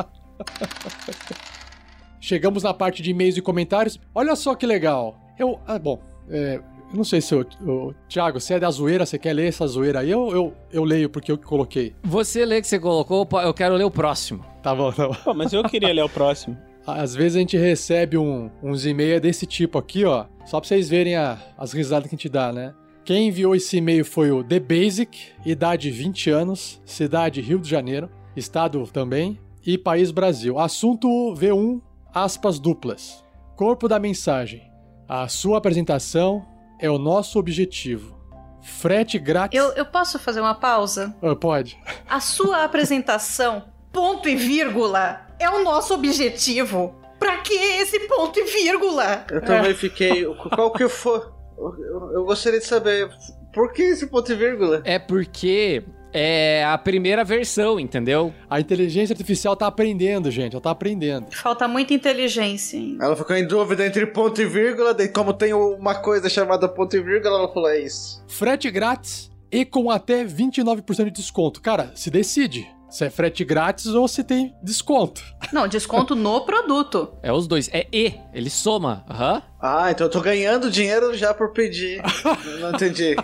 Chegamos na parte de e-mails e comentários. Olha só que legal. Eu. Ah, bom. é, eu não sei se o, o. Thiago, você é da zoeira, você quer ler essa zoeira aí? Eu, eu, eu leio porque eu que coloquei. Você lê que você colocou, eu quero ler o próximo. Tá bom, tá bom. Pô, mas eu queria ler o próximo. Às vezes a gente recebe um, uns e-mails desse tipo aqui, ó. Só pra vocês verem a- as risadas que a gente dá, né? Quem enviou esse e-mail foi o The Basic, idade 20 anos, cidade Rio de Janeiro, estado também, e país Brasil. Assunto V1, aspas duplas. Corpo da mensagem. A sua apresentação é o nosso objetivo. Frete grátis. Eu, eu posso fazer uma pausa? Ah, pode. A sua apresentação, ponto e vírgula, é o nosso objetivo. Pra que esse ponto e vírgula? Eu também fiquei. Qual que for. Eu, eu gostaria de saber. Por que esse ponto e vírgula? É porque é a primeira versão, entendeu? A inteligência artificial tá aprendendo, gente. Ela tá aprendendo. Falta muita inteligência ainda. Ela ficou em dúvida entre ponto e vírgula, daí como tem uma coisa chamada ponto e vírgula, ela falou: é isso. Frete grátis e com até 29% de desconto. Cara, se decide se é frete grátis ou se tem desconto. Não, desconto no produto. É os dois. É E. Ele soma. Aham. Ah, então eu tô ganhando dinheiro já por pedir. não entendi.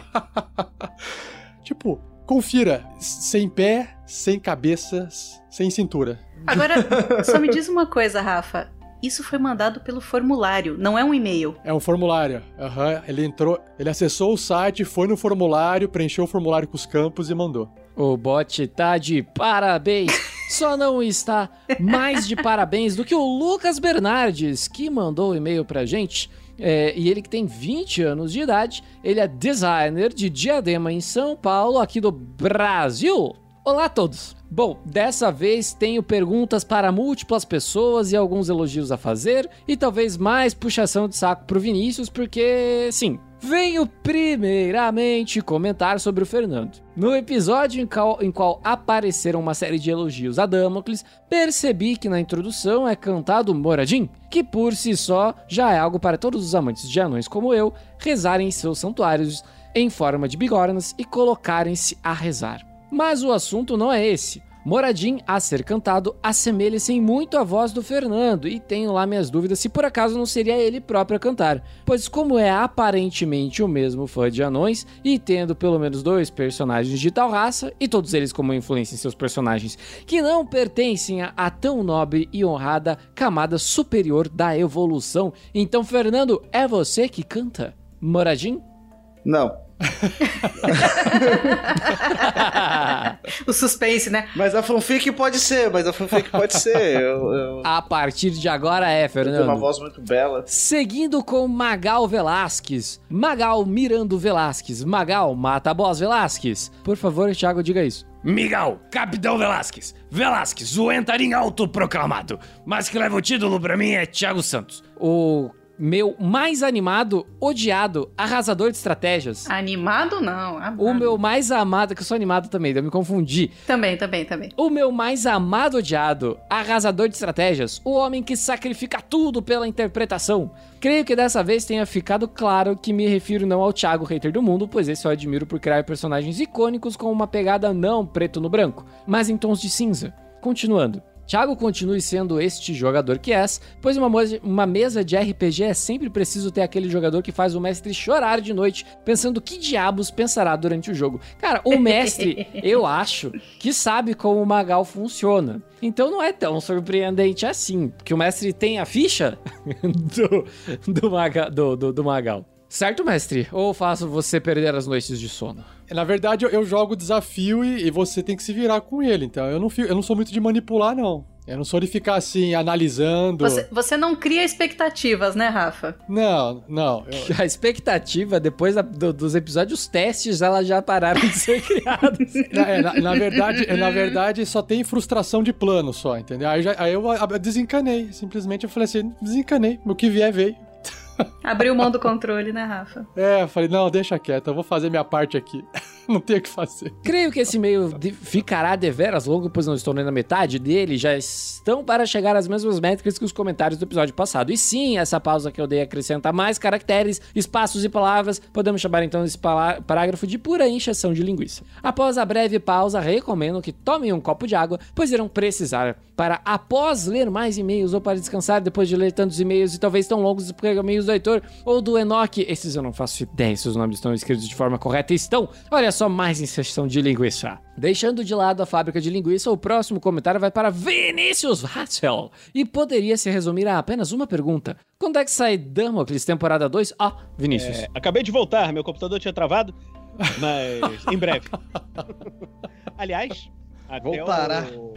Tipo, confira. Sem pé, sem cabeça, sem cintura. Agora, só me diz uma coisa, Rafa. Isso foi mandado pelo formulário, não é um e-mail. É um formulário. Aham. Ele entrou, ele acessou o site, foi no formulário, preencheu o formulário com os campos e mandou. O bot tá de parabéns. Só não está mais de parabéns do que o Lucas Bernardes, que mandou o e-mail pra gente. É, e ele que tem 20 anos de idade, ele é designer de Diadema em São Paulo, aqui do Brasil. Olá a todos! Bom, dessa vez tenho perguntas para múltiplas pessoas e alguns elogios a fazer, e talvez mais puxação de saco pro Vinícius, porque, sim, venho primeiramente comentar sobre o Fernando. No episódio em qual, em qual apareceram uma série de elogios a Damocles, percebi que na introdução é cantado Moradin, que por si só já é algo para todos os amantes de anões como eu rezarem em seus santuários em forma de bigornas e colocarem-se a rezar. Mas o assunto não é esse. Moradim, a ser cantado, assemelha-se em muito à voz do Fernando, e tenho lá minhas dúvidas se por acaso não seria ele próprio a cantar, pois como é aparentemente o mesmo fã de anões, e tendo pelo menos dois personagens de tal raça, e todos eles como influência em seus personagens, que não pertencem a tão nobre e honrada camada superior da evolução, então Fernando, é você que canta? Moradim? Não. o suspense, né? Mas a fanfic pode ser, mas a fanfic pode ser. Eu, eu... A partir de agora é, Fernando. tenho uma voz muito bela. Seguindo com Magal Velasquez. Magal Mirando Velasquez. Magal Mata Boss Velasquez. Por favor, Thiago, diga isso. Miguel, Capitão Velasquez. Velasquez, o entarim autoproclamado. Mas que leva o título pra mim é Thiago Santos. O meu mais animado, odiado, arrasador de estratégias. Animado não. amado. O meu mais amado, que eu sou animado também, eu me confundi. Também, também, também. O meu mais amado odiado, arrasador de estratégias, o homem que sacrifica tudo pela interpretação. Creio que dessa vez tenha ficado claro que me refiro não ao Thiago Hater do Mundo, pois esse eu admiro por criar personagens icônicos com uma pegada não preto no branco, mas em tons de cinza. Continuando. Thiago continue sendo este jogador que és, pois uma, uma mesa de RPG é sempre preciso ter aquele jogador que faz o mestre chorar de noite, pensando que diabos pensará durante o jogo. Cara, o mestre, eu acho, que sabe como o Magal funciona. Então não é tão surpreendente assim, que o mestre tem a ficha do, do, Maga- do- do- do Magal. Certo, mestre? Ou faço você perder as noites de sono? Na verdade, eu, eu jogo o desafio e, e você tem que se virar com ele. Então, eu não, fico- eu não sou muito de manipular, não. Eu não sou de ficar assim, analisando. Você, você não cria expectativas, né, Rafa? Não, não. eu- A expectativa, depois da- do- dos episódios testes, elas já pararam de ser criadas. Na, é, na- na verdade, na verdade, só tem frustração de plano só, entendeu? Aí, já- aí eu, desencanei. Simplesmente eu falei assim, desencanei. O que vier, veio. Abriu mão do controle, né, Rafa? É, eu falei, não, deixa quieto, eu vou fazer minha parte aqui. não tem o que fazer. Creio que esse e-mail ficará deveras longo, pois não estou nem na metade dele, já estão para chegar às mesmas métricas que os comentários do episódio passado. E sim, essa pausa que eu dei acrescenta mais caracteres, espaços e palavras, podemos chamar então esse parágrafo de pura inchação de linguiça. Após a breve pausa, recomendo que tomem um copo de água, pois irão precisar para, após ler mais e-mails ou para descansar depois de ler tantos e-mails e talvez tão longos os e-mails do Heitor ou do Enoch. Esses eu não faço ideia se os nomes estão escritos de forma correta estão. Olha só, mais inserção de linguiça. Deixando de lado a fábrica de linguiça, o próximo comentário vai para Vinícius Vattel e poderia se resumir a apenas uma pergunta. Quando é que sai Damocles temporada 2? Ah, Vinícius. É, acabei de voltar, meu computador tinha travado, mas em breve. Aliás, até Voltará. o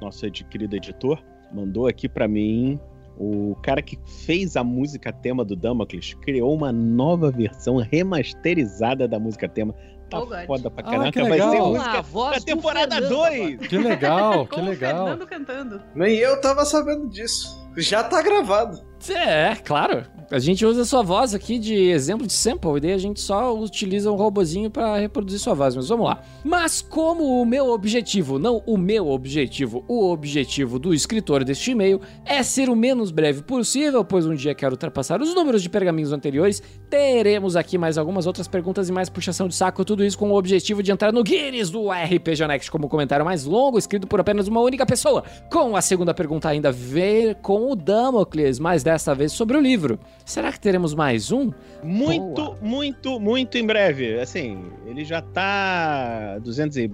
nosso ed- querido editor mandou aqui pra mim o cara que fez a música tema do Damocles criou uma nova versão remasterizada da música tema. Tá Oh, God. foda pra Ah, caramba. que vai legal. ser Com música a voz da temporada Fernando 2. Que legal, que Com o legal. Fernando cantando. Nem eu tava sabendo disso. Já tá gravado. É, é, claro. A gente usa a sua voz aqui de exemplo de sample, e daí a gente só utiliza um robozinho para reproduzir sua voz, mas vamos lá. Mas como o meu objetivo, não o meu objetivo, o objetivo do escritor deste e-mail é ser o menos breve possível, pois um dia quero ultrapassar os números de pergaminhos anteriores, teremos aqui mais algumas outras perguntas e mais puxação de saco, tudo isso com o objetivo de entrar no Guinness do RPG Next como comentário mais longo, escrito por apenas uma única pessoa, com a segunda pergunta ainda ver com o Damocles, mais desta vez sobre o livro. Será que teremos mais um? Muito, Boa. muito, muito em breve. Assim, ele já tá 200 e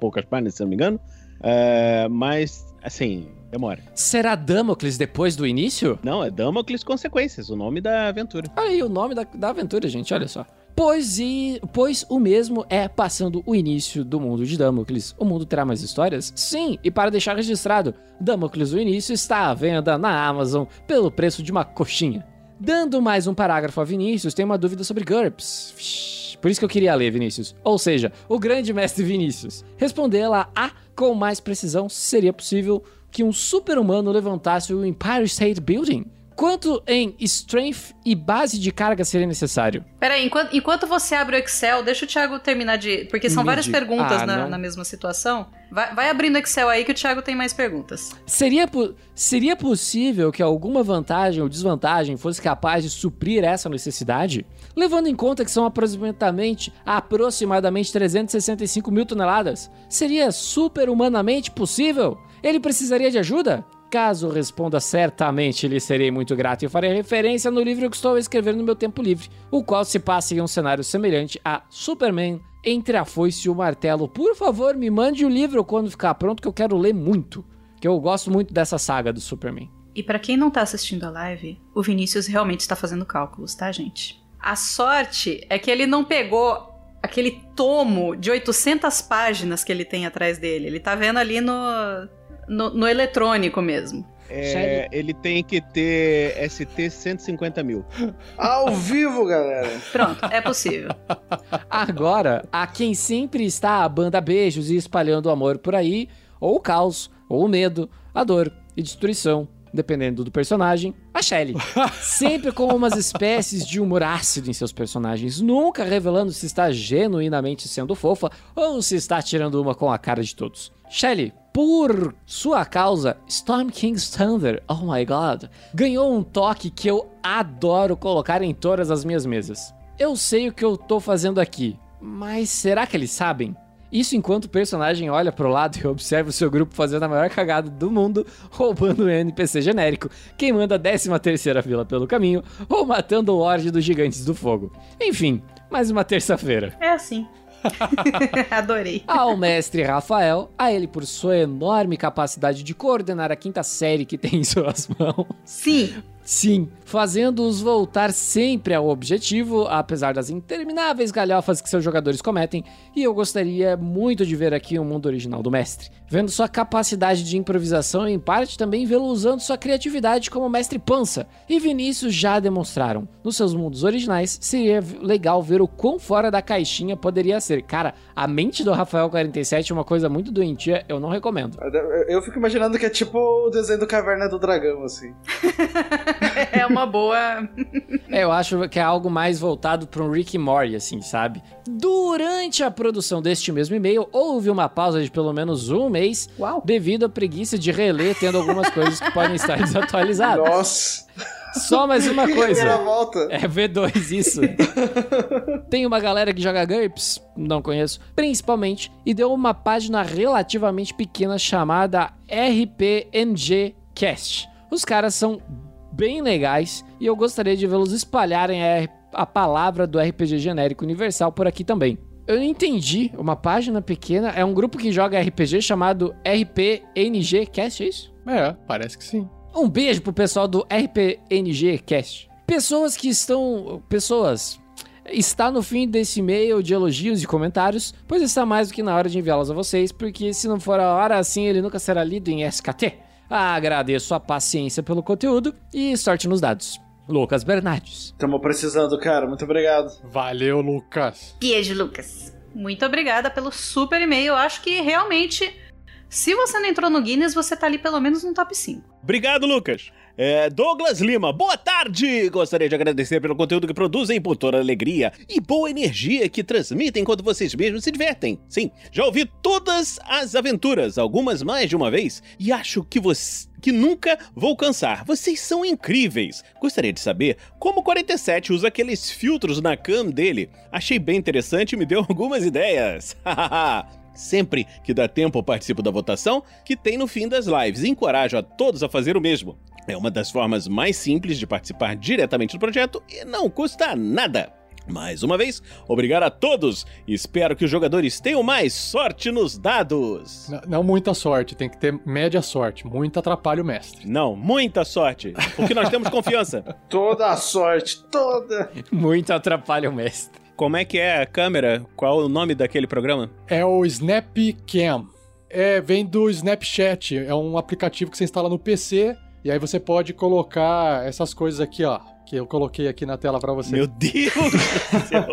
poucas páginas, se não me engano. É, mas, assim, demora. Será Damocles depois do início? Não, é Damocles Consequências, o nome da aventura. Aí o nome da, da aventura, gente, olha só. Pois, e, pois o mesmo é passando o início do mundo de Damocles. O mundo terá mais histórias? Sim, e para deixar registrado, Damocles o Início está à venda na Amazon pelo preço de uma coxinha. Dando mais um parágrafo a Vinícius, tem uma dúvida sobre GURPS. Por isso que eu queria ler, Vinícius. Ou seja, o grande mestre Vinícius. Respondê-la a com mais precisão seria possível que um super-humano levantasse o Empire State Building? Quanto em strength e base de carga seria necessário? Peraí, enquanto, enquanto você abre o Excel, deixa o Thiago terminar de. Porque são várias Medir. perguntas Ah, na, na mesma situação. Vai, vai abrindo o Excel aí que o Thiago tem mais perguntas. Seria, seria possível que alguma vantagem ou desvantagem fosse capaz de suprir essa necessidade? Levando em conta que são aproximadamente, aproximadamente 365 mil toneladas, seria super-humanamente possível? Ele precisaria de ajuda? Caso responda certamente, lhe serei muito grato e farei referência no livro que estou a escrever no meu tempo livre, o qual se passa em um cenário semelhante a Superman entre a foice e o martelo. Por favor, me mande o livro quando ficar pronto que eu quero ler muito, que eu gosto muito dessa saga do Superman. E pra quem não tá assistindo a live, o Vinícius realmente está fazendo cálculos, tá, gente? A sorte é que ele não pegou aquele tomo de 800 páginas que ele tem atrás dele. Ele tá vendo ali no, no, no eletrônico mesmo. É, ele tem que ter ST 150 mil. Ao vivo, galera. Pronto, é possível. Agora, a quem sempre está a banda beijos e espalhando amor por aí, ou o caos, ou o medo, a dor e destruição, dependendo do personagem, a Shelley. Sempre com umas espécies de humor ácido em seus personagens, nunca revelando se está genuinamente sendo fofa ou se está tirando uma com a cara de todos. Shelley, por sua causa, Storm King's Thunder, oh my god, ganhou um toque que eu adoro colocar em todas as minhas mesas. Eu sei o que eu tô fazendo aqui, mas será que eles sabem? Isso enquanto o personagem olha pro lado e observa o seu grupo fazendo a maior cagada do mundo, roubando um NPC genérico, queimando a 13 terceira vila pelo caminho, ou matando o Lorde dos Gigantes do Fogo. Enfim, mais uma terça-feira. É assim. Adorei. Ao mestre Rafael, a ele por sua enorme capacidade de coordenar a quinta série que tem em suas mãos. Sim. Sim, fazendo-os voltar sempre ao objetivo, apesar das intermináveis galhofas que seus jogadores cometem, e eu gostaria muito de ver aqui o mundo original do mestre, vendo sua capacidade de improvisação e em parte também vê-lo usando sua criatividade como mestre pança, e Vinícius já demonstraram. Nos seus mundos originais, seria legal ver o quão fora da caixinha poderia ser. Cara, a mente do Rafael 47 é uma coisa muito doentia, eu não recomendo. Eu- Eu fico imaginando que é tipo o desenho do Caverna do Dragão, assim. é uma boa. É, eu acho que é algo mais voltado para um Rick Morty, assim, sabe? Durante a produção deste mesmo e-mail, houve uma pausa de pelo menos um mês Uau. devido à preguiça de reler, tendo algumas coisas que podem estar desatualizadas. Nossa. Só mais uma Primeira coisa. volta. É V2 isso. Tem uma galera que joga GURPS, não conheço, principalmente, e deu uma página relativamente pequena chamada RPNG Cast. Os caras são bem legais e eu gostaria de vê-los espalharem a, a palavra do RPG genérico universal por aqui também. Eu entendi, uma página pequena é um grupo que joga RPG chamado RPNG Cast, é isso? É, parece que sim. Um beijo pro pessoal do RPNG Cast. Pessoas que estão. Pessoas. Está no fim desse e-mail de elogios e comentários, pois está mais do que na hora de enviá-los a vocês, porque se não for a hora assim, ele nunca será lido em SKT. Agradeço a paciência pelo conteúdo e sorte nos dados. Lucas Bernardes. Tamo precisando, cara. Muito obrigado. Valeu, Lucas. Beijo, Lucas. Muito obrigada pelo super e-mail. Eu acho que realmente, se você não entrou no Guinness, você tá ali pelo menos no top 5. Obrigado, Lucas. É, Douglas Lima, boa tarde! Gostaria de agradecer pelo conteúdo que produzem, por toda a alegria e boa energia que transmitem enquanto vocês mesmos se divertem. Sim, já ouvi todas as aventuras, algumas mais de uma vez, e acho que você que nunca vou cansar. Vocês são incríveis. Gostaria de saber como o 47 usa aqueles filtros na cam dele. Achei bem interessante e me deu algumas ideias. Sempre que dá tempo participo da votação que tem no fim das lives encorajo a todos a fazer o mesmo. É uma das formas mais simples de participar diretamente do projeto e não custa nada. Mais uma vez, obrigado a todos e espero que os jogadores tenham mais sorte nos dados. N- não muita sorte, tem que ter média sorte. Muito atrapalha o mestre. Não, muita sorte, porque nós temos confiança. Toda a sorte, toda. Muito atrapalha o mestre. Como é que é a câmera? Qual o nome daquele programa? É o Snapcam. É, vem do Snapchat. É um aplicativo que você instala no PC e aí você pode colocar essas coisas aqui, ó. Que eu coloquei aqui na tela pra você. Meu Deus do céu.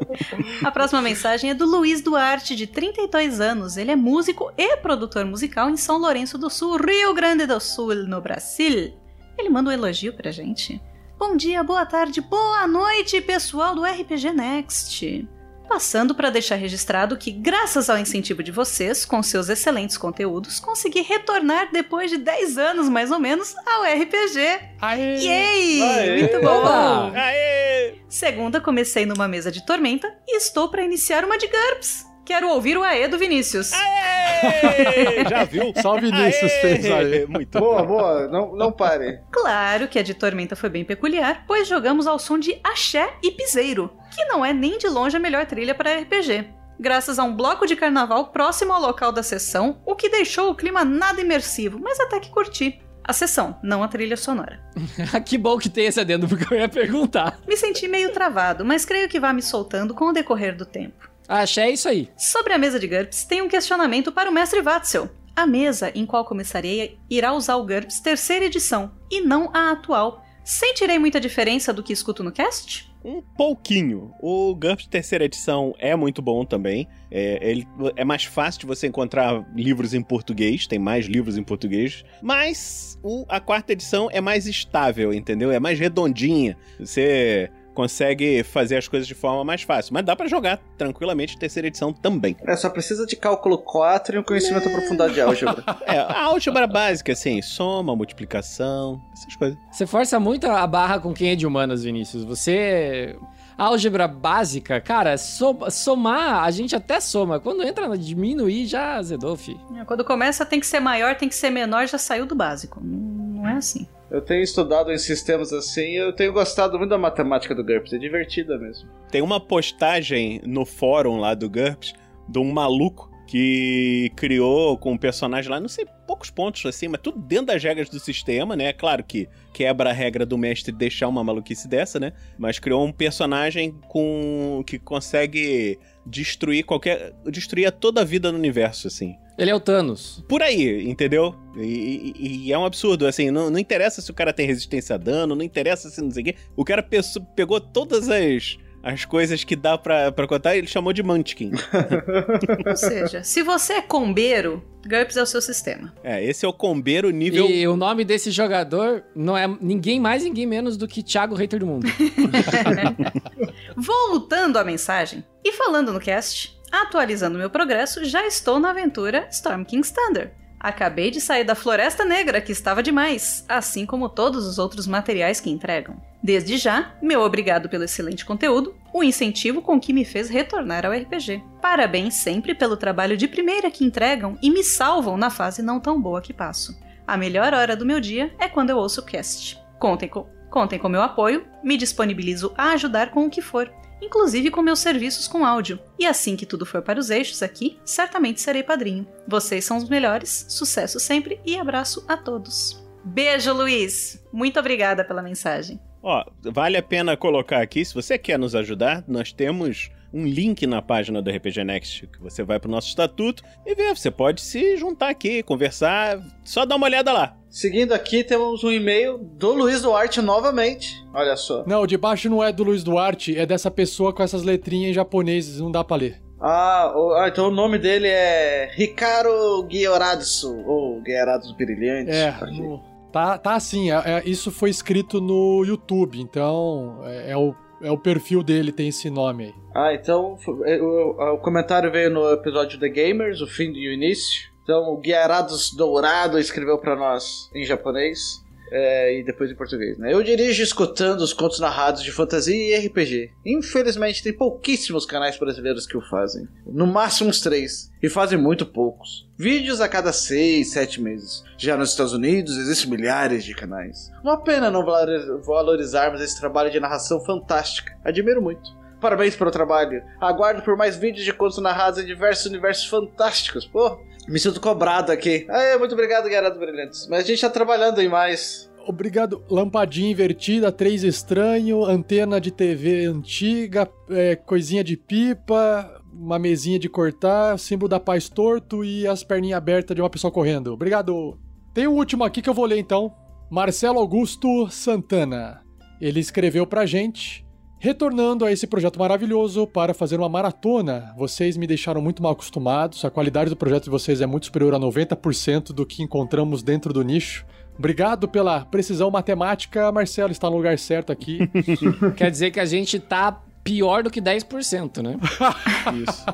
A próxima mensagem é do Luiz Duarte, de 32 anos. Ele é músico e produtor musical em São Lourenço do Sul, Rio Grande do Sul, no Brasil. Ele manda um elogio pra gente. Bom dia, boa tarde, boa noite, pessoal do RPG Next. Passando para deixar registrado que, graças ao incentivo de vocês, com seus excelentes conteúdos, consegui retornar depois de 10 anos, mais ou menos, ao RPG. Aê! Yay! Aê! Muito bom! Aê! Segunda, comecei numa mesa de tormenta e estou para iniciar uma de GURPS. Quero ouvir o Aê do Vinícius. Aê! Já viu? Só o Vinícius fez aí. Muito Boa, bom. boa. Não, não pare. Claro que a de Tormenta foi bem peculiar, pois jogamos ao som de axé e piseiro, que não é nem de longe a melhor trilha para RPG. Graças a um bloco de carnaval próximo ao local da sessão, o que deixou o clima nada imersivo, mas até que curti. A sessão, não a trilha sonora. que bom que tem esse adendo, porque eu ia perguntar. Me senti meio travado, mas creio que vá me soltando com o decorrer do tempo. Achei é isso aí. Sobre a mesa de GURPS, tem um questionamento para o mestre Watzel. A mesa em qual começarei irá usar o GURPS terceira edição, e não a atual. Sentirei muita diferença do que escuto no cast? Um pouquinho. O GURPS terceira edição é muito bom também. É, ele, é mais fácil de você encontrar livros em português, tem mais livros em português. Mas o- a quarta edição é mais estável, entendeu? É mais redondinha. Você consegue fazer as coisas de forma mais fácil. Mas dá pra jogar tranquilamente terceira edição também. É, só precisa de cálculo 4 e um conhecimento aprofundado de álgebra. É, a álgebra básica, assim, soma, multiplicação, essas coisas. Você força muito a barra com quem é de humanas, Vinícius. Você. Álgebra básica, cara, so- somar, a gente até soma. Quando entra na diminuir, já azedou, fi. Quando começa tem que ser maior, tem que ser menor, já saiu do básico. Não não é assim. Eu tenho estudado em sistemas assim eu tenho gostado muito da matemática do GURPS. É divertida mesmo. Tem uma postagem no fórum lá do GURPS de um maluco que criou com um personagem lá, não sei, poucos pontos assim, mas tudo dentro das regras do sistema, né? Claro que quebra a regra do mestre deixar uma maluquice dessa, né? Mas criou um personagem com que consegue destruir qualquer. destruir toda a vida no universo, assim. Ele é o Thanos. Por aí, entendeu? E, e- e é um absurdo, assim, não, não interessa se o cara tem resistência a dano, não interessa se não sei o quê. O cara peço- pegou todas as, as coisas que dá pra, pra contar, ele chamou de Munchkin. Ou seja, se você é combeiro, GURPS é o seu sistema. É, esse é o combeiro nível. E o nome desse jogador não é ninguém mais, ninguém menos do que Thiago Hater do Mundo. Voltando à mensagem e falando no cast, atualizando meu progresso, já estou na aventura Storm King's Thunder. Acabei de sair da Floresta Negra, que estava demais, assim como todos os outros materiais que entregam. Desde já, meu obrigado pelo excelente conteúdo, o incentivo com que me fez retornar ao RPG. Parabéns sempre pelo trabalho de primeira que entregam e me salvam na fase não tão boa que passo. A melhor hora do meu dia é quando eu ouço o cast. Contem com, contem com meu apoio, me disponibilizo a ajudar com o que for, inclusive com meus serviços com áudio. E assim que tudo for para os eixos aqui, certamente serei padrinho. Vocês são os melhores, sucesso sempre e abraço a todos. Beijo, Luiz! Muito obrigada pela mensagem. Ó, vale a pena colocar aqui, se você quer nos ajudar, nós temos um link na página do RPG Next, que você vai pro nosso estatuto e vê, você pode se juntar aqui, conversar, só dá uma olhada lá. Seguindo aqui, temos um e-mail do Luiz Duarte novamente. Olha só. Não, o de baixo não é do Luiz Duarte, é dessa pessoa com essas letrinhas em japonês, não dá pra ler. Ah, o- ah, então o nome dele é Ricardo Guioradso, ou Guioradso Brilhante. É, no- tá, tá assim, é- é- isso foi escrito no YouTube, então é, é o, é o perfil dele, tem esse nome aí. Ah, então é, o, o comentário veio no episódio The Gamers, o fim e o início. Então o Guiarados Dourado escreveu pra nós em japonês é, e depois em português. Né? Eu dirijo escutando os contos narrados de fantasia e RPG. Infelizmente tem pouquíssimos canais brasileiros que o fazem. No máximo uns três. E fazem muito poucos. Vídeos a cada seis, sete meses. Já nos Estados Unidos existem milhares de canais. Uma pena não valor- valorizarmos esse trabalho de narração fantástica. Admiro muito. Parabéns pelo trabalho. Aguardo por mais vídeos de contos narrados em diversos universos fantásticos. Pô, me sinto cobrado aqui. Ah, muito obrigado, Guerra Brilhantes. Mas a gente tá trabalhando em mais. Obrigado, lampadinha invertida, três estranho, antena de TV antiga, é, coisinha de pipa, uma mesinha de cortar, símbolo da paz torto e as perninhas abertas de uma pessoa correndo. Obrigado. Tem um último aqui que eu vou ler então. Marcelo Augusto Santana. Ele escreveu pra gente. Retornando a esse projeto maravilhoso para fazer uma maratona, vocês me deixaram muito mal acostumados. A qualidade do projeto de vocês é muito superior a 90% do que encontramos dentro do nicho. Obrigado pela precisão matemática, Marcelo, está no lugar certo aqui. Quer dizer que a gente tá pior do que 10%, né? Isso.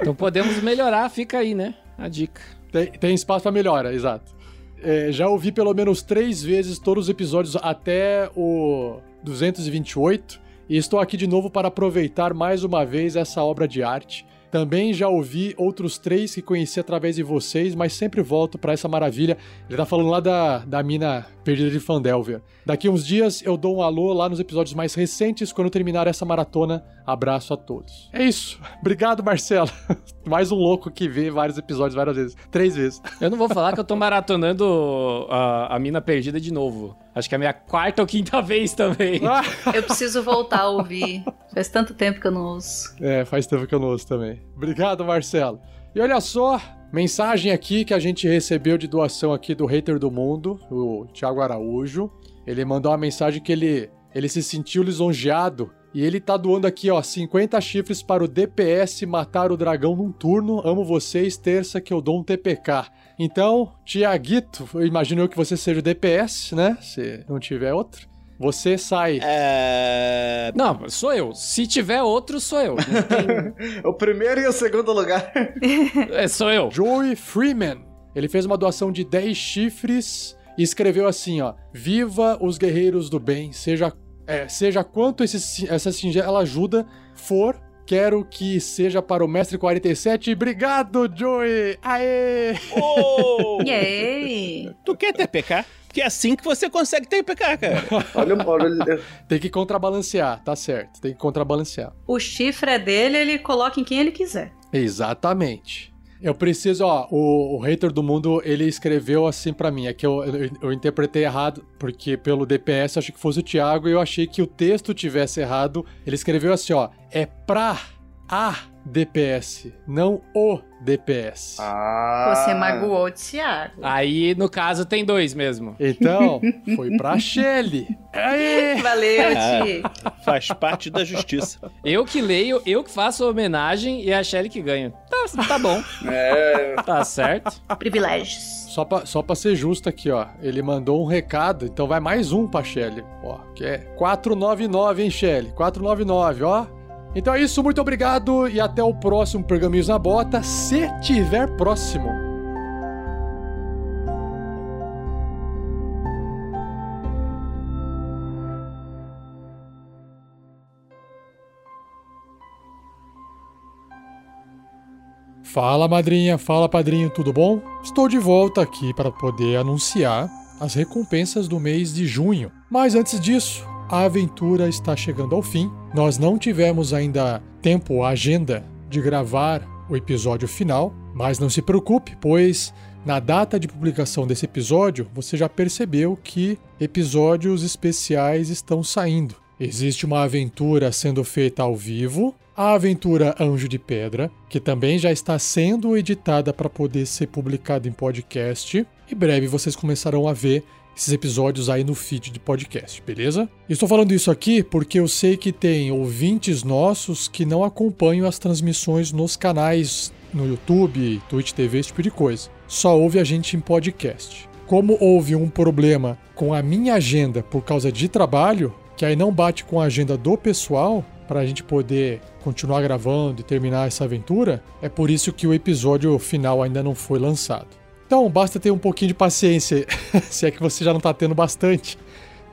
Então podemos melhorar, fica aí, né? A dica. Tem, tem espaço para melhora, exato. É, já ouvi pelo menos três vezes todos os episódios até o 228 e estou aqui de novo para aproveitar mais uma vez essa obra de arte. Também já ouvi outros três que conheci através de vocês, mas sempre volto para essa maravilha. Ele tá falando lá da, da mina perdida de Fandelver. Daqui uns dias eu dou um alô lá nos episódios mais recentes quando terminar essa maratona. Abraço a todos. É isso. Obrigado, Marcelo. mais um louco que vê vários episódios várias vezes. Três vezes. Eu não vou falar que eu tô maratonando a, a mina perdida de novo. Acho que é a minha quarta ou quinta vez também. Eu preciso voltar a ouvir. Faz tanto tempo que eu não ouço. É, faz tempo que eu não ouço também. Obrigado, Marcelo. E olha só, mensagem aqui que a gente recebeu de doação aqui do hater do mundo, o Thiago Araújo. Ele mandou uma mensagem que ele, ele se sentiu lisonjeado e ele tá doando aqui, ó, 50 chifres para o DPS matar o dragão num turno. Amo vocês, terça que eu dou um TPK. Então, Tiaguito, eu imagino eu que você seja o DPS, né? Se não tiver outro. Você sai. É... Não, sou eu. Se tiver outro, sou eu. Tem- O primeiro e o segundo lugar. É, sou eu. Joey Freeman. Ele fez uma doação de 10 chifres e escreveu assim, ó: Viva os guerreiros do bem, seja é, seja quanto esse, essa singela ajuda for, quero que seja para o mestre 47. Obrigado, Joey. Aê! Ô, Yay! tu quer TPK? Porque é assim que você consegue TPK, cara. Olha, olha, Tem que contrabalancear, tá certo. Tem que contrabalancear. O chifre é dele, ele coloca em quem ele quiser. Exatamente. Eu preciso, ó, o, o hater do mundo, ele escreveu assim pra mim, é que eu, eu, eu interpretei errado, porque pelo DPS eu achei que fosse o Thiago e eu achei que o texto tivesse errado. Ele escreveu assim, ó, é pra a DPS, não o DPS. Ah. Você magoou o Thiago. Aí, no caso, tem dois mesmo. Então, foi pra Shelly. Aê! Valeu, Ti. Faz parte da justiça. Eu que leio, eu que faço a homenagem e a Shelly que ganha. Tá, tá bom. É, Tá certo. Privilégios. Só pra, só pra ser justo aqui, ó. Ele mandou um recado, então vai mais um pra Shelly. Ó, que é 499, hein, Shelly? 499, ó. Então é isso, muito obrigado e até o próximo Pergaminhos na Bota, se tiver próximo. Fala, madrinha, fala, padrinho, tudo bom? Estou de volta aqui para poder anunciar as recompensas do mês de junho. Mas antes disso, a aventura está chegando ao fim. Nós não tivemos ainda tempo, agenda de gravar o episódio final, mas não se preocupe, pois na data de publicação desse episódio, você já percebeu que episódios especiais estão saindo. Existe uma aventura sendo feita ao vivo, a aventura Anjo de Pedra, que também já está sendo editada para poder ser publicada em podcast. Em breve vocês começarão a ver esses episódios aí no feed de podcast, beleza? Estou falando isso aqui porque eu sei que tem ouvintes nossos que não acompanham as transmissões nos canais no YouTube, Twitch TV, esse tipo de coisa. Só ouve a gente em podcast. Como houve um problema com a minha agenda por causa de trabalho, que aí não bate com a agenda do pessoal, para a gente poder continuar gravando e terminar essa aventura, é por isso que o episódio final ainda não foi lançado. Então, basta ter um pouquinho de paciência, se é que você já não tá tendo bastante.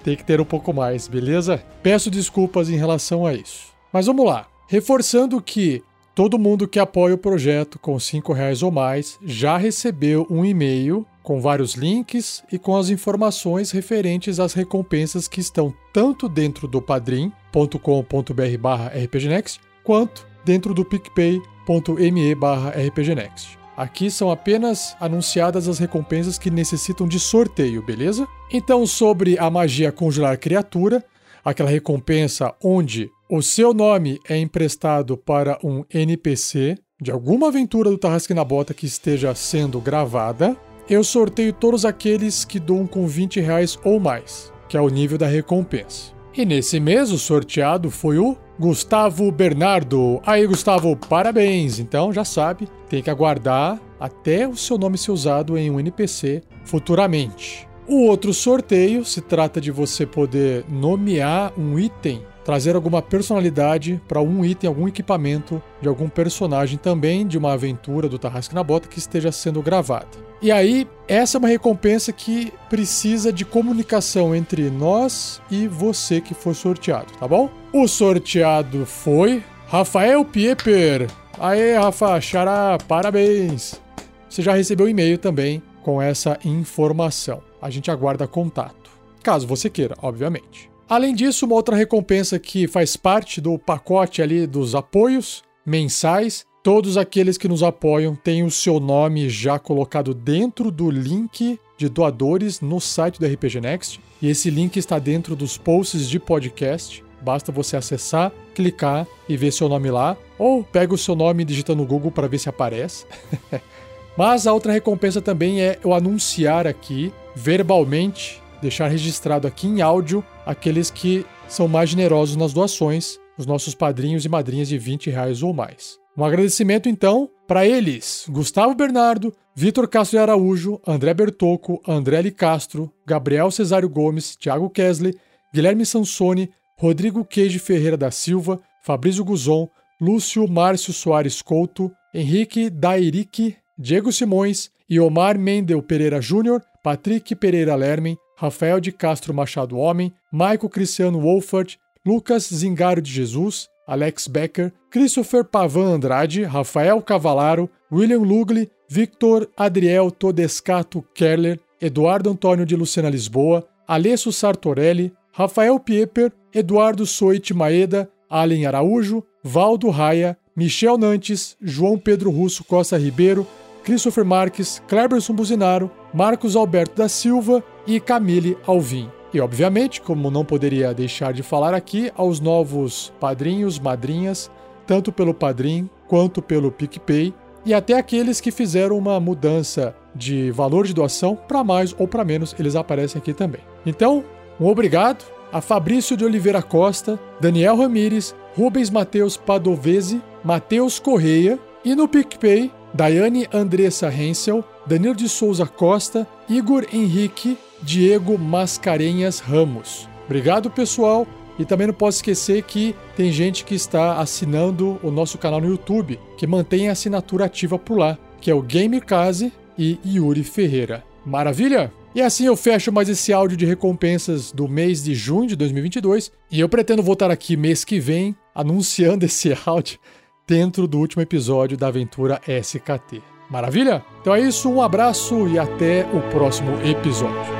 Tem que ter um pouco mais, beleza? Peço desculpas em relação a isso. Mas vamos lá. Reforçando que todo mundo que apoia o projeto com R$ reais ou mais já recebeu um e-mail com vários links e com as informações referentes às recompensas que estão tanto dentro do padrim.com.br barra rpgnext quanto dentro do picpay.me barra rpgnext. Aqui são apenas anunciadas as recompensas que necessitam de sorteio, beleza? Então, sobre a magia congelar criatura, aquela recompensa onde o seu nome é emprestado para um NPC de alguma aventura do Tarrasque na Bota que esteja sendo gravada, eu sorteio todos aqueles que doam com 20 reais ou mais, que é o nível da recompensa. E nesse mês o sorteado foi o Gustavo Bernardo. Aí, Gustavo, parabéns! Então já sabe, tem que aguardar até o seu nome ser usado em um NPC futuramente. O outro sorteio se trata de você poder nomear um item, trazer alguma personalidade para um item, algum equipamento de algum personagem também de uma aventura do Tarrasque na Bota que esteja sendo gravada. E aí, essa é uma recompensa que precisa de comunicação entre nós e você que foi sorteado, tá bom? O sorteado foi Rafael Pieper. Aê, Rafa, xará, parabéns! Você já recebeu e-mail também com essa informação. A gente aguarda contato. Caso você queira, obviamente. Além disso, uma outra recompensa que faz parte do pacote ali dos apoios mensais Todos aqueles que nos apoiam têm o seu nome já colocado dentro do link de doadores no site do RPG Next. E esse link está dentro dos posts de podcast. Basta você acessar, clicar e ver seu nome lá. Ou pega o seu nome e digita no Google para ver se aparece. Mas a outra recompensa também é eu anunciar aqui, verbalmente, deixar registrado aqui em áudio, aqueles que são mais generosos nas doações, os nossos padrinhos e madrinhas de 20 reais ou mais. Um agradecimento então para eles: Gustavo Bernardo, Vitor Castro de Araújo, André Bertocco, André L. Castro, Gabriel Cesário Gomes, Thiago Kesley, Guilherme Sansoni, Rodrigo Queijo Ferreira da Silva, Fabrício Guzon, Lúcio Márcio Soares Couto, Henrique Dairique, Diego Simões, Iomar Mendel Pereira Júnior, Patrick Pereira Lermen, Rafael de Castro Machado Homem, Maico Cristiano Wolfert, Lucas Zingaro de Jesus, Alex Becker, Christopher Pavan Andrade, Rafael Cavalaro, William Lugli, Victor Adriel Todescato Kerler, Eduardo Antônio de Lucena Lisboa, Alessio Sartorelli, Rafael Pieper, Eduardo Soit Maeda, Allen Araújo, Valdo Raia, Michel Nantes, João Pedro Russo Costa Ribeiro, Christopher Marques, Cleberson Buzinaro, Marcos Alberto da Silva e Camille Alvim. E, obviamente, como não poderia deixar de falar aqui, aos novos padrinhos, madrinhas, tanto pelo Padrim quanto pelo PicPay, e até aqueles que fizeram uma mudança de valor de doação para mais ou para menos, eles aparecem aqui também. Então, um obrigado a Fabrício de Oliveira Costa, Daniel Ramires, Rubens Mateus Padovese, Matheus Correia e no PicPay, Daiane Andressa Hensel, Danilo de Souza Costa, Igor Henrique, Diego Mascarenhas Ramos. Obrigado, pessoal. E também não posso esquecer que tem gente que está assinando o nosso canal no YouTube, que mantém a assinatura ativa por lá, que é o Gamecase e Yuri Ferreira. Maravilha? E assim eu fecho mais esse áudio de recompensas do mês de junho de 2022. E eu pretendo voltar aqui mês que vem anunciando esse áudio dentro do último episódio da aventura SKT. Maravilha? Então é isso, um abraço e até o próximo episódio.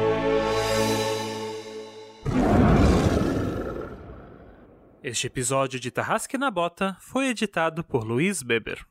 Este episódio de Tarrasque na Bota foi editado por Luiz Beber.